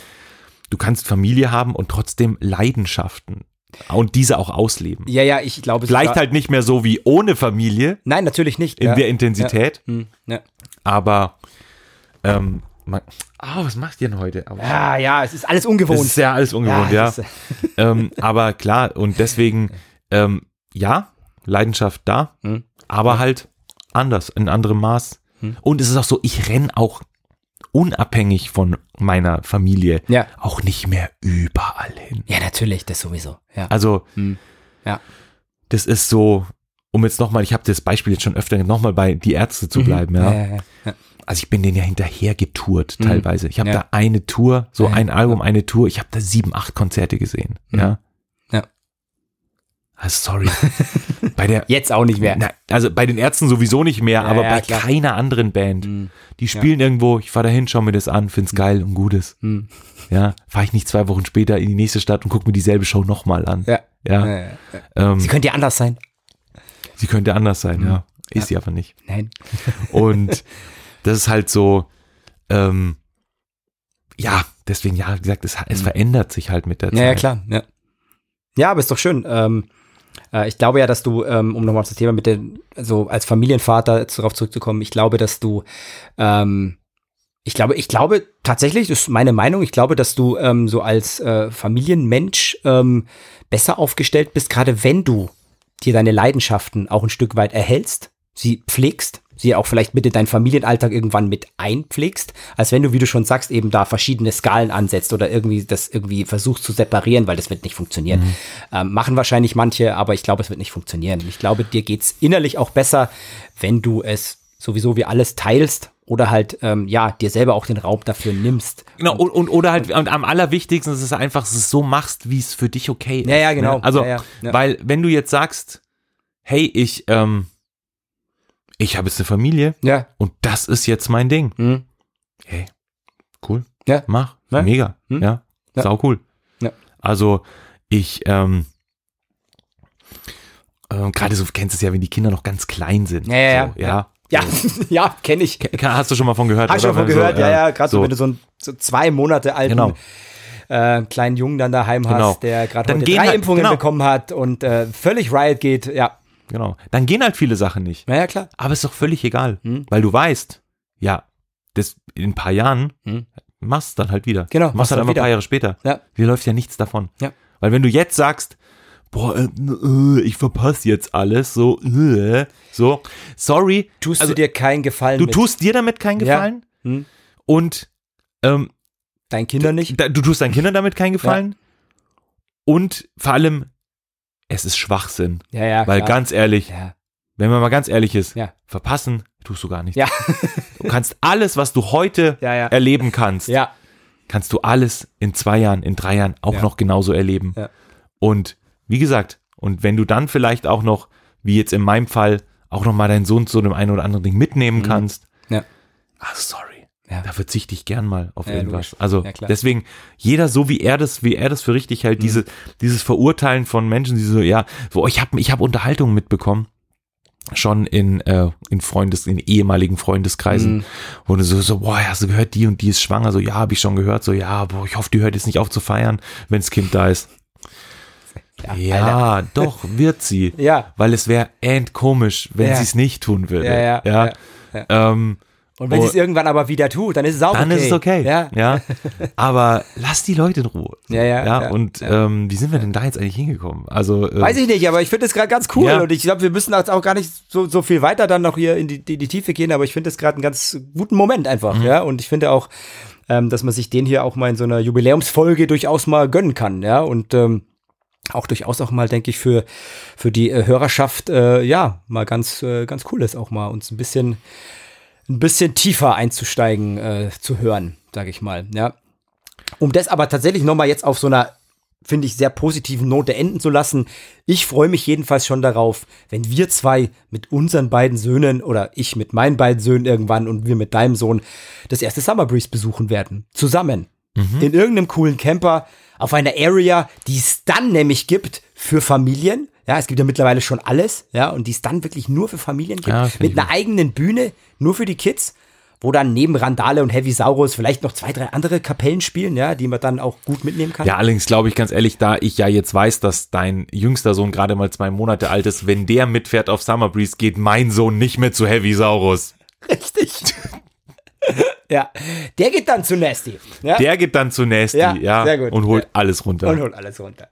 du kannst Familie haben und trotzdem Leidenschaften und diese auch ausleben. ja, ja, ich glaube, Vielleicht halt nicht mehr so wie ohne Familie Nein, natürlich nicht. in ja. der Intensität, Hm, ja. aber ähm, ah, was macht ihr denn heute? Aber, ja, ja, es ist alles ungewohnt. ist ja alles ungewohnt, ja. es ist- ähm, aber klar, und deswegen, ähm, ja, Leidenschaft da, Mhm. aber halt anders, in anderem Maß. Und es ist auch so, ich renn auch unabhängig von meiner Familie Ja. auch nicht mehr überall hin. Ja, natürlich, das sowieso. Ja. Also, ja. das ist so, um jetzt nochmal, ich habe das Beispiel jetzt schon öfter, nochmal bei die Ärzte zu bleiben, ja. Mhm. Ja, ja, ja. Also ich bin denen ja hinterher getourt teilweise. Ich habe Ja. da eine Tour, so Ja, ja. ein Album, eine Tour. Ich habe da sieben, acht Konzerte gesehen. Ja. Ja. Also sorry. bei der, Jetzt auch nicht mehr. na, also bei den Ärzten sowieso nicht mehr, Ja, aber ja, bei klar. keiner anderen Band. Die spielen irgendwo, ich fahr da hin, schau mir das an, find's geil und gutes. Mhm. Ja, fahre ich nicht zwei Wochen später in die nächste Stadt und guck mir dieselbe Show nochmal an. Ja. Ja. Ja, ja, ja. Ähm, Sie könnte ja anders sein. sie könnte anders sein, ja. Ist sie aber nicht. Nein. Und das ist halt so, ähm, ja, deswegen, ja, wie gesagt, es, es verändert sich halt mit der Zeit. Ja, ja, klar. Ja, ja aber ist doch schön. Ähm, äh, ich glaube ja, dass du, ähm, um nochmal auf das Thema mit den, also als Familienvater darauf zurückzukommen, ich glaube, dass du, ähm, ich glaube, ich glaube tatsächlich, das ist meine Meinung, ich glaube, dass du ähm, so als äh, Familienmensch ähm, besser aufgestellt bist, gerade wenn du dir deine Leidenschaften auch ein Stück weit erhältst, sie pflegst, sie auch vielleicht mit in deinen Familienalltag irgendwann mit einpflegst, als wenn du, wie du schon sagst, eben da verschiedene Skalen ansetzt oder irgendwie das irgendwie versuchst zu separieren, weil das wird nicht funktionieren. Ähm, machen wahrscheinlich manche, aber ich glaube, es wird nicht funktionieren. Ich glaube, dir geht's innerlich auch besser, wenn du es sowieso wie alles teilst oder halt, ähm, ja, dir selber auch den Raum dafür nimmst. Genau, und, und oder halt und am allerwichtigsten ist es einfach, dass du es so machst, wie es für dich okay ist. Ja, ja, genau. Ne? Also, Ja, ja, ja. weil wenn du jetzt sagst, hey, ich, ähm, ich habe jetzt eine Familie Ja. und das ist jetzt mein Ding. Mhm. Hey, cool. Ja. Mach. Ja. Mega. Hm. Ja. Ja. Sau cool. Ja. Also, ich, ähm, ähm, gerade so, du kennst es ja, wenn die Kinder noch ganz klein sind. Ja, ja, so, ja. ja. Ja, ja, kenne ich. Hast du schon mal von gehört? Hast du schon oder? von gehört, ja, ja, gerade so. so. wenn du so einen so zwei Monate alten Genau. äh, kleinen Jungen dann daheim Genau. hast, der gerade heute drei halt- Impfungen genau. bekommen hat und äh, völlig Riot geht, ja. Genau. Dann gehen halt viele Sachen nicht. Na ja, klar. Aber ist doch völlig egal, Hm. weil du weißt, ja, das in ein paar Jahren Hm. machst dann halt wieder. Genau, machst machst halt dann einfach ein paar Jahre später. Ja. Dir läuft ja nichts davon. Ja. Weil wenn du jetzt sagst, boah, äh, äh, ich verpasse jetzt alles, so, äh, so, sorry, Tust Also, du dir keinen Gefallen du mit tust dir damit keinen Ja. Gefallen Hm. und ähm, deinen Kindern nicht? da, du tust deinen Kindern damit keinen Gefallen und vor allem, es ist Schwachsinn. Ja, ja, Weil klar. ganz ehrlich, ja. wenn man mal ganz ehrlich ist, Ja. verpassen tust du gar nichts. Ja. Du kannst alles, was du heute Ja, ja. erleben kannst, ja, kannst du alles in zwei Jahren, in drei Jahren auch Ja. noch genauso erleben. Ja. Und wie gesagt, und wenn du dann vielleicht auch noch, wie jetzt in meinem Fall, auch noch mal deinen Sohn zu dem einen oder anderen Ding mitnehmen kannst, Mhm. Ja. ah, sorry. Ja. Da verzichte ich gern mal auf Ja, irgendwas. logisch. Also Ja, deswegen, jeder so wie er das, wie er das für richtig Mhm. hält, diese, dieses Verurteilen von Menschen, die so, ja, so, ich habe ich hab Unterhaltungen mitbekommen, schon in, äh, in Freundes, in ehemaligen Freundeskreisen, Mhm. wo du so, so, boah, hast du gehört, die und die ist schwanger, so, ja, habe ich schon gehört, so, ja, boah, ich hoffe, die hört jetzt nicht auf zu feiern, wenns Kind da ist. ja, Ja, doch, wird sie. Ja. Weil es wäre endkomisch, wenn sie es nicht tun würde. Ja, ja, ja. ja, Ähm, Und wenn Oh. sie es irgendwann aber wieder tut, dann ist es auch dann okay. ist es okay. Ja. ja. Aber lass die Leute in Ruhe. Ja, ja, ja. und Ähm, wie sind wir denn da jetzt eigentlich hingekommen? Also, äh, Weiß ich nicht, aber ich finde das gerade ganz cool Ja. und ich glaube, wir müssen jetzt auch gar nicht so, so viel weiter dann noch hier in die, die, die Tiefe gehen, aber ich finde das gerade einen ganz guten Moment einfach, Mhm. ja, und ich finde auch, ähm, dass man sich den hier auch mal in so einer Jubiläumsfolge durchaus mal gönnen kann, ja, und ähm, auch durchaus auch mal, denke ich, für, für die äh, Hörerschaft, äh, ja, mal ganz, äh, ganz cool ist, auch mal uns ein bisschen, ein bisschen tiefer einzusteigen, äh, zu hören, sage ich mal, ja. Um das aber tatsächlich nochmal jetzt auf so einer, finde ich, sehr positiven Note enden zu lassen. Ich freue mich jedenfalls schon darauf, wenn wir zwei mit unseren beiden Söhnen oder ich mit meinen beiden Söhnen irgendwann und wir mit deinem Sohn das erste Summer Breeze besuchen werden. Zusammen. In irgendeinem coolen Camper auf einer Area, die es dann nämlich gibt für Familien. Ja, es gibt ja mittlerweile schon alles, ja, und die es dann wirklich nur für Familien gibt. Ja, mit einer eigenen Bühne, nur für die Kids wo dann neben Randale und Heavy Saurus vielleicht noch zwei, drei andere Kapellen spielen, ja, die man dann auch gut mitnehmen kann. Ja, allerdings glaube ich ganz ehrlich, da ich ja jetzt weiß, dass dein jüngster Sohn gerade mal zwei Monate alt ist, wenn der mitfährt auf Summer Breeze, geht mein Sohn nicht mehr zu Heavy Saurus. Richtig. ja, der geht dann zu Nasty. Ja? Der geht dann zu Nasty, Ja, ja, sehr gut. und holt Ja. alles runter. und holt alles runter.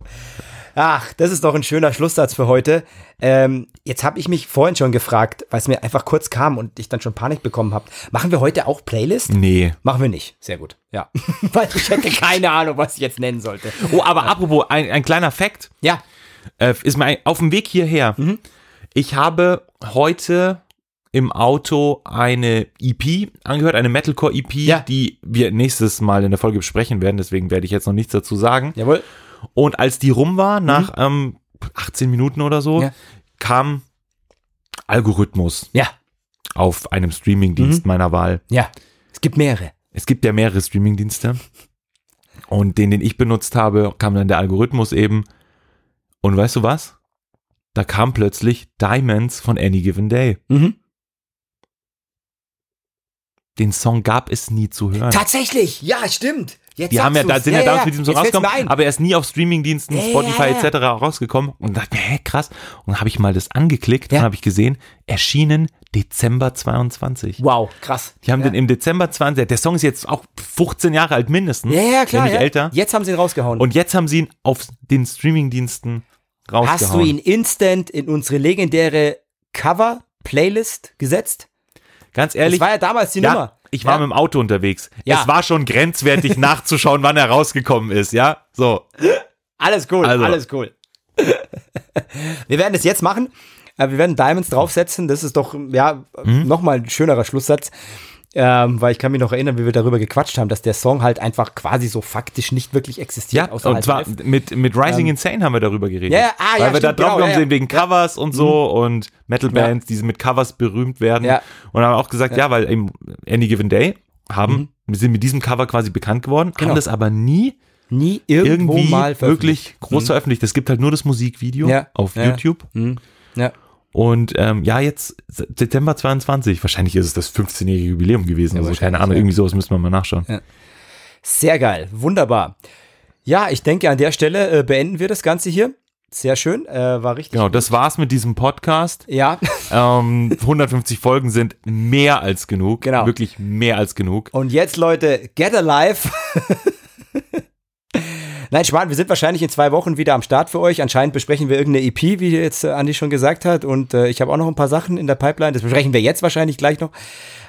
Ach, das ist doch ein schöner Schlusssatz für heute. Ähm, jetzt habe ich mich vorhin schon gefragt, weil es mir einfach kurz kam und ich dann schon Panik bekommen habe. Machen wir heute auch Playlist? Nee. Machen wir nicht. Sehr gut. Ja. weil ich hätte keine Ahnung, was ich jetzt nennen sollte. Oh, aber apropos, ein, ein kleiner Fact. Ja. Äh, ist mir auf dem Weg hierher. Ich habe heute im Auto eine EP angehört, eine Metalcore-EP, Ja. die wir nächstes Mal in der Folge besprechen werden. Deswegen werde ich jetzt noch nichts dazu sagen. Jawohl. Und als die rum war, nach ähm, 18 Minuten oder so, Ja. kam Algorithmus Ja. auf einem Streamingdienst meiner Wahl. Ja. Es gibt mehrere. Es gibt ja mehrere Streamingdienste. Und den, den ich benutzt habe, kam dann der Algorithmus eben. Und weißt du was? Da kam plötzlich Diamonds von Any Given Day. Mhm. Den Song gab es nie zu hören. Tatsächlich. Ja, stimmt. Jetzt Die haben ja, da sind ja, damals mit diesem mir rausgekommen, aber er ist nie auf Streamingdiensten, Ja, ja, Spotify ja, ja. etc. rausgekommen und dachte mir, hä, krass. Und dann habe ich mal das angeklickt Ja. und habe ich gesehen, erschienen Dezember 22. Wow, krass. Die haben ja. den im Dezember 20, der Song ist jetzt auch 15 Jahre alt mindestens, Ja, ja, klar. nicht ja. älter. Jetzt haben sie ihn rausgehauen. Und jetzt haben sie ihn auf den Streamingdiensten rausgehauen. Hast du ihn instant in unsere legendäre Cover-Playlist gesetzt? Ganz Das ehrlich, war ja damals die ja, Nummer. Ich war ja? mit dem Auto unterwegs. Ja. Es war schon grenzwertig nachzuschauen, wann er rausgekommen ist, ja? So. Alles cool, Also. alles cool. wir werden es jetzt machen. Äh, Wir werden Diamonds draufsetzen. Das ist doch, ja, Mhm. nochmal ein schönerer Schlusssatz. Ähm, weil ich kann mich noch erinnern, wie wir darüber gequatscht haben, dass der Song halt einfach quasi so faktisch nicht wirklich existiert. Ja, und zwar mit, mit Rising Insane haben wir darüber geredet. Ja, ja, ah, Weil ja, wir da stimmt, drauf genau, gekommen ja, Mhm. sind wegen Covers und so und Metal-Bands, die mit Covers berühmt werden. Ja. Und haben auch gesagt, ja, weil eben Any Given Day haben, wir sind mit diesem Cover quasi bekannt geworden, Mhm. Genau. haben das aber nie Nie irgendwo irgendwie mal wirklich groß veröffentlicht. Es gibt halt nur das Musikvideo auf. YouTube. Mhm. Ja. Und ähm, ja, jetzt Dezember 22, wahrscheinlich ist es das 15-jährige Jubiläum gewesen. Ja, also keine Ahnung, ja. irgendwie sowas müssen wir mal nachschauen. Sehr geil, wunderbar. Ja, ich denke, an der Stelle äh, beenden wir das Ganze hier. Sehr schön, äh, war richtig. Genau, das war's mit diesem Podcast. Ja, Ähm, 150 Folgen sind mehr als genug. Genau. Wirklich mehr als genug. und jetzt, Leute, get alive. Nein, Schwan, wir sind wahrscheinlich in zwei Wochen wieder am Start für euch. Anscheinend besprechen wir irgendeine EP, wie jetzt äh, Andi schon gesagt hat. Und äh, ich habe auch noch ein paar Sachen in der Pipeline. Das besprechen wir jetzt wahrscheinlich gleich noch.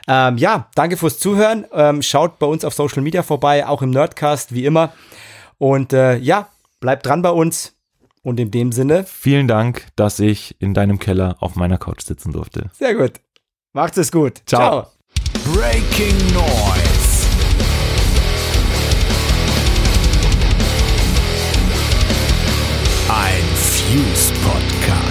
Ähm, ja, danke fürs Zuhören. Ähm, schaut bei uns auf Social Media vorbei, auch im Nerdcast, wie immer. Und äh, ja, bleibt dran bei uns. Und in dem Sinne, Vielen Dank, dass ich in deinem Keller auf meiner Couch sitzen durfte. sehr gut. Macht's es gut. Ciao. Breaking Noise. Ein Fuse Podcast.